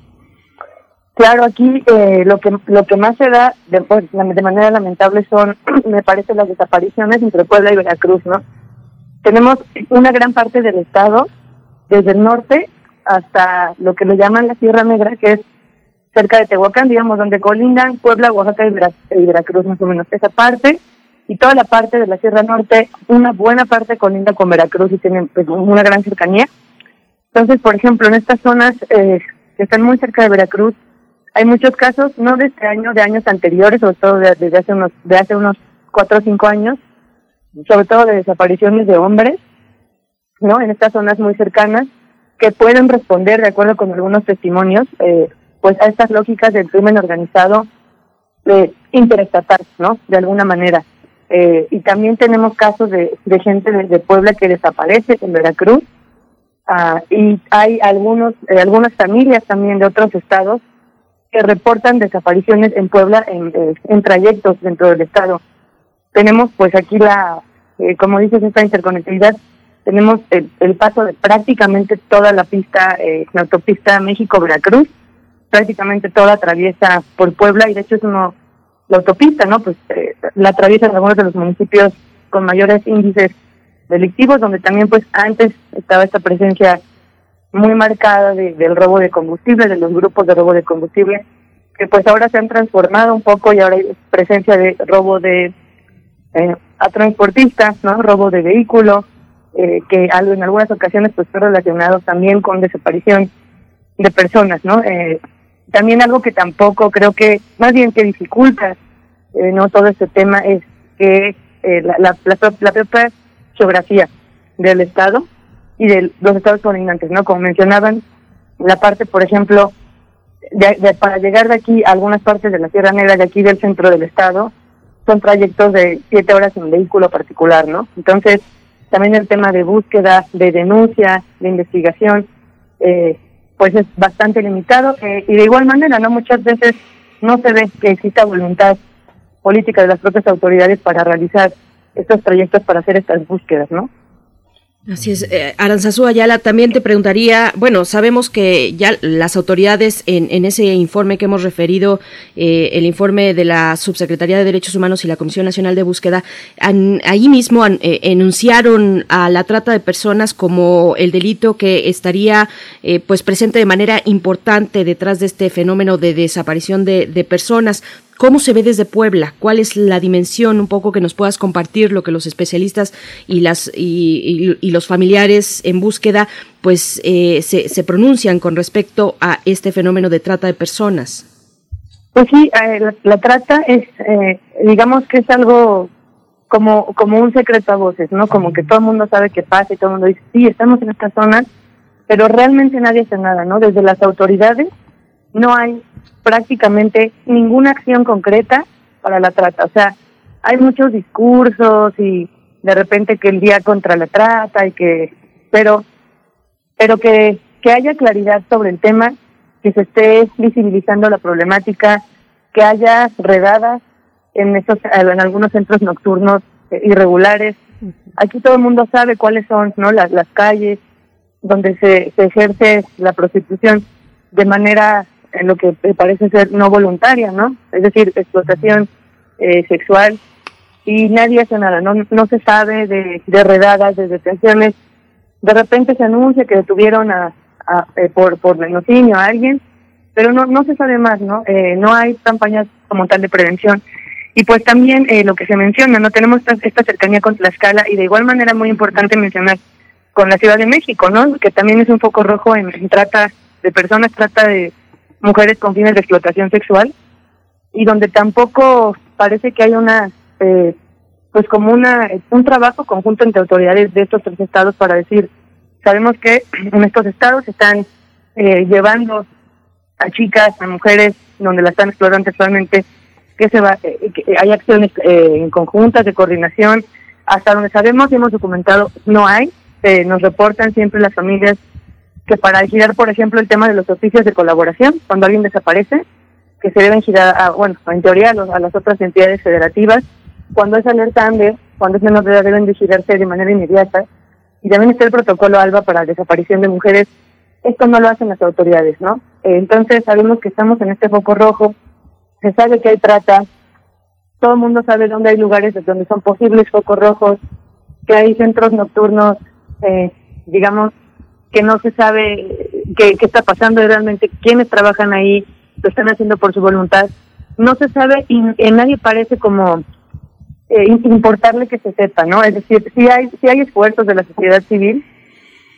Claro, aquí eh, lo que lo que más se da de, pues, manera lamentable son, me parece, las desapariciones entre Puebla y Veracruz, ¿no? Tenemos una gran parte del estado, desde el norte hasta lo que le llaman la Sierra Negra, que es cerca de Tehuacán, digamos, donde colindan Puebla, Oaxaca y, Veracruz, más o menos. Esa parte y toda la parte de la Sierra Norte, una buena parte colinda con Veracruz y tienen pues, una gran cercanía. Entonces, por ejemplo, en estas zonas eh, que están muy cerca de Veracruz, hay muchos casos, no de este año, de años anteriores, sobre todo desde hace unos, de hace unos cuatro o cinco años, sobre todo de desapariciones de hombres, ¿no? En estas zonas muy cercanas, que pueden responder, de acuerdo con algunos testimonios, eh, pues a estas lógicas del crimen organizado eh, interestatal, ¿no? De alguna manera. eh, y también tenemos casos de, gente de, Puebla que desaparece en Veracruz. Ah, y hay algunos eh, algunas familias también de otros estados que reportan desapariciones en Puebla en, eh, trayectos dentro del estado. Tenemos pues aquí la, como dices, esta interconectividad, tenemos el, el, paso de prácticamente toda la pista, la autopista México-Veracruz, prácticamente toda atraviesa por Puebla y de hecho es uno la autopista, ¿no? Pues eh, la atraviesan algunos de los municipios con mayores índices delictivos, donde también pues antes estaba esta presencia muy marcada del robo de combustible, de los grupos de robo de combustible, que pues ahora se han transformado un poco y ahora hay presencia de robo de eh, a transportistas, ¿no? Robo de vehículos, eh, que en algunas ocasiones pues están relacionados también con desaparición de personas, ¿no? Eh, también algo que tampoco creo que, más bien que dificulta eh, no todo este tema es que eh, la, la, la, propia geografía del Estado y de los estados colindantes, ¿no? Como mencionaban, la parte, por ejemplo, de, para llegar de aquí a algunas partes de la Sierra Negra, de aquí del centro del Estado, son trayectos de siete horas en vehículo particular, ¿no? Entonces, también el tema de búsqueda, de denuncia, de investigación, eh, pues es bastante limitado eh, y de igual manera, ¿no? Muchas veces no se ve que exista voluntad política de las propias autoridades para realizar estos trayectos para hacer estas búsquedas, ¿no? Así es. Eh, Aranzazú Ayala, también te preguntaría, bueno, sabemos que ya las autoridades en, ese informe que hemos referido, eh, el informe de la Subsecretaría de Derechos Humanos y la Comisión Nacional de Búsqueda, ahí mismo eh, enunciaron a la trata de personas como el delito que estaría eh, pues presente de manera importante detrás de este fenómeno de desaparición de, de personas. ¿Cómo se ve desde Puebla? ¿Cuál es la dimensión un poco que nos puedas compartir lo que los especialistas y las y, los familiares en búsqueda pues eh, se, se, pronuncian con respecto a este fenómeno de trata de personas? Pues sí, eh, la, trata es, eh, digamos que es algo como como un secreto a voces, ¿no? Como que todo el mundo sabe qué pasa y todo el mundo dice, sí, estamos en esta zona, pero realmente nadie hace nada, ¿no? Desde las autoridades no hay prácticamente ninguna acción concreta para la trata. O sea, hay muchos discursos y de repente que el día contra la trata y que, pero, pero que, que haya claridad sobre el tema, que se esté visibilizando la problemática, que haya redadas en esos, en algunos centros nocturnos irregulares. Aquí todo el mundo sabe cuáles son, ¿no? Las, las calles donde se, se ejerce la prostitución de manera en lo que parece ser no voluntaria, ¿no? Es decir, explotación eh, sexual y nadie hace nada, no, no se sabe de, de redadas, de detenciones. De repente se anuncia que detuvieron a, eh, por, por lenocinio a alguien, pero no, no se sabe más, ¿no? Eh, no hay campañas como tal de prevención. Y pues también eh, lo que se menciona, no tenemos esta, esta cercanía con Tlaxcala y de igual manera muy importante mencionar con la Ciudad de México, ¿no? Que también es un foco rojo en trata de personas, trata de mujeres con fines de explotación sexual y donde tampoco parece que hay una eh, pues como una un trabajo conjunto entre autoridades de estos tres estados para decir sabemos que en estos estados están eh, llevando a chicas a mujeres donde las están explorando sexualmente que se va eh, que hay acciones en conjuntas de coordinación. Hasta donde sabemos y hemos documentado no hay nos reportan siempre las familias que para girar, por ejemplo, el tema de los oficios de colaboración, cuando alguien desaparece, que se deben girar, a, bueno, en teoría a, las otras entidades federativas, cuando es alerta cuando es menor de edad, deben de girarse de manera inmediata, y también está el protocolo ALBA para desaparición de mujeres, esto no lo hacen las autoridades, ¿no? Eh, entonces sabemos que estamos en este foco rojo, se sabe que hay trata, todo el mundo sabe dónde hay lugares donde son posibles focos rojos, que hay centros nocturnos, eh, digamos, que no se sabe qué, está pasando realmente, quiénes trabajan ahí, lo están haciendo por su voluntad. No se sabe y, nadie parece como eh, importarle que se sepa, ¿no? Es decir, si hay, si hay esfuerzos de la sociedad civil,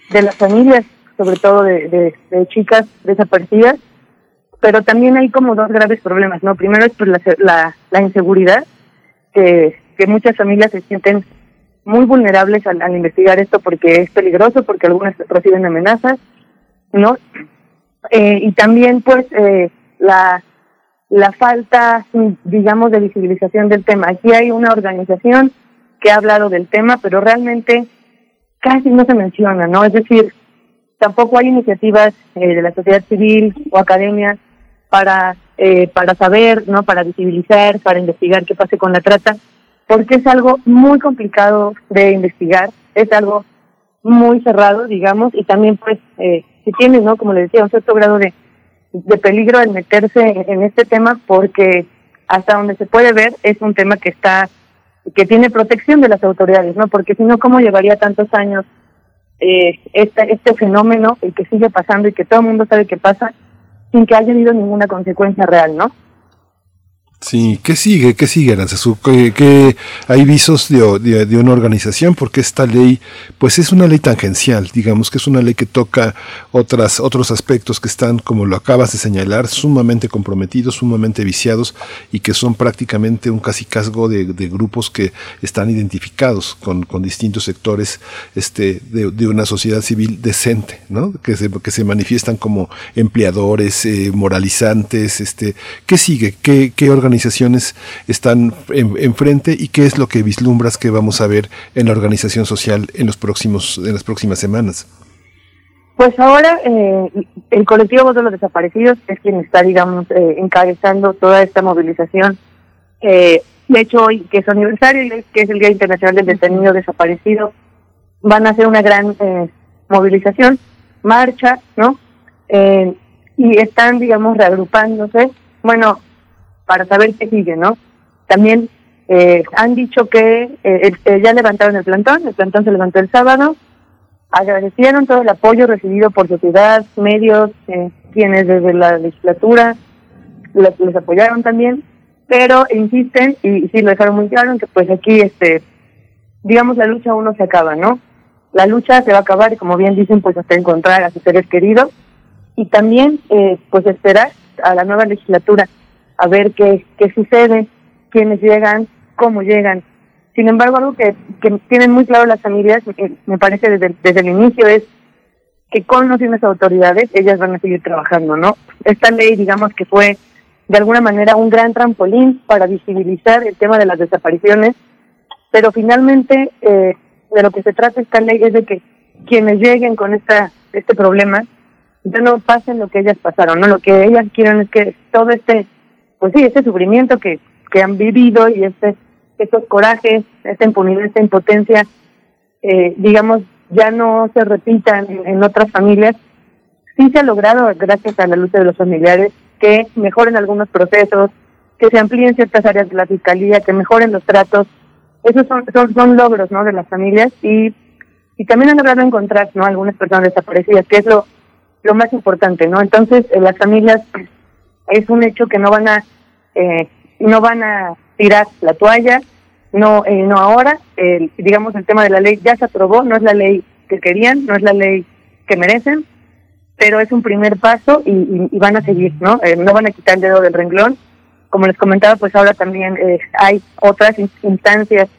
de las familias, sobre todo de, de, chicas desaparecidas, pero también hay como dos graves problemas, ¿no? Primero es la, la, la inseguridad, que, que muchas familias se sienten muy vulnerables al, investigar esto porque es peligroso, porque algunas reciben amenazas, ¿no? Eh, y también, pues, eh, la, la falta, digamos, de visibilización del tema. Aquí hay una organización que ha hablado del tema, pero realmente casi no se menciona, ¿no? Es decir, tampoco hay iniciativas eh, de la sociedad civil o academia para eh, para saber, ¿no? Para visibilizar, para investigar qué pasa con la trata, porque es algo muy complicado de investigar, es algo muy cerrado, digamos, y también pues eh, si tienes, ¿no? Como le decía, un cierto grado de, de peligro al meterse en, este tema porque hasta donde se puede ver es un tema que está que tiene protección de las autoridades, ¿no? Porque si no, ¿cómo llevaría tantos años eh, este, este fenómeno, el que sigue pasando y que todo el mundo sabe que pasa, sin que haya habido ninguna consecuencia real, ¿no? Sí, ¿qué sigue? ¿Qué sigue, Aranzazú? ¿Qué, hay visos de, de, una organización? Porque esta ley, pues es una ley tangencial, digamos que es una ley que toca otras, otros aspectos que están, como lo acabas de señalar, sumamente comprometidos, sumamente viciados y que son prácticamente un casicazgo de, de grupos que están identificados con, con distintos sectores este, de, una sociedad civil decente, ¿no? Que se, que se manifiestan como empleadores, eh, moralizantes, este, ¿qué sigue? ¿Qué, qué organizaciones están enfrente y qué es lo que vislumbras que vamos a ver en la organización social en los próximos en las próximas semanas. Pues ahora eh, el colectivo Voz de los Desaparecidos es quien está, digamos, eh, encabezando toda esta movilización. Eh, de hecho, hoy, que es aniversario, que es el Día Internacional del Detenido Desaparecido, van a hacer una gran eh, movilización, marcha, ¿no? Eh, y están, digamos, reagrupándose. Bueno, para saber qué sigue, ¿no? También eh, han dicho que eh, este, ya levantaron el plantón, el plantón se levantó el sábado, agradecieron todo el apoyo recibido por sociedad, medios, eh, quienes desde la legislatura les, apoyaron también, pero insisten y, sí lo dejaron muy claro que pues aquí este digamos la lucha aún no se acaba, ¿no? La lucha se va a acabar y como bien dicen pues hasta encontrar a sus seres queridos y también eh, pues esperar a la nueva legislatura a ver qué, qué sucede, quiénes llegan, cómo llegan. Sin embargo, algo que, que tienen muy claro las familias, me parece desde, desde el inicio, es que con las autoridades, ellas van a seguir trabajando, ¿no? Esta ley, digamos que fue de alguna manera un gran trampolín para visibilizar el tema de las desapariciones, pero finalmente eh, de lo que se trata esta ley es de que quienes lleguen con esta este problema ya no pasen lo que ellas pasaron, ¿no? Lo que ellas quieren es que todo este pues sí, ese sufrimiento que, que han vivido y este, estos corajes, esta impunidad, esta impotencia, eh, digamos, ya no se repitan en, otras familias. Sí se ha logrado, gracias a la lucha de los familiares, que mejoren algunos procesos, que se amplíen ciertas áreas de la fiscalía, que mejoren los tratos. Esos son, son, son logros, ¿no? De las familias y, y también han logrado encontrar, ¿no? Algunas personas desaparecidas, que es lo, lo más importante, ¿no? Entonces, eh, las familias es un hecho que no van a eh, no van a tirar la toalla, no eh, no ahora, digamos el tema de la ley ya se aprobó, no es la ley que querían, no es la ley que merecen, pero es un primer paso y, y, van a seguir, ¿no? Eh, no van a quitar el dedo del renglón. Como les comentaba, pues ahora también eh, hay otras instancias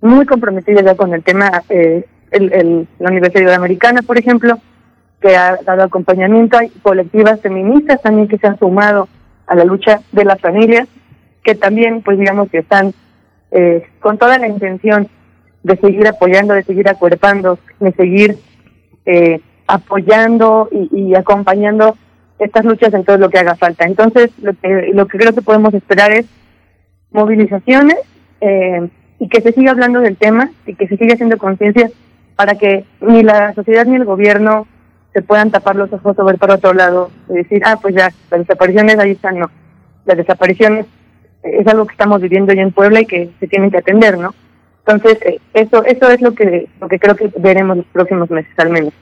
muy comprometidas ya con el tema, eh, el, el, la Universidad Americana, por ejemplo, que ha dado acompañamiento. Hay colectivas feministas también que se han sumado a la lucha de las familias, que también, pues digamos que están eh, con toda la intención de seguir apoyando, de seguir acuerpando, de seguir eh, apoyando y, acompañando estas luchas en todo lo que haga falta. Entonces, lo que, lo que creo que podemos esperar es movilizaciones eh, y que se siga hablando del tema y que se siga haciendo conciencia para que ni la sociedad ni el gobierno se puedan tapar los ojos o ver para otro lado y decir, ah, pues ya, las desapariciones ahí están, no. Las desapariciones es algo que estamos viviendo ya en Puebla y que se tienen que atender, ¿no? Entonces, eh, eso eso es lo que lo que creo que veremos los próximos meses al menos.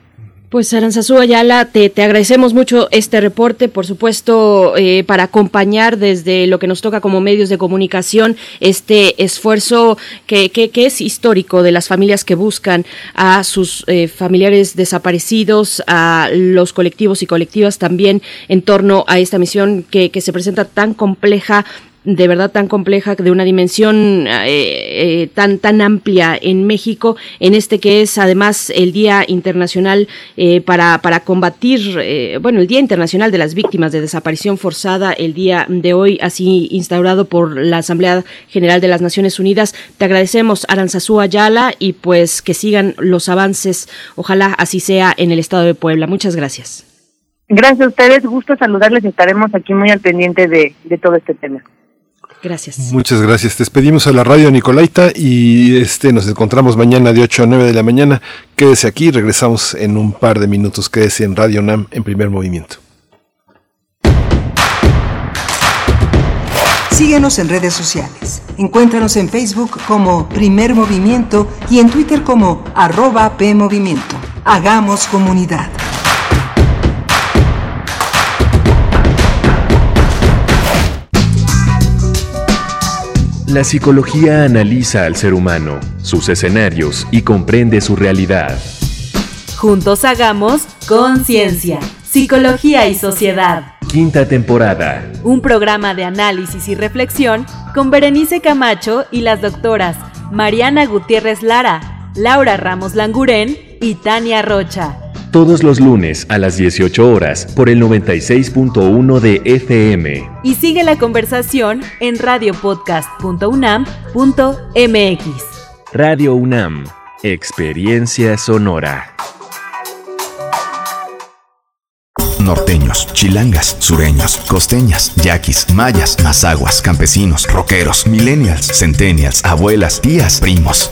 Pues Aranzazú Ayala, te, te agradecemos mucho este reporte, por supuesto, eh, para acompañar desde lo que nos toca como medios de comunicación este esfuerzo que, que, que es histórico de las familias que buscan a sus eh, familiares desaparecidos, a los colectivos y colectivas también en torno a esta misión que, que se presenta tan compleja de verdad tan compleja, de una dimensión eh, eh, tan, tan amplia en México, en este que es además el Día Internacional eh, para, para combatir, bueno, el Día Internacional de las Víctimas de Desaparición Forzada, el día de hoy, así instaurado por la Asamblea General de las Naciones Unidas. Te agradecemos, Aranzazú Ayala, y pues que sigan los avances, ojalá así sea en el Estado de Puebla. Muchas gracias. Gracias a ustedes, gusto saludarles, estaremos aquí muy al pendiente de, de todo este tema. Gracias. Muchas gracias. Te despedimos a la radio Nicolaita y este nos encontramos mañana de 8 a 9 de la mañana. Quédese aquí, regresamos en un par de minutos. Quédese en Radio NAM en primer movimiento. Síguenos en redes sociales. Encuéntranos en Facebook como Primer Movimiento y en Twitter como arroba PMovimiento. Hagamos comunidad. La psicología analiza al ser humano, sus escenarios y comprende su realidad. Juntos hagamos conciencia, psicología y sociedad. Quinta temporada. Un programa de análisis y reflexión con Berenice Camacho y las doctoras Mariana Gutiérrez Lara, Laura Ramos Langurén y Tania Rocha. Todos los lunes a las 18 horas por el 96.1 de FM. Y sigue la conversación en radiopodcast.unam.mx. Radio UNAM, Experiencia Sonora. Norteños, chilangas, sureños, costeñas, yaquis, mayas, mazaguas, campesinos, rockeros, millennials, centennials, abuelas, tías, primos.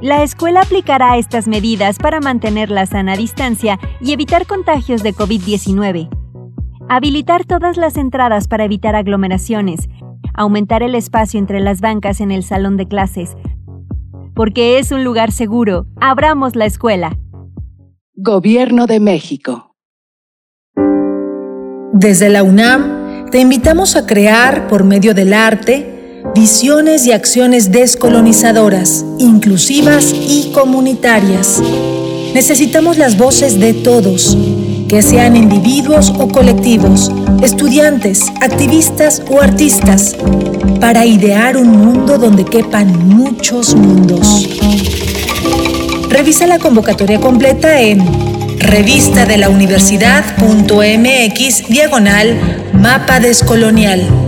La escuela aplicará estas medidas para mantener la sana distancia y evitar contagios de COVID-19. Habilitar todas las entradas para evitar aglomeraciones. Aumentar el espacio entre las bancas en el salón de clases. Porque es un lugar seguro, abramos la escuela. Gobierno de México. Desde la UNAM, te invitamos a crear, por medio del arte, visiones y acciones descolonizadoras, inclusivas y comunitarias. Necesitamos las voces de todos, que sean individuos o colectivos, estudiantes, activistas o artistas, para idear un mundo donde quepan muchos mundos. Revisa la convocatoria completa en revista diagonal mapa descolonial.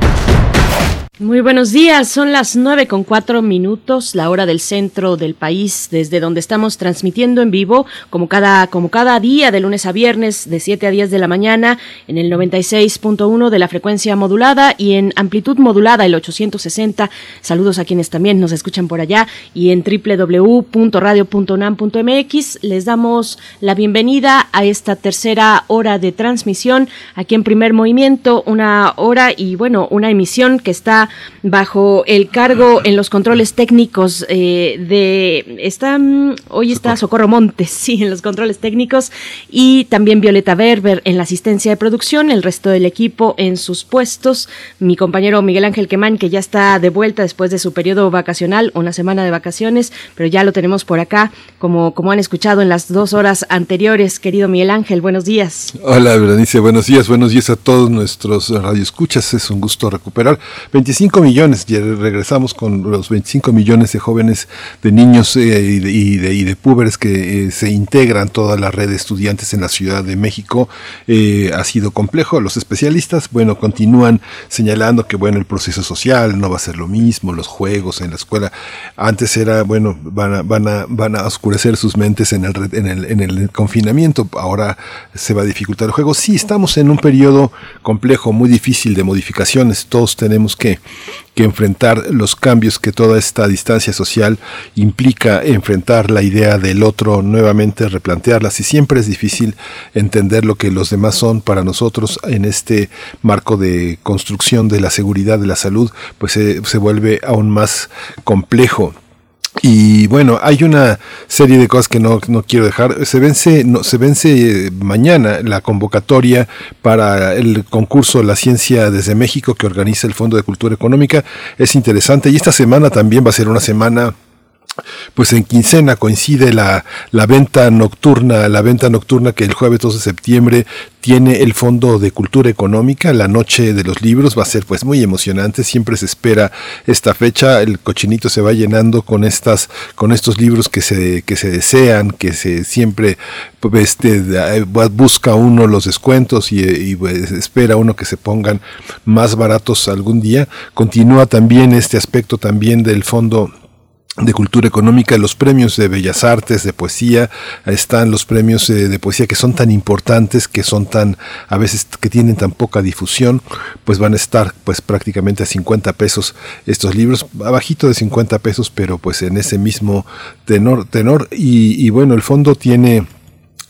Muy buenos días, son las nueve con cuatro minutos, la hora del centro del país, desde donde estamos transmitiendo en vivo, como cada, como cada día, de lunes a viernes, de 7 a 10 de la mañana, en el 96.1 de la frecuencia modulada y en amplitud modulada, el 860. Saludos a quienes también nos escuchan por allá y en www.radio.unam.mx. Les damos la bienvenida a esta tercera hora de transmisión aquí en Primer Movimiento, una hora y bueno, una emisión que está bajo el cargo en los controles técnicos eh, de está mm, hoy está Socorro. Montes sí en los controles técnicos y también Violeta Berber en la asistencia de producción el resto del equipo en sus puestos mi compañero Miguel Ángel Quemán que ya está de vuelta después de su periodo vacacional una semana de vacaciones pero ya lo tenemos por acá como como han escuchado en las dos horas anteriores. Querido Miguel Ángel buenos días. Hola Berenice buenos días buenos días a todos nuestros radioescuchas es un gusto recuperar. 25 25 millones, ya regresamos con los 25 millones de jóvenes, de niños eh, y, de, y, púberes que eh, se integran toda la red de estudiantes en la Ciudad de México. Eh, ha sido complejo. Los especialistas, bueno, continúan señalando que, bueno, el proceso social no va a ser lo mismo, los juegos en la escuela. Antes era, bueno, van a, van a, van a oscurecer sus mentes en el, en el, en el confinamiento, ahora se va a dificultar el juego. Sí, estamos en un periodo complejo, muy difícil de modificaciones. Todos tenemos que, que enfrentar los cambios que toda esta distancia social implica, enfrentar la idea del otro, nuevamente replantearlas. Y siempre es difícil entender lo que los demás son para nosotros en este marco de construcción de la seguridad de la salud, pues se, se vuelve aún más complejo. Y bueno, hay una serie de cosas que no, no quiero dejar. Se vence, no, se vence mañana la convocatoria para el concurso La Ciencia desde México que organiza el Fondo de Cultura Económica. Es interesante y esta semana también va a ser una semana pues en quincena coincide la, la venta nocturna, la venta nocturna que el jueves 2 de septiembre tiene el Fondo de Cultura Económica, la noche de los libros. Va a ser pues muy emocionante, siempre se espera esta fecha, el cochinito se va llenando con estas, con estos libros que se, que se desean, que se siempre este, busca uno los descuentos y, y pues, espera uno que se pongan más baratos algún día. Continúa también este aspecto también del Fondo de cultura económica, los premios de bellas artes, de poesía, están los premios de, de, poesía que son tan importantes, que son tan, a veces que tienen tan poca difusión, pues van a estar pues prácticamente a 50 pesos estos libros, abajito de 50 pesos, pero pues en ese mismo tenor, tenor, y bueno, el fondo tiene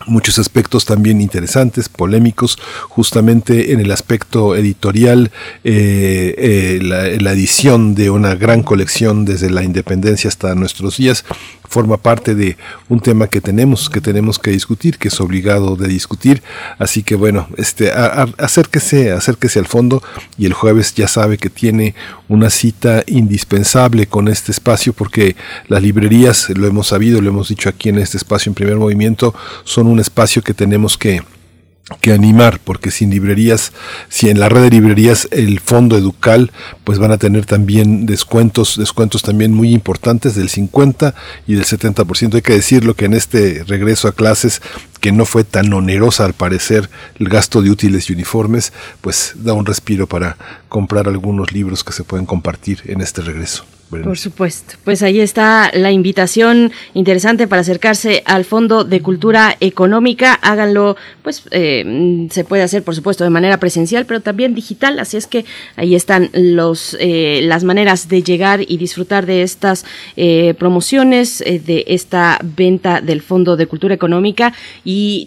muchos aspectos también interesantes, polémicos, justamente en el aspecto editorial, eh, eh, la, la, edición de una gran colección desde la independencia hasta nuestros días forma parte de un tema que tenemos que tenemos que discutir, que es obligado de discutir, así que bueno, este a, a, acérquese, acérquese al fondo y el jueves ya sabe que tiene una cita indispensable con este espacio porque las librerías, lo hemos sabido, lo hemos dicho aquí en este espacio en primer movimiento, son un espacio que tenemos que que animar, porque sin librerías, si en la red de librerías el fondo educal, pues van a tener también descuentos, descuentos también muy importantes del 50 y del 70%. Hay que decirlo que en este regreso a clases, que no fue tan onerosa al parecer el gasto de útiles y uniformes, pues da un respiro para comprar algunos libros que se pueden compartir en este regreso. Por supuesto. Pues ahí está la invitación interesante para acercarse al Fondo de Cultura Económica. Háganlo, pues eh, se puede hacer, por supuesto, de manera presencial, pero también digital. Así es que ahí están los eh, las maneras de llegar y disfrutar de estas eh, promociones, eh, de esta venta del Fondo de Cultura Económica.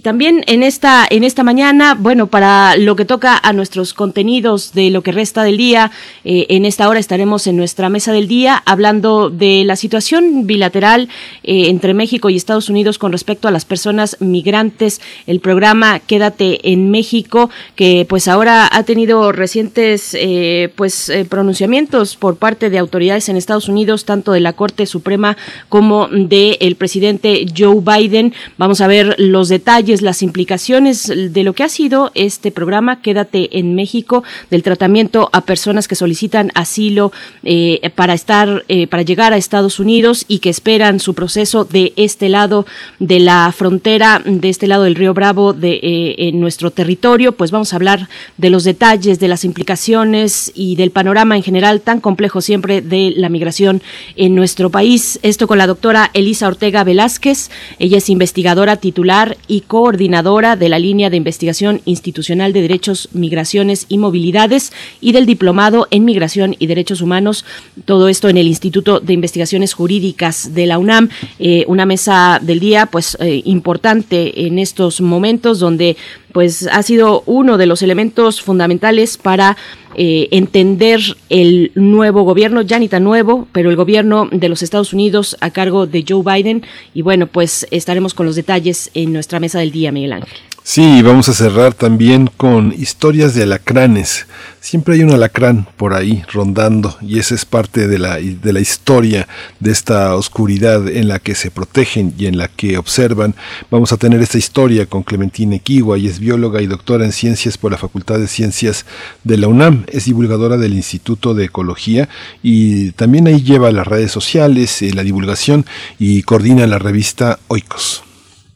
También en esta en esta mañana, bueno, para lo que toca a nuestros contenidos de lo que resta del día, en esta hora estaremos en nuestra mesa del día hablando de la situación bilateral eh, entre México y Estados Unidos con respecto a las personas migrantes. El programa Quédate en México, que pues ahora ha tenido recientes eh, pues eh, pronunciamientos por parte de autoridades en Estados Unidos, tanto de la Corte Suprema como del el presidente Joe Biden. Vamos a ver los detalles, las implicaciones de lo que ha sido este programa Quédate en México, del tratamiento a personas que solicitan asilo para estar eh, para llegar a Estados Unidos y que esperan su proceso de este lado de la frontera, de este lado del río Bravo, de eh, en nuestro territorio, pues vamos a hablar de los detalles, de las implicaciones y del panorama en general tan complejo siempre de la migración en nuestro país. Esto con la doctora Elisa Ortega Velázquez. Ella es investigadora titular y coordinadora de la línea de investigación institucional de derechos, migraciones y movilidades y del diplomado en migración y derechos humanos. Todo esto en el Instituto de Investigaciones Jurídicas de la UNAM, eh, una mesa del día pues eh, importante en estos momentos donde pues ha sido uno de los elementos fundamentales para eh, entender el nuevo gobierno, ya ni tan nuevo, pero el gobierno de los Estados Unidos a cargo de Joe Biden. Y bueno, pues estaremos con los detalles en nuestra mesa del día, Miguel Ángel. Sí, vamos a cerrar también con historias de alacranes. Siempre hay un alacrán por ahí rondando y esa es parte de la, de la historia de esta oscuridad en la que se protegen y en la que observan. Vamos a tener esta historia con Clementine Kiwa y es bióloga y doctora en ciencias por la Facultad de Ciencias de la UNAM. Es divulgadora del Instituto de Ecología y también ahí lleva las redes sociales, eh, la divulgación y coordina la revista Oikos.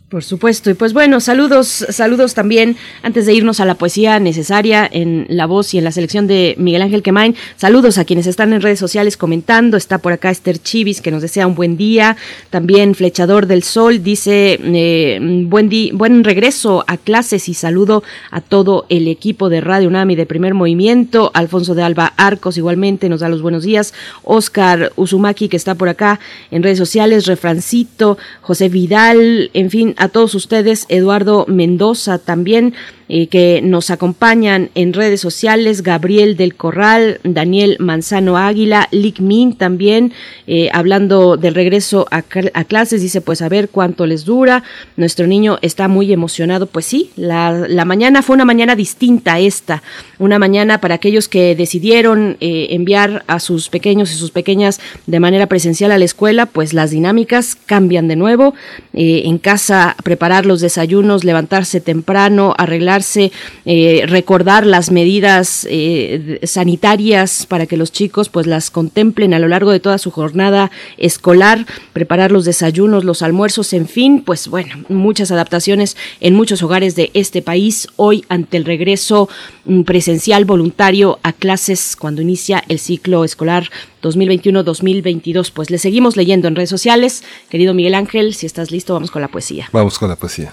Por supuesto. Y pues bueno, saludos, saludos también antes de irnos a la poesía necesaria en la voz y en la selección de Miguel Ángel Quemain. Saludos a quienes están en redes sociales comentando. Está por acá Esther Chivis que nos desea un buen día. También Flechador del Sol dice eh, buen, buen regreso a clases y saludo a todo el equipo de Radio UNAM y de Primer Movimiento. Alfonso de Alba Arcos igualmente nos da los buenos días. Oscar Uzumaki que está por acá en redes sociales. Refrancito, José Vidal, en fin, a todos ustedes, Eduardo Mendoza también, eh, que nos acompañan en redes sociales, Gabriel del Corral, Daniel Manzano Águila, Lick Min también, eh, hablando del regreso a, clases, dice pues a ver cuánto les dura, nuestro niño está muy emocionado, pues sí, la, mañana fue una mañana distinta a esta, una mañana para aquellos que decidieron eh, enviar a sus pequeños y sus pequeñas de manera presencial a la escuela, pues las dinámicas cambian de nuevo, en casa preparar los desayunos, levantarse temprano, arreglar eh, recordar las medidas eh, sanitarias para que los chicos pues las contemplen a lo largo de toda su jornada escolar, preparar los desayunos, los almuerzos, en fin, pues bueno, muchas adaptaciones en muchos hogares de este país hoy ante el regreso mm, presencial voluntario a clases cuando inicia el ciclo escolar 2021-2022. Pues le seguimos leyendo en redes sociales. Querido Miguel Ángel, si estás listo, vamos con la poesía. Vamos con la poesía.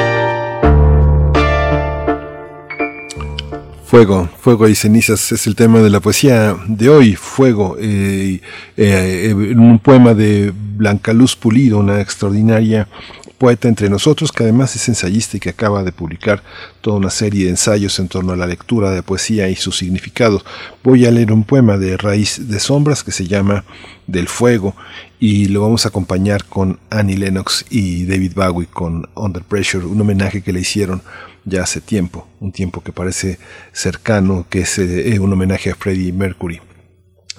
Fuego, fuego y cenizas es el tema de la poesía de hoy. Fuego, eh, eh, un poema de Blanca Luz Pulido, una extraordinaria poeta entre nosotros, que además es ensayista y que acaba de publicar toda una serie de ensayos en torno a la lectura de poesía y su significado. Voy a leer un poema de Raíz de Sombras que se llama Del Fuego y lo vamos a acompañar con Annie Lennox y David Bowie con Under Pressure, un homenaje que le hicieron ya hace tiempo, un tiempo que parece cercano, que es eh, un homenaje a Freddie Mercury.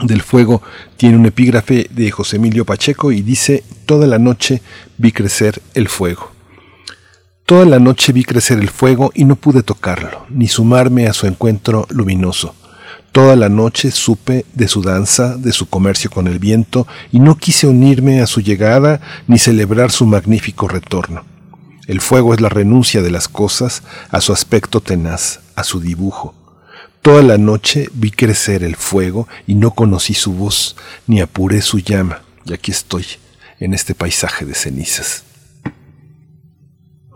Del Fuego tiene un epígrafe de José Emilio Pacheco y dice, Toda la noche vi crecer el fuego. Toda la noche vi crecer el fuego y no pude tocarlo, ni sumarme a su encuentro luminoso. Toda la noche supe de su danza, de su comercio con el viento, y no quise unirme a su llegada ni celebrar su magnífico retorno. El fuego es la renuncia de las cosas a su aspecto tenaz, a su dibujo. Toda la noche vi crecer el fuego y no conocí su voz, ni apuré su llama, y aquí estoy, en este paisaje de cenizas.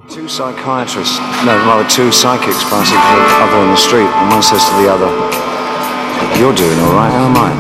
Two psychiatrists, no, rather two psychics passing other on the street, and one says to the other, You're doing all right, how am I?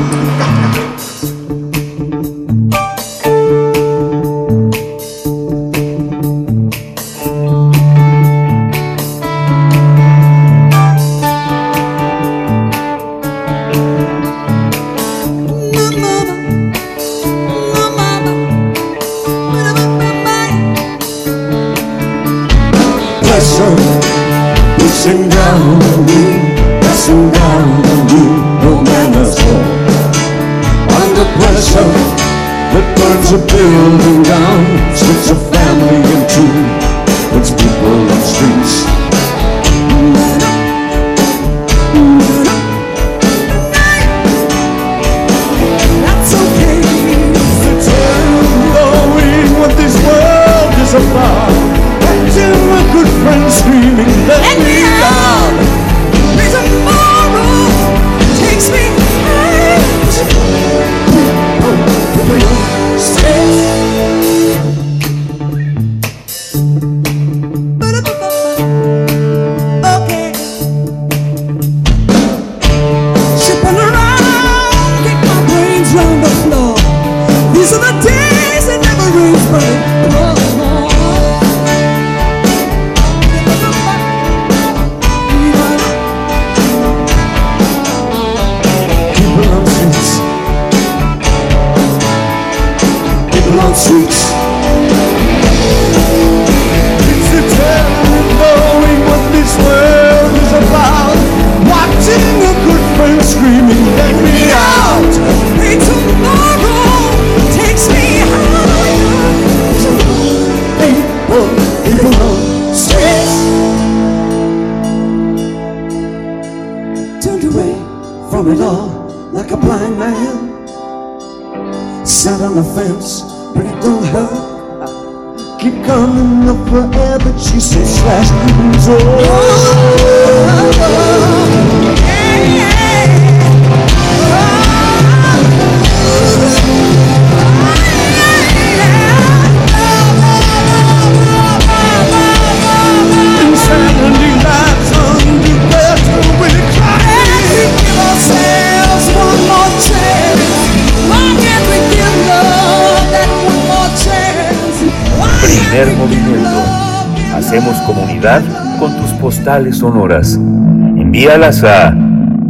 Envíalas a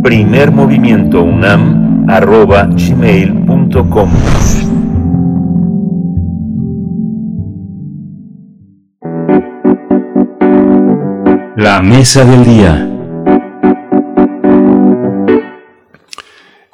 primermovimientounam.gmail.com La mesa del día.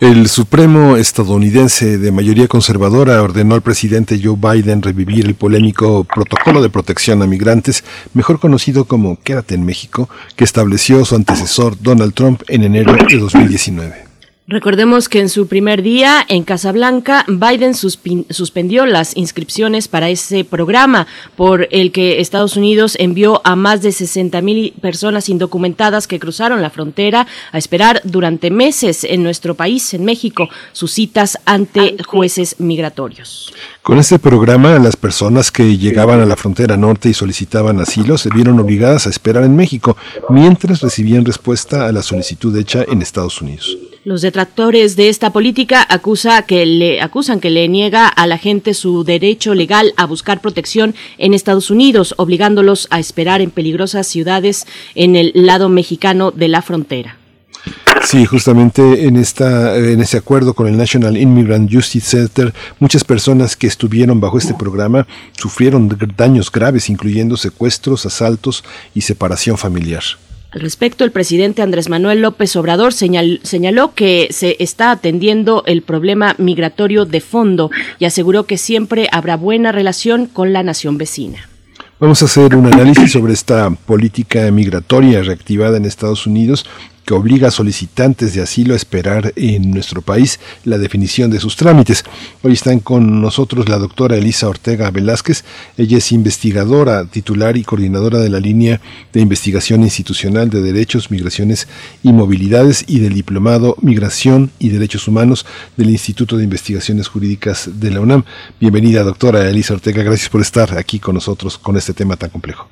El Supremo estadounidense de mayoría conservadora ordenó al presidente Joe Biden revivir el polémico Protocolo de Protección a Migrantes, mejor conocido como Quédate en México, que estableció su antecesor Donald Trump en enero de 2019. Recordemos que en su primer día en Casablanca, Biden suspendió las inscripciones para ese programa por el que Estados Unidos envió a más de 60 mil personas indocumentadas que cruzaron la frontera a esperar durante meses en nuestro país, en México, sus citas ante jueces migratorios. Con este programa, las personas que llegaban a la frontera norte y solicitaban asilo se vieron obligadas a esperar en México mientras recibían respuesta a la solicitud hecha en Estados Unidos. Los detractores de esta política acusa que le, acusan que le niega a la gente su derecho legal a buscar protección en Estados Unidos, obligándolos a esperar en peligrosas ciudades en el lado mexicano de la frontera. Sí, justamente en esta en ese acuerdo con el National Immigrant Justice Center, muchas personas que estuvieron bajo este programa sufrieron daños graves, incluyendo secuestros, asaltos y separación familiar. Al respecto, el presidente Andrés Manuel López Obrador señal- señaló que se está atendiendo el problema migratorio de fondo y aseguró que siempre habrá buena relación con la nación vecina. Vamos a hacer un análisis sobre esta política migratoria reactivada en Estados Unidos que obliga a solicitantes de asilo a esperar en nuestro país la definición de sus trámites. Hoy están con nosotros la doctora Elisa Ortega Velázquez. Ella es investigadora, titular y coordinadora de la línea de investigación institucional de derechos, migraciones y movilidades y del diplomado Migración y Derechos Humanos del Instituto de Investigaciones Jurídicas de la UNAM. Bienvenida, doctora Elisa Ortega. Gracias por estar aquí con nosotros con este tema tan complejo.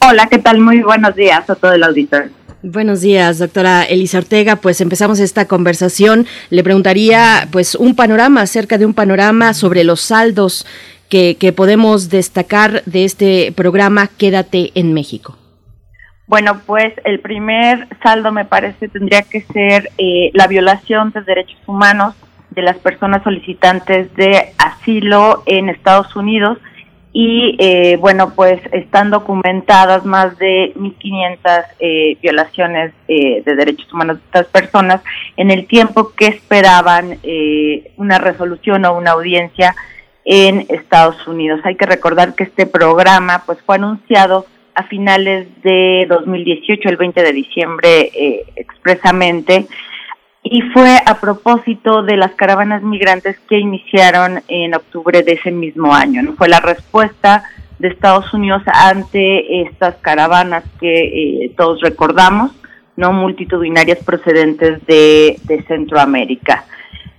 Hola, ¿qué tal? Muy buenos días a todo el auditorio. Buenos días, doctora Elisa Ortega. Pues empezamos esta conversación. Le preguntaría, pues, un panorama acerca de un panorama sobre los saldos que, que podemos destacar de este programa Quédate en México. Bueno, pues el primer saldo me parece tendría que ser eh, la violación de derechos humanos de las personas solicitantes de asilo en Estados Unidos y eh, bueno, pues están documentadas más de 1.500 eh, violaciones eh, de derechos humanos de estas personas en el tiempo que esperaban eh, una resolución o una audiencia en Estados Unidos. Hay que recordar que este programa pues fue anunciado a finales de 2018, el 20 de diciembre eh, expresamente, y fue a propósito de las caravanas migrantes que iniciaron en octubre de ese mismo año. ¿no? Fue la respuesta de Estados Unidos ante estas caravanas que eh, todos recordamos, no multitudinarias procedentes de, Centroamérica.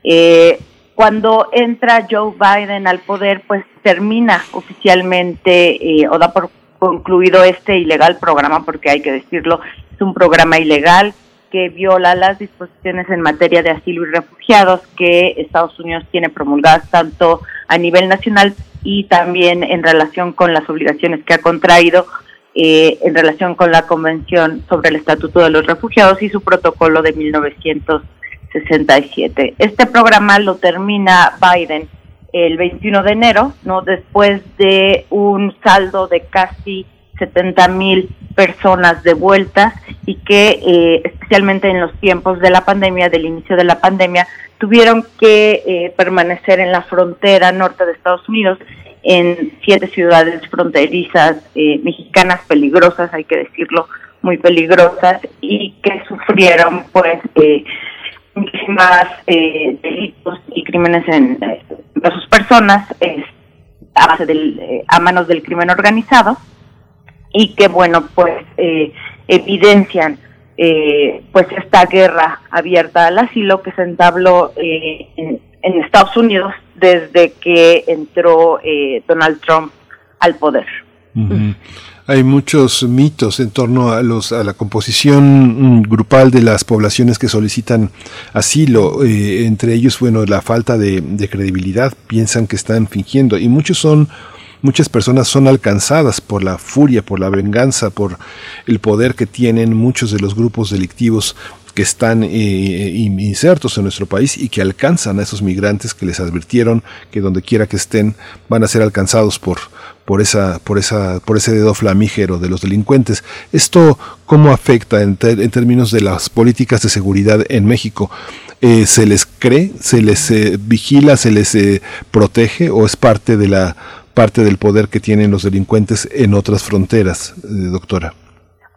Eh, cuando entra Joe Biden al poder, pues termina oficialmente eh, o da por concluido este ilegal programa, porque hay que decirlo, es un programa ilegal que viola las disposiciones en materia de asilo y refugiados que Estados Unidos tiene promulgadas tanto a nivel nacional y también en relación con las obligaciones que ha contraído eh, en relación con la Convención sobre el Estatuto de los Refugiados y su protocolo de 1967. Este programa lo termina Biden el 21 de enero, no después de un saldo de casi 70 mil personas de vuelta y que eh, especialmente en los tiempos de la pandemia, del inicio de la pandemia, tuvieron que eh, permanecer en la frontera norte de Estados Unidos en siete ciudades fronterizas eh, mexicanas peligrosas, hay que decirlo, muy peligrosas y que sufrieron pues eh, muchísimas delitos y crímenes en, eh, sus personas a base del a manos del crimen organizado y que bueno pues eh, evidencian eh, pues esta guerra abierta al asilo que se entabló eh, en, Estados Unidos desde que entró eh, Donald Trump al poder. Hay muchos mitos en torno a los a la composición mm, grupal de las poblaciones que solicitan asilo, eh, entre ellos, bueno, la falta de credibilidad, piensan que están fingiendo y muchos son muchas personas son alcanzadas por la furia, por la venganza, por el poder que tienen muchos de los grupos delictivos que están eh, in- insertos en nuestro país y que alcanzan a esos migrantes que les advirtieron que donde quiera que estén van a ser alcanzados por por esa por esa por ese dedo flamígero de los delincuentes. Esto cómo afecta en, términos de las políticas de seguridad en México. Eh, ¿Se les cree, se les eh, vigila, se les eh, protege o es parte de la parte del poder que tienen los delincuentes en otras fronteras, eh, doctora?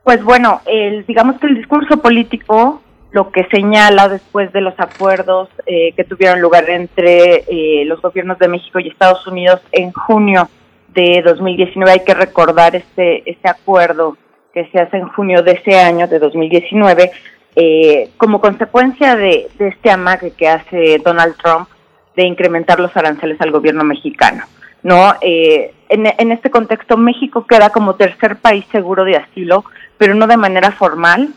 Pues bueno, el, digamos que el discurso político lo que señala después de los acuerdos eh, que tuvieron lugar entre eh, los gobiernos de México y Estados Unidos en junio de 2019, hay que recordar este, este acuerdo que se hace en junio de ese año, de 2019, eh, como consecuencia de, de este amague que hace Donald Trump de incrementar los aranceles al gobierno mexicano. ¿No? Eh, en, en este contexto, México queda como tercer país seguro de asilo, pero no de manera formal.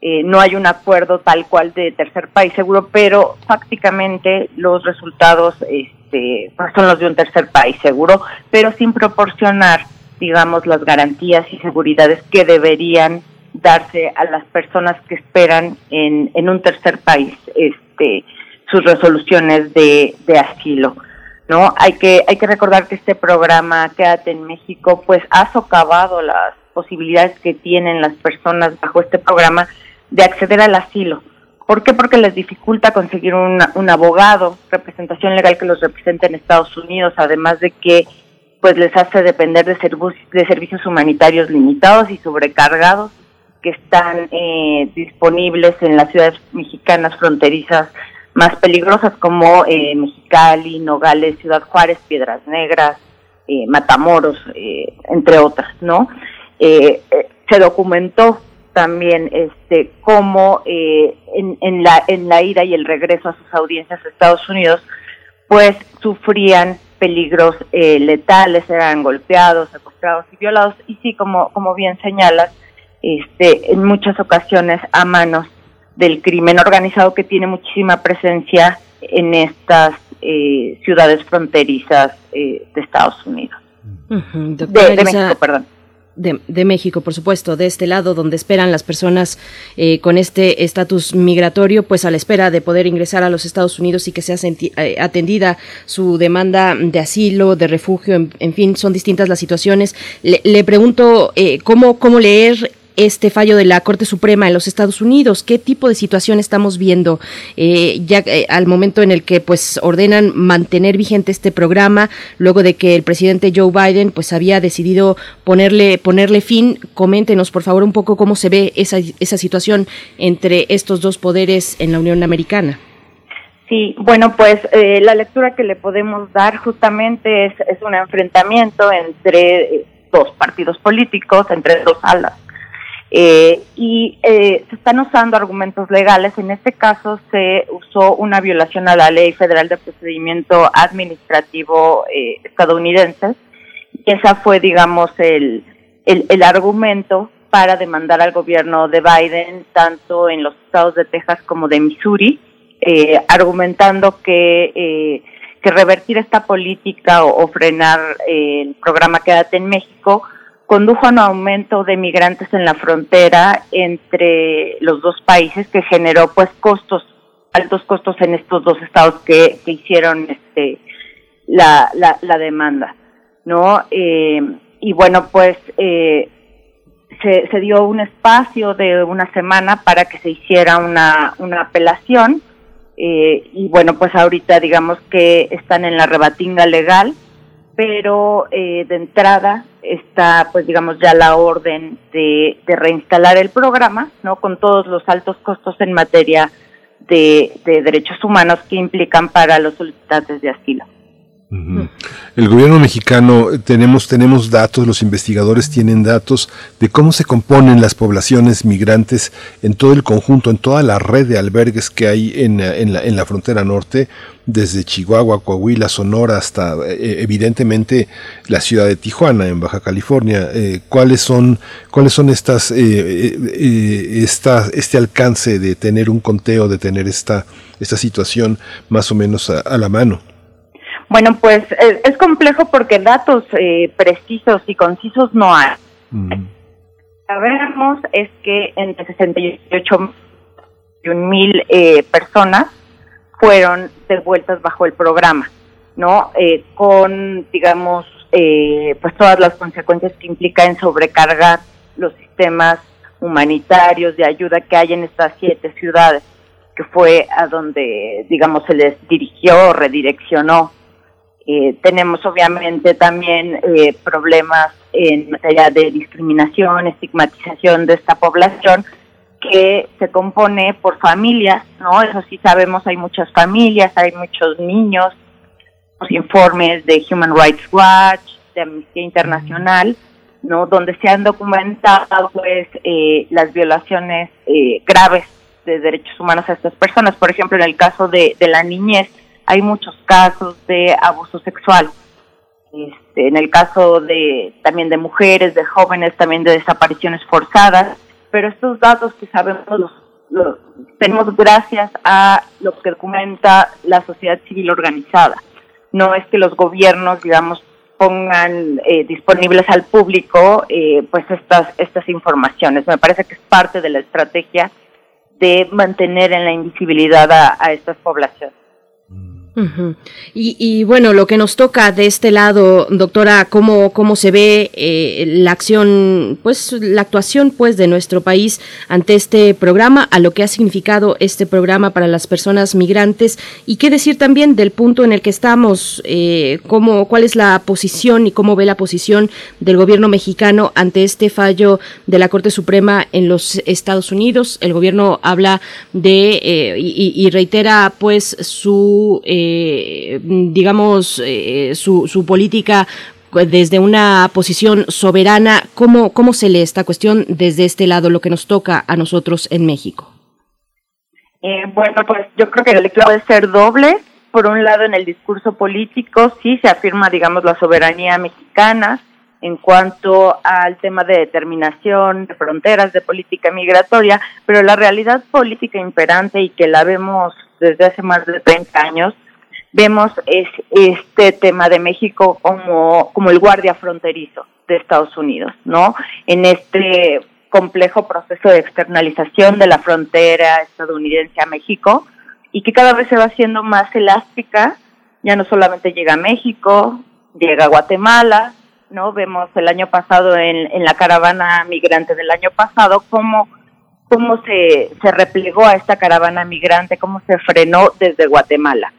Eh, no hay un acuerdo tal cual de tercer país seguro, pero fácticamente los resultados este, pues son los de un tercer país seguro, pero sin proporcionar, digamos, las garantías y seguridades que deberían darse a las personas que esperan en, en un tercer país este, sus resoluciones de, de asilo. ¿No? Hay que, hay que recordar que este programa Quédate en México pues ha socavado las posibilidades que tienen las personas bajo este programa de acceder al asilo. ¿Por qué? Porque les dificulta conseguir un, abogado, representación legal que los represente en Estados Unidos, además de que pues les hace depender de, de servicios humanitarios limitados y sobrecargados que están eh, disponibles en las ciudades mexicanas fronterizas más peligrosas como eh, Mexicali, Nogales, Ciudad Juárez, Piedras Negras, eh, Matamoros, eh, entre otras, ¿no? Eh, eh, se documentó también este cómo en, en la en la ida y el regreso a sus audiencias a Estados Unidos pues sufrían peligros letales eran golpeados secuestrados y violados y sí como como bien señalas este en muchas ocasiones a manos del crimen organizado que tiene muchísima presencia en estas eh, ciudades fronterizas eh, de Estados Unidos de, México perdón de, de México, por supuesto, de este lado donde esperan las personas eh, con este estatus migratorio, pues a la espera de poder ingresar a los Estados Unidos y que sea atendida su demanda de asilo, de refugio, en, en fin, son distintas las situaciones. Le, le pregunto eh, cómo cómo leer este fallo de la Corte Suprema en los Estados Unidos. ¿Qué tipo de situación estamos viendo eh, ya eh, al momento en el que pues ordenan mantener vigente este programa luego de que el presidente Joe Biden pues había decidido ponerle ponerle fin? Coméntenos por favor un poco cómo se ve esa esa situación entre estos dos poderes en la Unión Americana. Sí, bueno, pues eh, la lectura que le podemos dar justamente es, es un enfrentamiento entre dos partidos políticos, entre dos alas. Eh, y eh, se están usando argumentos legales. En este caso se usó una violación a la ley federal de procedimiento administrativo eh, estadounidense. Y esa fue, digamos, el, el, el argumento para demandar al gobierno de Biden, tanto en los estados de Texas como de Missouri, eh, argumentando que, eh, que revertir esta política o, o frenar eh, el programa Quédate en México condujo a un aumento de migrantes en la frontera entre los dos países que generó pues costos, altos costos en estos dos estados que, que hicieron este la, la, la demanda, ¿no? Eh, y bueno, pues eh, se, se dio un espacio de una semana para que se hiciera una, una apelación eh, y bueno, pues ahorita digamos que están en la rebatinga legal, pero eh, de entrada está pues digamos ya la orden de, de reinstalar el programa, ¿no? Con todos los altos costos en materia de, de derechos humanos que implican para los solicitantes de asilo. El gobierno mexicano, tenemos, tenemos datos, los investigadores tienen datos de cómo se componen las poblaciones migrantes en todo el conjunto, en toda la red de albergues que hay en, en, la, en la frontera norte, desde Chihuahua, Coahuila, Sonora, hasta eh, evidentemente la ciudad de Tijuana, en Baja California. Eh, ¿Cuáles son, cuáles son estas, eh, eh, esta, este alcance de tener un conteo, de tener esta, esta situación más o menos a, a la mano? Bueno, pues es, es complejo porque datos eh, precisos y concisos no hay. Sabemos es que entre 68 mil eh, personas fueron devueltas bajo el programa, ¿no? Eh, con, digamos, eh, pues todas las consecuencias que implica en sobrecargar los sistemas humanitarios de ayuda que hay en estas siete ciudades, que fue a donde, digamos, se les dirigió o redireccionó eh, tenemos obviamente también eh, problemas en materia de discriminación, estigmatización de esta población que se compone por familias, ¿no? Eso sí sabemos, hay muchas familias, hay muchos niños, los informes de Human Rights Watch, de Amnistía Internacional, ¿no? Donde se han documentado, pues, eh, las violaciones eh, graves de derechos humanos a estas personas. Por ejemplo, en el caso de, de la niñez, hay muchos casos de abuso sexual. Este, en el caso de también de mujeres, de jóvenes, también de desapariciones forzadas, pero estos datos que sabemos los, tenemos gracias a lo que documenta la sociedad civil organizada. No es que los gobiernos, digamos, pongan eh, disponibles al público eh, pues estas estas informaciones. Me parece que es parte de la estrategia de mantener en la invisibilidad a, a estas poblaciones. Y, y, bueno, lo que nos toca de este lado, doctora, cómo, cómo se ve eh, la acción, pues la actuación pues de nuestro país ante este programa, a lo que ha significado este programa para las personas migrantes y qué decir también del punto en el que estamos, eh, cómo, cuál es la posición y cómo ve la posición del gobierno mexicano ante este fallo de la Corte Suprema en los Estados Unidos. El gobierno habla de eh, y, y, reitera pues su eh, digamos, eh, su, su política desde una posición soberana, ¿cómo, ¿cómo se lee esta cuestión desde este lado, lo que nos toca a nosotros en México? Eh, bueno, pues yo creo que la lectura puede ser doble. Por un lado, en el discurso político sí se afirma, digamos, la soberanía mexicana en cuanto al tema de determinación de fronteras, de política migratoria, pero la realidad política imperante y que la vemos desde hace más de 30 años vemos es este tema de México como, como el guardia fronterizo de Estados Unidos, ¿no? En este complejo proceso de externalización de la frontera estadounidense a México y que cada vez se va haciendo más elástica, ya no solamente llega a México, llega a Guatemala, ¿no? Vemos el año pasado en, en la caravana migrante del año pasado cómo, cómo se, se replegó a esta caravana migrante, cómo se frenó desde Guatemala.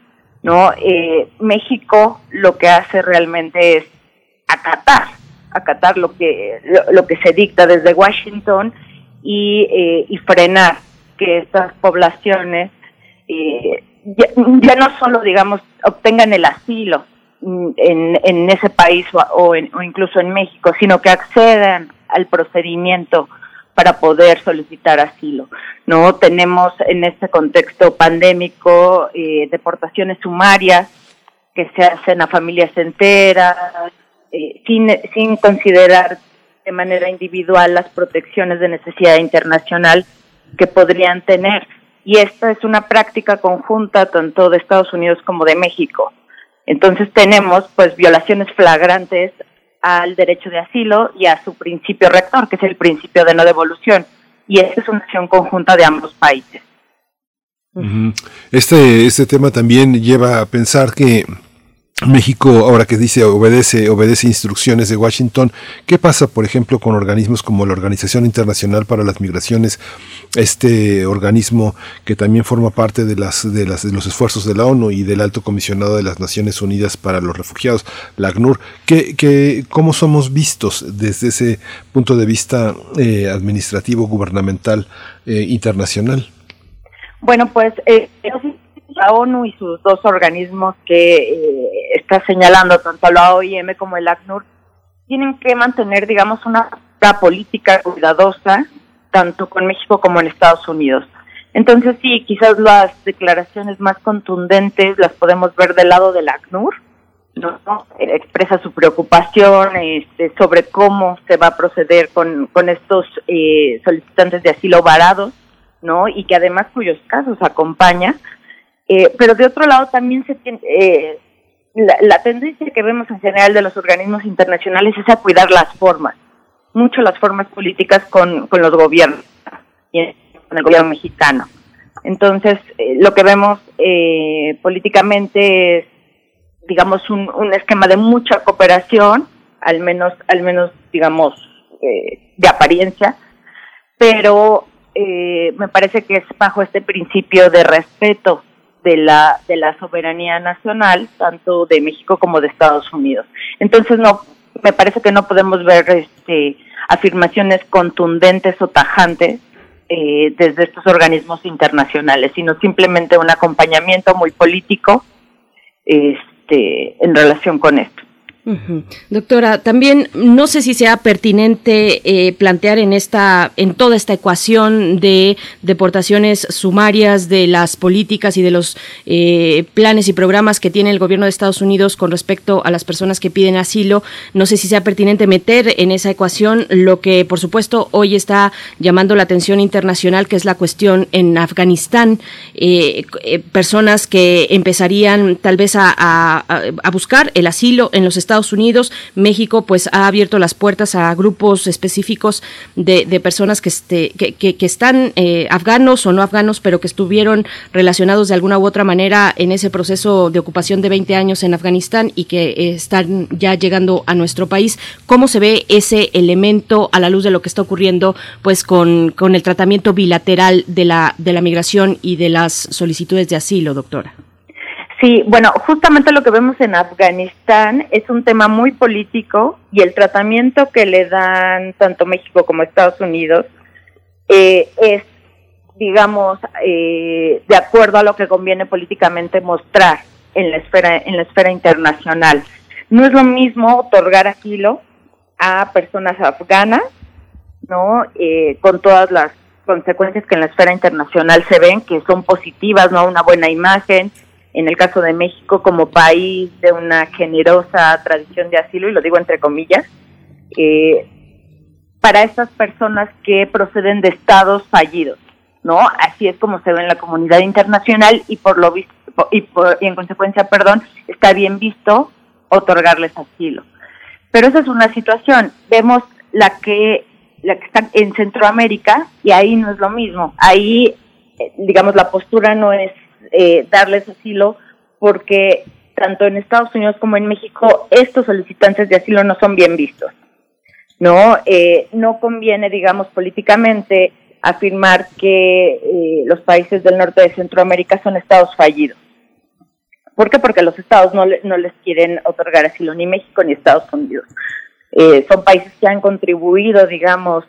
¿No? Eh, México lo que hace realmente es acatar, acatar lo que, lo, que se dicta desde Washington y, eh, y frenar que estas poblaciones eh, ya, no solo, digamos, obtengan el asilo en, en ese país o, en, o incluso en México, sino que accedan al procedimiento para poder solicitar asilo. No tenemos en este contexto pandémico eh, deportaciones sumarias que se hacen a familias enteras eh, sin sin considerar de manera individual las protecciones de necesidad internacional que podrían tener. Y esta es una práctica conjunta tanto de Estados Unidos como de México. Entonces tenemos pues violaciones flagrantes al derecho de asilo y a su principio rector, que es el principio de no devolución. Y esta es una acción conjunta de ambos países. Este, este tema también lleva a pensar que México, ahora que dice obedece, obedece instrucciones de Washington, ¿qué pasa, por ejemplo, con organismos como la Organización Internacional para las Migraciones, este organismo que también forma parte de las de las los esfuerzos de la ONU y del Alto Comisionado de las Naciones Unidas para los Refugiados, la ACNUR, que, que cómo somos vistos desde ese punto de vista eh, administrativo, gubernamental, eh, internacional? Bueno, pues eh, la ONU y sus dos organismos que eh, está señalando, tanto la OIM como el ACNUR, tienen que mantener, digamos, una política cuidadosa, tanto con México como en Estados Unidos. Entonces, sí, quizás las declaraciones más contundentes las podemos ver del lado del ACNUR, ¿no? expresa su preocupación este, sobre cómo se va a proceder con, con estos eh, solicitantes de asilo varados, ¿no? Y que además cuyos casos acompaña, eh, pero de otro lado también se tiene, eh, la, tendencia que vemos en general de los organismos internacionales es a cuidar las formas, mucho las formas políticas con, con los gobiernos, y con el gobierno mexicano. Entonces, eh, lo que vemos políticamente es, digamos, un, un, esquema de mucha cooperación, al menos, al menos digamos, de apariencia, pero me parece que es bajo este principio de respeto de la, de la soberanía nacional, tanto de México como de Estados Unidos. Entonces, no, me parece que no podemos ver este, afirmaciones contundentes o tajantes eh, desde estos organismos internacionales, sino simplemente un acompañamiento muy político este, en relación con esto. Doctora, también no sé si sea pertinente eh, plantear en esta, en toda esta ecuación de deportaciones sumarias de las políticas y de los eh, planes y programas que tiene el gobierno de Estados Unidos con respecto a las personas que piden asilo. No sé si sea pertinente meter en esa ecuación lo que, por supuesto, hoy está llamando la atención internacional, que es la cuestión en Afganistán, eh, personas que empezarían tal vez a, a buscar el asilo en los Estados Unidos. México pues ha abierto las puertas a grupos específicos de, personas que, este, que, que, están eh, afganos o no afganos, pero que estuvieron relacionados de alguna u otra manera en ese proceso de ocupación de 20 años en Afganistán y que eh, están ya llegando a nuestro país. ¿Cómo se ve ese elemento a la luz de lo que está ocurriendo pues con, con el tratamiento bilateral de la, de la migración y de las solicitudes de asilo, doctora? Sí, bueno, justamente lo que vemos en Afganistán es un tema muy político y el tratamiento que le dan tanto México como Estados Unidos eh, es, digamos, eh, de acuerdo a lo que conviene políticamente mostrar en la esfera en la esfera internacional. No es lo mismo otorgar asilo a personas afganas, no, eh, con todas las consecuencias que en la esfera internacional se ven, que son positivas, no, una buena imagen en el caso de México como país de una generosa tradición de asilo, y lo digo entre comillas, eh, para estas personas que proceden de estados fallidos, ¿no? Así es como se ve en la comunidad internacional y por lo visto, y, y en consecuencia, perdón, está bien visto otorgarles asilo. Pero esa es una situación. Vemos la que la que está en Centroamérica y ahí no es lo mismo. Ahí, eh, digamos, la postura no es eh, darles asilo porque tanto en Estados Unidos como en México estos solicitantes de asilo no son bien vistos. No, eh, no conviene, digamos, políticamente afirmar que eh, los países del norte de Centroamérica son estados fallidos. ¿Por qué? Porque los estados no, no les quieren otorgar asilo, ni México ni Estados Unidos. son países que han contribuido, digamos,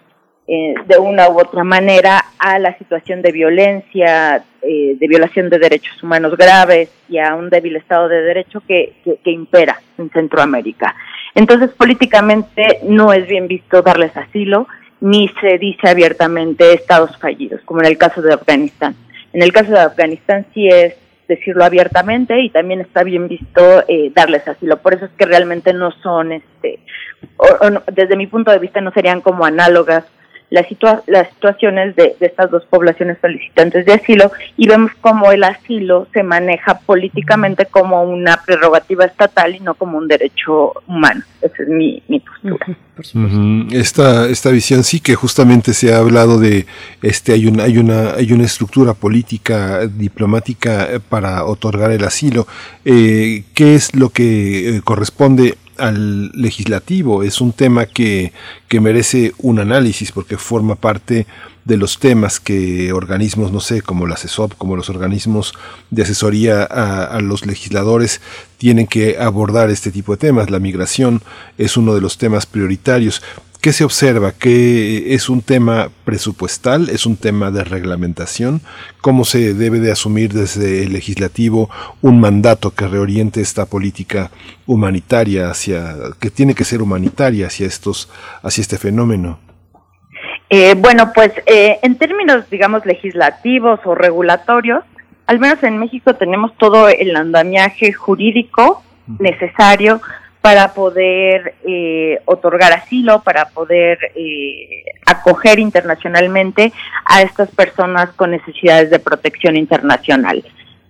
eh, de una u otra manera a la situación de violencia, eh, de violación de derechos humanos graves y a un débil Estado de Derecho que, que, impera en Centroamérica. Entonces, políticamente no es bien visto darles asilo, ni se dice abiertamente estados fallidos, como en el caso de Afganistán. En el caso de Afganistán sí es decirlo abiertamente y también está bien visto eh, darles asilo. Por eso es que realmente no son, este, desde mi punto de vista, no serían como análogas las, situa las situaciones de, de, estas dos poblaciones solicitantes de asilo y vemos cómo el asilo se maneja políticamente como una prerrogativa estatal y no como un derecho humano. Esa es mi, mi postura. Uh -huh. esta, esta visión sí que justamente se ha hablado de este hay una hay una hay una estructura política diplomática para otorgar el asilo eh, qué es lo que eh, corresponde al legislativo. Es un tema que, que merece un análisis porque forma parte de los temas que organismos, no sé, como la CESOP, como los organismos de asesoría a, a, los legisladores tienen que abordar este tipo de temas. La migración es uno de los temas prioritarios. ¿Qué se observa? ¿Que es un tema presupuestal? ¿Es un tema de reglamentación? ¿Cómo se debe de asumir desde el legislativo un mandato que reoriente esta política humanitaria hacia, que tiene que ser humanitaria hacia estos, hacia este fenómeno? Eh, bueno, pues eh, en términos, digamos, legislativos o regulatorios, al menos en México tenemos todo el andamiaje jurídico necesario para poder eh, otorgar asilo, para poder eh, acoger internacionalmente a estas personas con necesidades de protección internacional.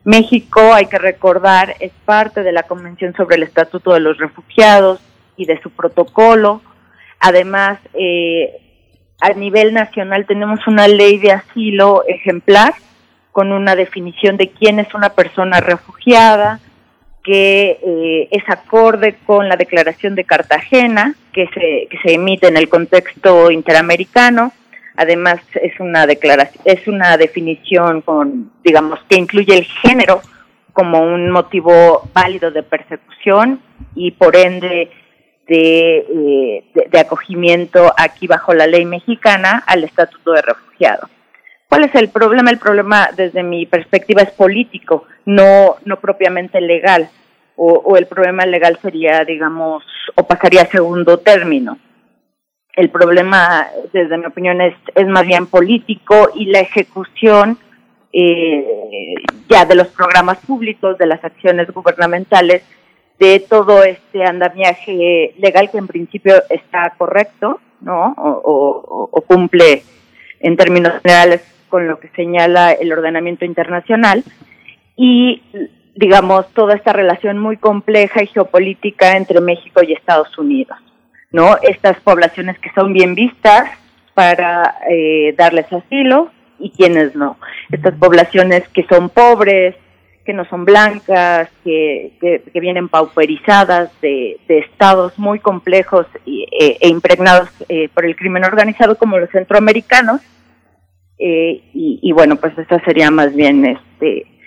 México, hay que recordar, es parte de la Convención sobre el Estatuto de los Refugiados y de su protocolo. Además, eh, a nivel nacional tenemos una ley de asilo ejemplar con una definición de quién es una persona refugiada, que eh, es acorde con la Declaración de Cartagena, que se, que se emite en el contexto interamericano. Además, es una declaración, es una definición con, digamos, que incluye el género como un motivo válido de persecución y por ende de, eh, de, de acogimiento aquí bajo la ley mexicana al estatuto de refugiado. ¿Cuál es el problema? El problema desde mi perspectiva es político, no, no propiamente legal. O, el problema legal sería, digamos, o pasaría a segundo término. El problema, desde mi opinión, es, es más bien político y la ejecución eh, ya de los programas públicos, de las acciones gubernamentales, de todo este andamiaje legal que en principio está correcto, ¿no? O, o cumple en términos generales con lo que señala el ordenamiento internacional y digamos toda esta relación muy compleja y geopolítica entre México y Estados Unidos, ¿no? Estas poblaciones que son bien vistas para eh, darles asilo y quienes no. Estas poblaciones que son pobres, que no son blancas, que, que, vienen pauperizadas de, de, estados muy complejos y, e, e impregnados eh, por el crimen organizado como los centroamericanos, eh, y, y, bueno, pues esa sería más bien, este,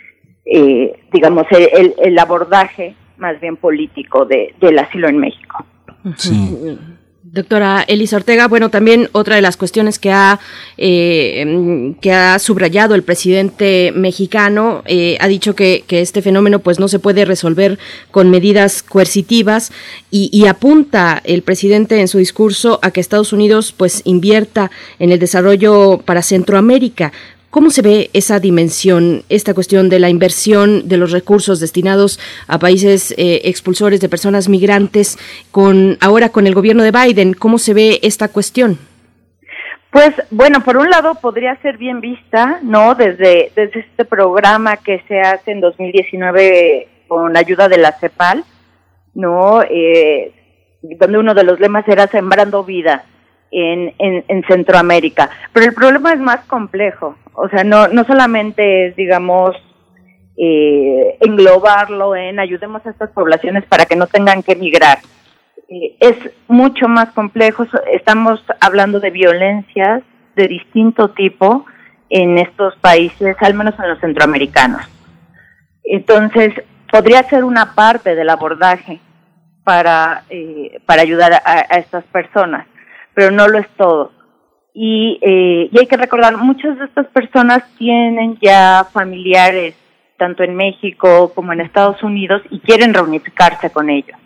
eh, digamos, el, el, abordaje más bien político de, del asilo en México. Sí. Doctora Elisa Ortega, bueno, también otra de las cuestiones que ha eh, que ha subrayado el presidente mexicano eh, ha dicho que, que, este fenómeno pues no se puede resolver con medidas coercitivas y, y, apunta el presidente en su discurso a que Estados Unidos pues invierta en el desarrollo para Centroamérica. ¿Cómo se ve esa dimensión, esta cuestión de la inversión de los recursos destinados a países eh, expulsores de personas migrantes con ahora con el gobierno de Biden? ¿Cómo se ve esta cuestión? Pues bueno, por un lado podría ser bien vista, ¿no? Desde, desde este programa que se hace en 2019 con ayuda de la CEPAL, ¿no? Eh, donde uno de los lemas era Sembrando Vida en, en, en Centroamérica. Pero el problema es más complejo. O sea, no, no solamente es, digamos, eh, englobarlo en ayudemos a estas poblaciones para que no tengan que emigrar. Eh, es mucho más complejo. Estamos hablando de violencias de distinto tipo en estos países, al menos en los centroamericanos. Entonces, podría ser una parte del abordaje para, eh, para ayudar a, a estas personas, pero no lo es todo y, eh, y hay que recordar, muchas de estas personas tienen ya familiares tanto en México como en Estados Unidos y quieren reunificarse con ellos.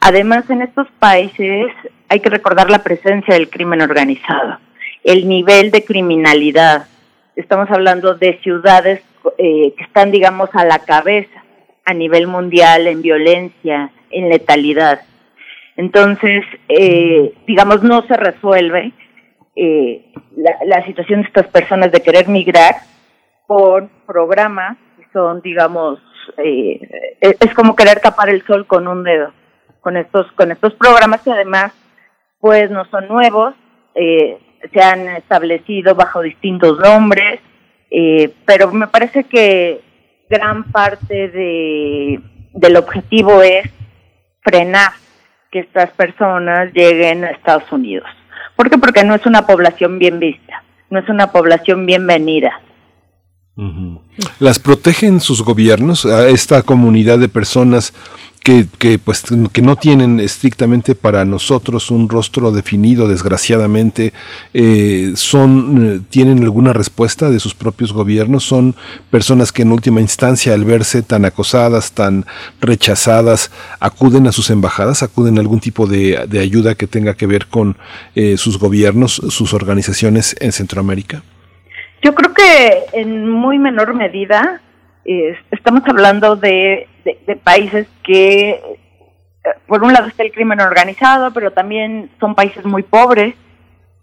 Además, en estos países hay que recordar la presencia del crimen organizado, el nivel de criminalidad. Estamos hablando de ciudades eh, que están, digamos, a la cabeza a nivel mundial en violencia, en letalidad. Entonces, eh, digamos, no se resuelve eh, la, situación de estas personas de querer migrar por programas que son, digamos, eh, es, es como querer tapar el sol con un dedo, con estos, con estos programas que además, pues no son nuevos, eh, se han establecido bajo distintos nombres, eh, pero me parece que gran parte de, del objetivo es frenar que estas personas lleguen a Estados Unidos. ¿Por qué? Porque no es una población bien vista, no es una población bienvenida. ¿Las protegen sus gobiernos a esta comunidad de personas que, que, pues, que no tienen estrictamente para nosotros un rostro definido, desgraciadamente? Eh, son, eh, ¿Tienen alguna respuesta de sus propios gobiernos? ¿Son personas que en última instancia, al verse tan acosadas, tan rechazadas, acuden a sus embajadas, acuden a algún tipo de, ayuda que tenga que ver con eh, sus gobiernos, sus organizaciones en Centroamérica? Yo creo que en muy menor medida eh, estamos hablando de, de, países que, eh, por un lado está el crimen organizado, pero también son países muy pobres,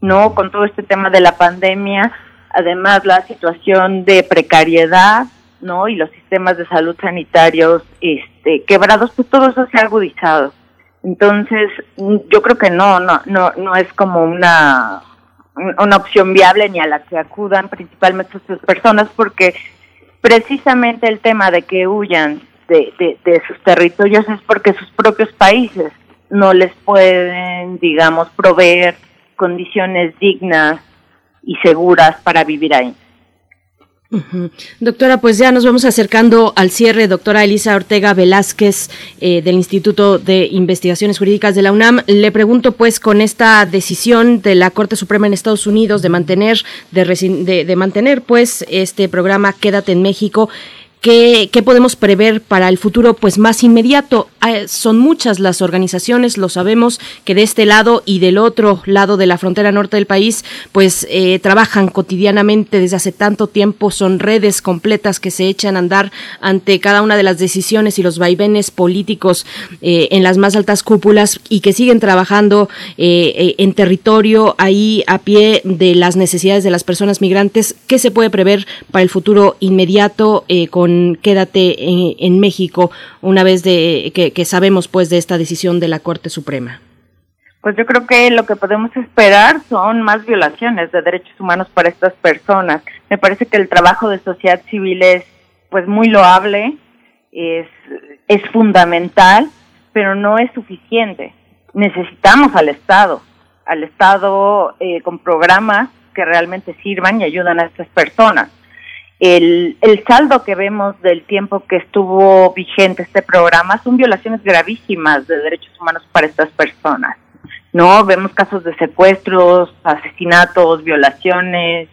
¿no? Con todo este tema de la pandemia, además la situación de precariedad, ¿no? Y los sistemas de salud sanitarios este, quebrados, pues todo eso se ha agudizado. Entonces, mm, yo creo que no, no, no, no es como una una opción viable ni a la que acudan principalmente estas personas porque precisamente el tema de que huyan de, de, de sus territorios es porque sus propios países no les pueden, digamos, proveer condiciones dignas y seguras para vivir ahí. Doctora, pues ya nos vamos acercando al cierre. Doctora Elisa Ortega Velázquez eh, del Instituto de Investigaciones Jurídicas de la UNAM. Le pregunto pues con esta decisión de la Corte Suprema en Estados Unidos de mantener, de, de- de mantener pues este programa Quédate en México. ¿Qué, qué podemos prever para el futuro pues más inmediato? Ah, son muchas las organizaciones, lo sabemos, que de este lado y del otro lado de la frontera norte del país pues eh, trabajan cotidianamente desde hace tanto tiempo, son redes completas que se echan a andar ante cada una de las decisiones y los vaivenes políticos eh, en las más altas cúpulas y que siguen trabajando eh, eh, en territorio ahí a pie de las necesidades de las personas migrantes. ¿Qué se puede prever para el futuro inmediato eh, Quédate en, en México una vez de que, que sabemos pues de esta decisión de la Corte Suprema? Pues yo creo que lo que podemos esperar son más violaciones de derechos humanos para estas personas. Me parece que el trabajo de sociedad civil es pues muy loable, es, es fundamental, pero no es suficiente. Necesitamos al Estado, al Estado eh, con programas que realmente sirvan y ayudan a estas personas. El, el saldo que vemos del tiempo que estuvo vigente este programa son violaciones gravísimas de derechos humanos para estas personas. ¿no? Vemos casos de secuestros, asesinatos, violaciones,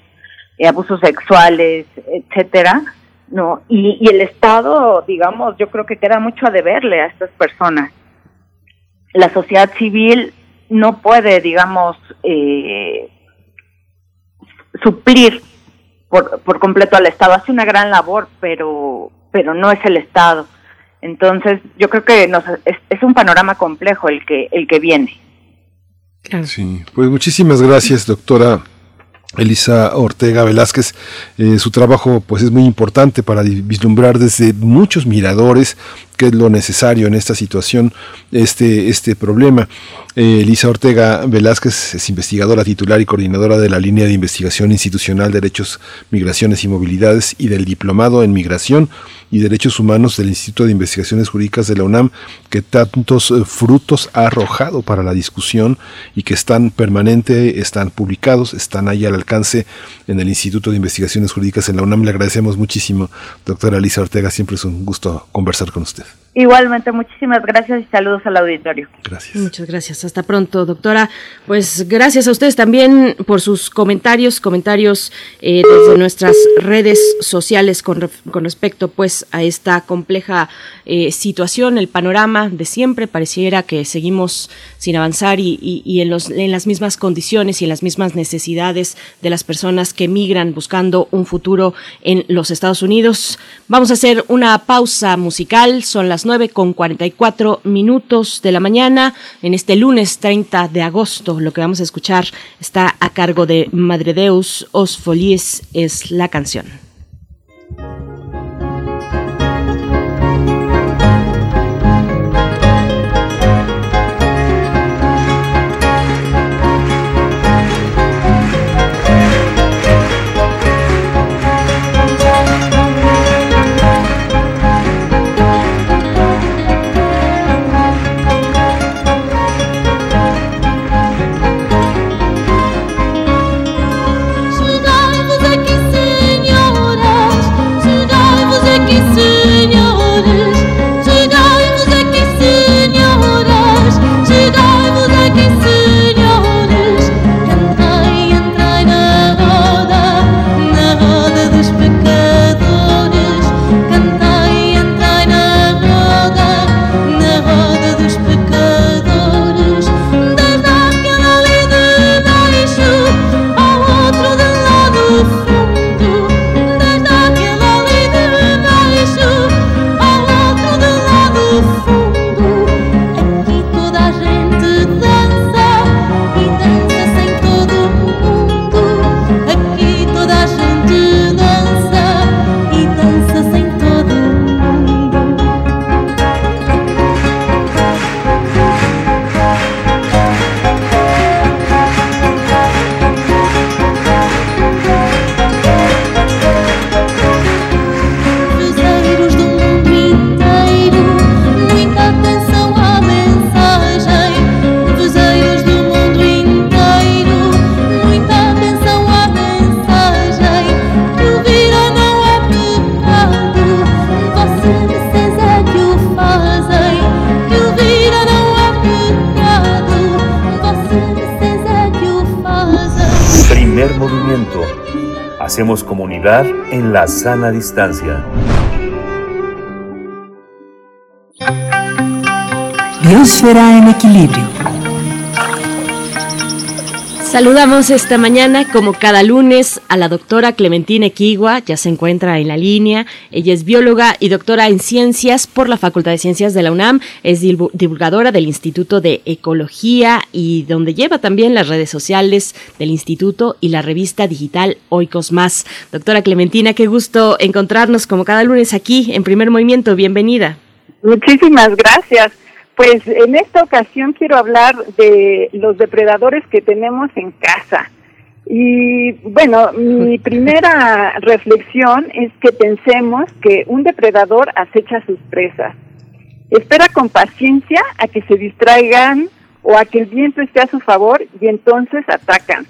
eh, abusos sexuales, etcétera, ¿no? Y, y el Estado, digamos, yo creo que queda mucho a deberle a estas personas. La sociedad civil no puede, digamos, eh, suplir por, por completo al Estado. Hace una gran labor, pero, pero no es el Estado. Entonces, yo creo que nos, es, es un panorama complejo el que, el que viene. Sí, pues muchísimas gracias, doctora Elisa Ortega Velázquez. Eh, su trabajo pues es muy importante para vislumbrar desde muchos miradores qué es lo necesario en esta situación, este, este problema. Eh, Elisa Ortega Velázquez es investigadora titular y coordinadora de la línea de investigación institucional Derechos, Migraciones y Movilidades y del Diplomado en Migración y Derechos Humanos del Instituto de Investigaciones Jurídicas de la UNAM, que tantos eh, frutos ha arrojado para la discusión y que están permanente, están publicados, están ahí al alcance en el Instituto de Investigaciones Jurídicas en la UNAM. Le agradecemos muchísimo, doctora Elisa Ortega, siempre es un gusto conversar con usted. Igualmente, muchísimas gracias y saludos al auditorio. Muchas gracias. Hasta pronto, doctora. Pues gracias a ustedes también por sus comentarios, comentarios eh, desde nuestras redes sociales con, ref- con respecto pues a esta compleja eh, situación, el panorama de siempre. Pareciera que seguimos sin avanzar y, y- y en, los, en las mismas condiciones y en las mismas necesidades de las personas que migran buscando un futuro en los Estados Unidos. Vamos a hacer una pausa musical. Son las las 9 con 44 minutos de la mañana en este lunes 30 de agosto. Lo que vamos a escuchar está a cargo de Madredeus Os Folies es la canción. Sana distancia. Biosfera en equilibrio. Saludamos esta mañana, como cada lunes, a la doctora Clementina Equigua, ya se encuentra en la línea. Ella es bióloga y doctora en ciencias por la Facultad de Ciencias de la UNAM, es divulg- divulgadora del Instituto de Ecología y donde lleva también las redes sociales del instituto y la revista digital Oikos Más. Doctora Clementina, qué gusto encontrarnos como cada lunes aquí en Primer Movimiento. Bienvenida. Muchísimas gracias. Pues en esta ocasión quiero hablar de los depredadores que tenemos en casa. Y bueno, mi primera reflexión es que pensemos que un depredador acecha a sus presas. Espera con paciencia a que se distraigan o a que el viento esté a su favor y entonces atacan.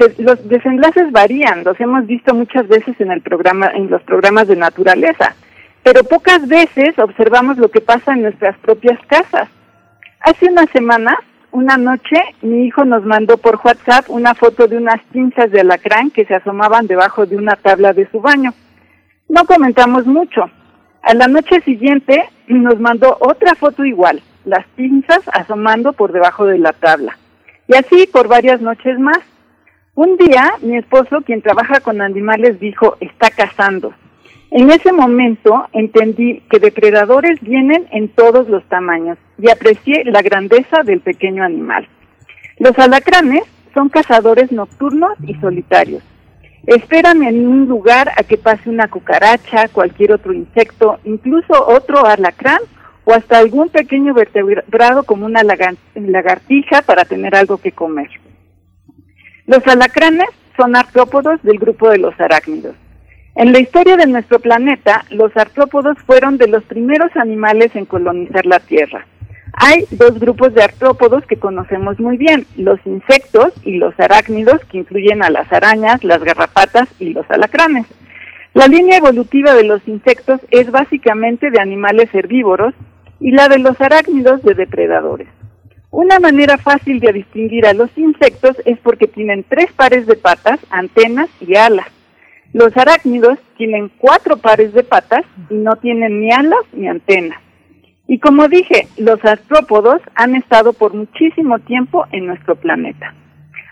Se- los desenlaces varían, los hemos visto muchas veces en el programa, en los programas de naturaleza pero pocas veces observamos lo que pasa en nuestras propias casas. Hace unas semanas, una noche, mi hijo nos mandó por WhatsApp una foto de unas pinzas de alacrán que se asomaban debajo de una tabla de su baño. No comentamos mucho. A la noche siguiente nos mandó otra foto igual, las pinzas asomando por debajo de la tabla. Y así por varias noches más. Un día, mi esposo, quien trabaja con animales, dijo, está cazando. En ese momento entendí que depredadores vienen en todos los tamaños y aprecié la grandeza del pequeño animal. Los alacranes son cazadores nocturnos y solitarios. Esperan en un lugar a que pase una cucaracha, cualquier otro insecto, incluso otro alacrán o hasta algún pequeño vertebrado como una lagartija para tener algo que comer. Los alacranes son artrópodos del grupo de los arácnidos. En la historia de nuestro planeta, los artrópodos fueron de los primeros animales en colonizar la Tierra. Hay dos grupos de artrópodos que conocemos muy bien, los insectos y los arácnidos, que incluyen a las arañas, las garrapatas y los alacranes. La línea evolutiva de los insectos es básicamente de animales herbívoros y la de los arácnidos de depredadores. Una manera fácil de distinguir a los insectos es porque tienen tres pares de patas, antenas y alas. Los arácnidos tienen cuatro pares de patas y no tienen ni alas ni antenas. Y como dije, los artrópodos han estado por muchísimo tiempo en nuestro planeta.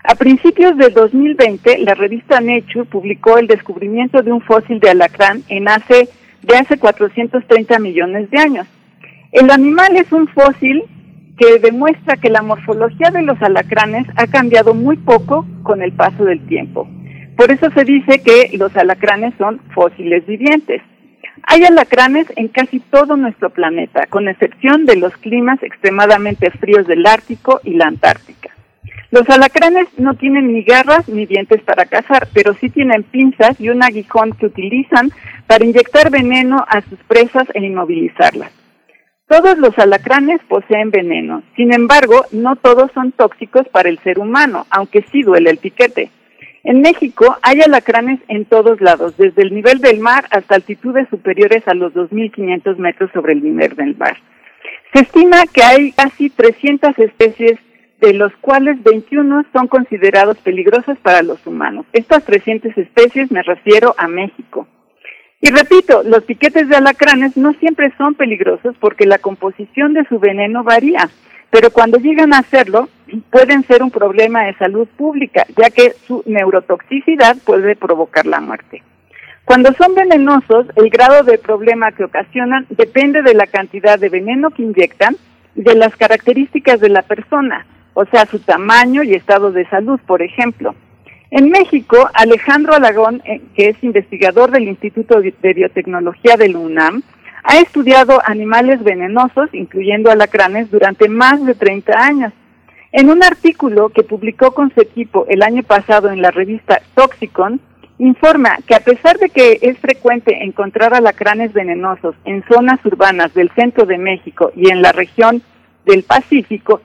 A principios del 2020, la revista Nature publicó el descubrimiento de un fósil de alacrán en hace, de hace 430 millones de años. El animal es un fósil que demuestra que la morfología de los alacranes ha cambiado muy poco con el paso del tiempo. Por eso se dice que los alacranes son fósiles vivientes. Hay alacranes en casi todo nuestro planeta, con excepción de los climas extremadamente fríos del Ártico y la Antártica. Los alacranes no tienen ni garras ni dientes para cazar, pero sí tienen pinzas y un aguijón que utilizan para inyectar veneno a sus presas e inmovilizarlas. Todos los alacranes poseen veneno, sin embargo, no todos son tóxicos para el ser humano, aunque sí duele el piquete. En México hay alacranes en todos lados, desde el nivel del mar hasta altitudes superiores a los 2.500 metros sobre el nivel del mar. Se estima que hay casi 300 especies, de los cuales 21 son considerados peligrosos para los humanos. Estas 300 especies me refiero a México. Y repito, los piquetes de alacranes no siempre son peligrosos porque la composición de su veneno varía, pero cuando llegan a hacerlo pueden ser un problema de salud pública, ya que su neurotoxicidad puede provocar la muerte. Cuando son venenosos, el grado de problema que ocasionan depende de la cantidad de veneno que inyectan y de las características de la persona, o sea, su tamaño y estado de salud, por ejemplo. En México, Alejandro Alagón, eh, que es investigador del Instituto de Biotecnología del UNAM, ha estudiado animales venenosos, incluyendo alacranes, durante más de 30 años. En un artículo que publicó con su equipo el año pasado en la revista Toxicon, informa que a pesar de que es frecuente encontrar alacranes venenosos en zonas urbanas del centro de México y en la región del Pacífico,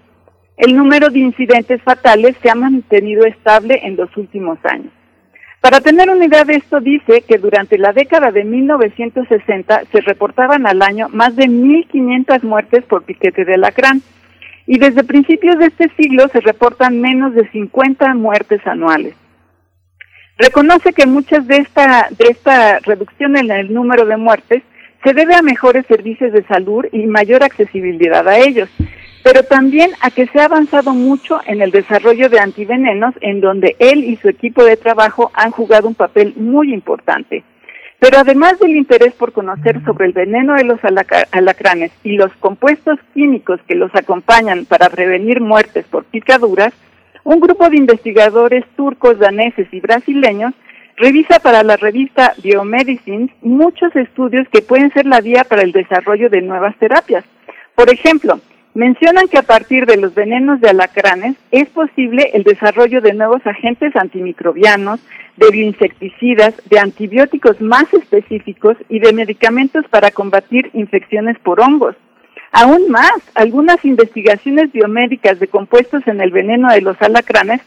el número de incidentes fatales se ha mantenido estable en los últimos años. Para tener una idea de esto, dice que durante la década de 1960 se reportaban al año más de 1.500 muertes por piquete de alacrán y desde principios de este siglo se reportan menos de 50 muertes anuales. Reconoce que muchas de esta, de esta reducción en el número de muertes se debe a mejores servicios de salud y mayor accesibilidad a ellos, pero también a que se ha avanzado mucho en el desarrollo de antivenenos en donde él y su equipo de trabajo han jugado un papel muy importante. Pero además del interés por conocer sobre el veneno de los alacranes y los compuestos químicos que los acompañan para prevenir muertes por picaduras, un grupo de investigadores turcos, daneses y brasileños revisa para la revista Biomedicines muchos estudios que pueden ser la vía para el desarrollo de nuevas terapias. Por ejemplo, mencionan que a partir de los venenos de alacranes es posible el desarrollo de nuevos agentes antimicrobianos, de bioinsecticidas, de antibióticos más específicos y de medicamentos para combatir infecciones por hongos. Aún más, algunas investigaciones biomédicas de compuestos en el veneno de los alacranes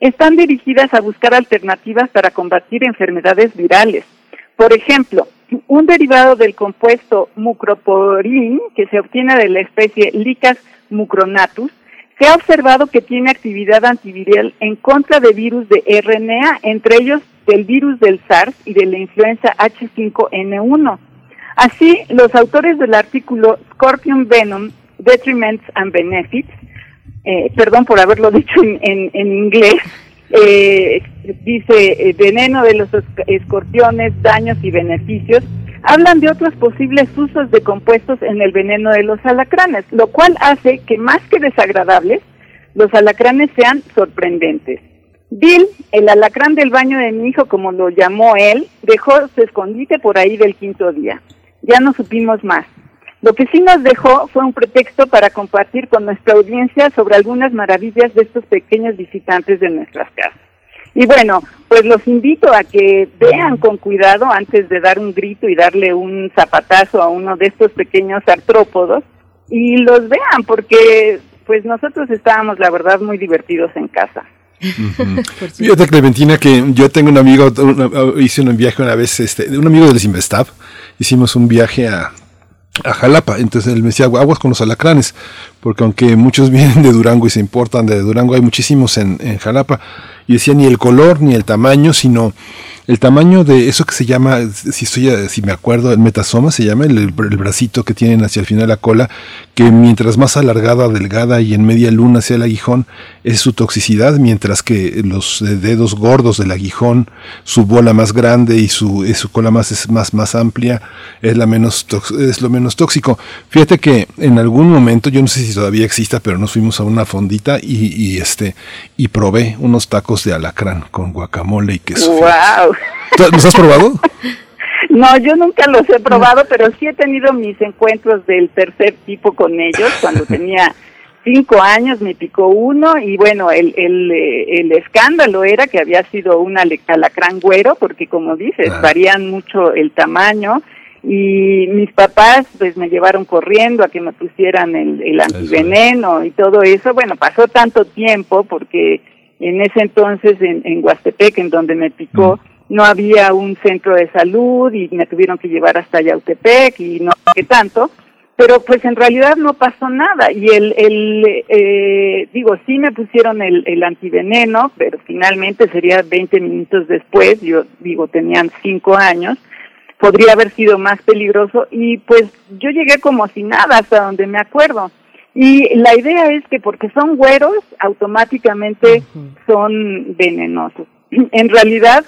están dirigidas a buscar alternativas para combatir enfermedades virales. Por ejemplo, un derivado del compuesto mucroporin, que se obtiene de la especie Licas mucronatus, se ha observado que tiene actividad antiviral en contra de virus de RNA, entre ellos del virus del SARS y de la influenza H5N1. Así, los autores del artículo Scorpion Venom, Detriments and Benefits, eh, perdón por haberlo dicho en, inglés, eh, dice eh, veneno de los escorpiones, daños y beneficios, hablan de otros posibles usos de compuestos en el veneno de los alacranes, lo cual hace que más que desagradables, los alacranes sean sorprendentes. Bill, el alacrán del baño de mi hijo, como lo llamó él, dejó su escondite por ahí del quinto día. Ya no supimos más. Lo que sí nos dejó fue un pretexto para compartir con nuestra audiencia sobre algunas maravillas de estos pequeños visitantes de nuestras casas. Y bueno, pues los invito a que vean con cuidado antes de dar un grito y darle un zapatazo a uno de estos pequeños artrópodos y los vean porque pues nosotros estábamos la verdad muy divertidos en casa. Fíjate Clementina que yo tengo un amigo, hice un viaje una vez, este, un amigo del Investav, hicimos un viaje a, a Jalapa. Entonces él me decía, aguas con los alacranes, porque aunque muchos vienen de Durango y se importan de Durango, hay muchísimos en, en Jalapa. Y decía, ni el color, ni el tamaño, sino el tamaño de eso que se llama, si estoy, si me acuerdo, el metasoma se llama, el, el bracito que tienen hacia el final la cola, que mientras más alargada, delgada y en media luna sea el aguijón, es su toxicidad, mientras que los dedos gordos del aguijón, su bola más grande y su, su cola más, más, más amplia, es, la menos es lo menos tóxico. Fíjate que en algún momento, yo no sé si todavía exista, pero nos fuimos a una fondita y, y, este, y probé unos tacos de alacrán con guacamole y queso. ¡Wow! ¿Tú- ¿Los has probado? No, yo nunca los he probado, pero sí he tenido mis encuentros del tercer tipo con ellos. Cuando tenía cinco años me picó uno y bueno, el, el, eh, el escándalo era que había sido un alacrán güero, porque como dices, varían mucho el tamaño. Y mis papás pues me llevaron corriendo a que me pusieran el, el antiveneno y todo eso. Bueno, pasó tanto tiempo porque en ese entonces en, en Huastepec, en donde me picó, no había un centro de salud y me tuvieron que llevar hasta Yautepec y no sé qué tanto, pero pues en realidad no pasó nada. Y el, el eh, digo, sí me pusieron el, el antiveneno, pero finalmente sería 20 minutos después, yo digo, tenían cinco años, podría haber sido más peligroso y pues yo llegué como si nada hasta donde me acuerdo. Y la idea es que porque son güeros, automáticamente son venenosos. En realidad,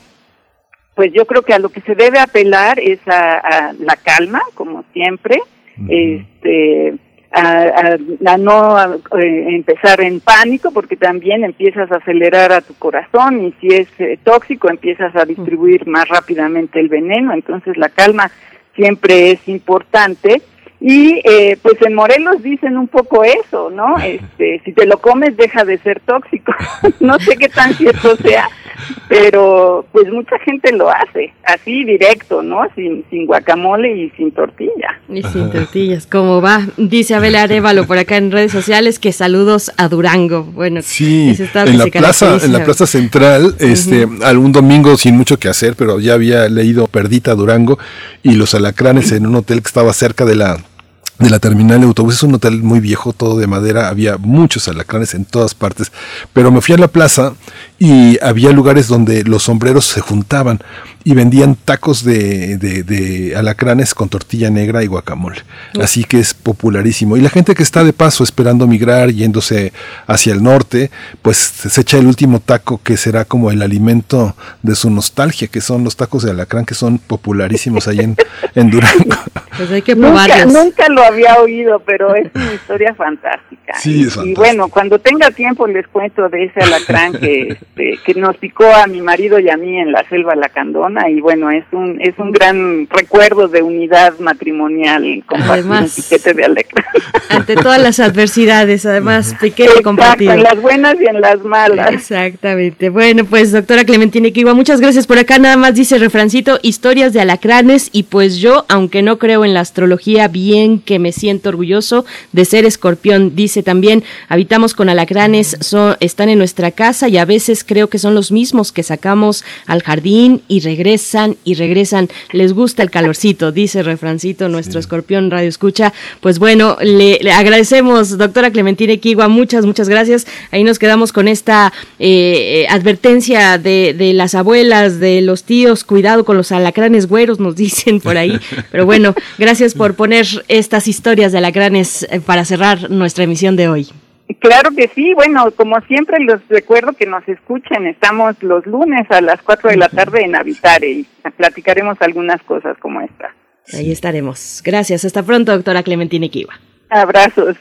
pues yo creo que a lo que se debe apelar es a, a la calma, como siempre, este, a, a- a no a- eh, empezar en pánico, porque también empiezas a acelerar a tu corazón y si es eh, tóxico empiezas a distribuir más rápidamente el veneno, entonces la calma siempre es importante. Y eh, pues en Morelos dicen un poco eso, ¿no? Este, si te lo comes deja de ser tóxico. no sé qué tan cierto sea, pero pues mucha gente lo hace, así directo, ¿no? Sin, sin guacamole y sin tortilla. Y sin tortillas, ¿cómo va? Dice Abel Arevalo por acá en redes sociales que saludos a Durango. Bueno, Sí, en la plaza, en la plaza central, este, algún domingo sin mucho que hacer, pero ya había leído Perdita Durango y los alacranes en un hotel que estaba cerca de la de la terminal de autobuses, es un hotel muy viejo, todo de madera, había muchos alacranes en todas partes, pero me fui a la plaza y había lugares donde los sombreros se juntaban y vendían tacos de, de- de alacranes con tortilla negra y guacamole. Así que es popularísimo. Y la gente que está de paso esperando migrar, yéndose hacia el norte, pues se echa el último taco que será como el alimento de su nostalgia, que son los tacos de alacrán, que son popularísimos ahí en, en Durango. Pues hay que Nunca, probarlos. nunca lo había oído, pero es una historia fantástica. Sí, es Y fantástico. bueno, cuando tenga tiempo les cuento de ese alacrán que, este, que nos picó a mi marido y a mí en la selva y bueno, es un es un gran recuerdo de unidad matrimonial compartir un Además. piquete de alacrán. Ante todas las adversidades, además, Exacto, compartido. en las buenas y en las malas. Exactamente. Bueno, pues doctora Clementina Equigua, muchas gracias por acá. Nada más dice refrancito, historias de alacranes y pues yo, aunque no creo en la astrología, bien que me siento orgulloso de ser escorpión. Dice también, habitamos con alacranes, son, están en nuestra casa y a veces creo que son los mismos que sacamos al jardín y regresan y regresan. Les gusta el calorcito, dice refrancito, nuestro escorpión radio escucha. Pues bueno, le, le agradecemos, doctora Clementina Equigua, muchas, muchas gracias. Ahí nos quedamos con esta eh, eh, advertencia de, de las abuelas, de los tíos, cuidado con los alacranes güeros, nos dicen por ahí. Pero bueno, gracias por poner estas historias de alacranes eh, para cerrar nuestra emisión de hoy. Claro que sí, bueno, como siempre los recuerdo que nos escuchen, estamos los lunes a las 4 de la tarde en Habitare y platicaremos algunas cosas como esta. Ahí estaremos. Gracias. Hasta pronto, doctora Clementina Equigua. Abrazos.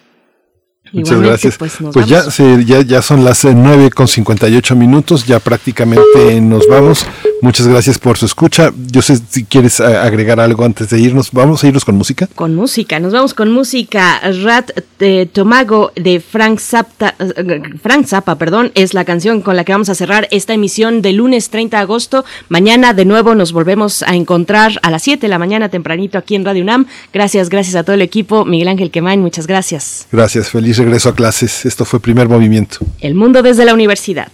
Muchas Igualmente, gracias. pues, Pues, ya, se- ya, ya son las eh, 9 con 58 minutos, ya prácticamente nos vamos. Muchas gracias por su escucha. Yo sé si quieres eh, agregar algo antes de irnos. Vamos a irnos con música. Con música, nos vamos con música. Rat eh, Tomago de Frank Zappa, eh, Frank Zappa, perdón, es la canción con la que vamos a cerrar esta emisión de lunes 30 de agosto. Mañana de nuevo nos volvemos a encontrar a las 7 de la mañana tempranito aquí en Radio UNAM. Gracias, gracias a todo el equipo. Miguel Ángel Quemain, muchas gracias. Gracias, feliz regreso a clases. Esto fue Primer Movimiento. El mundo desde la universidad.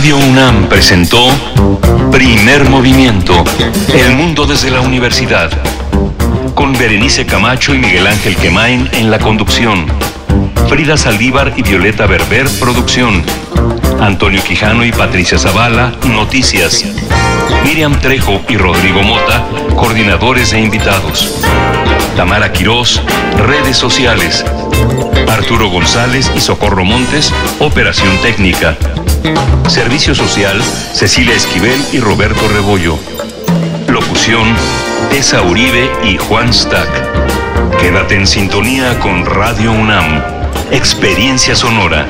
Radio UNAM presentó Primer Movimiento, El Mundo desde la Universidad, con Berenice Camacho y Miguel Ángel Quemain en la conducción, Frida Saldívar y Violeta Berber, producción, Antonio Quijano y Patricia Zavala, noticias, Miriam Trejo y Rodrigo Mota, coordinadores e invitados, Tamara Quirós, redes sociales, Arturo González y Socorro Montes, operación técnica. Servicio Social, Cecilia Esquivel y Roberto Rebollo. Locución, Tessa Uribe y Juan Stack. Quédate en sintonía con Radio UNAM. Experiencia sonora.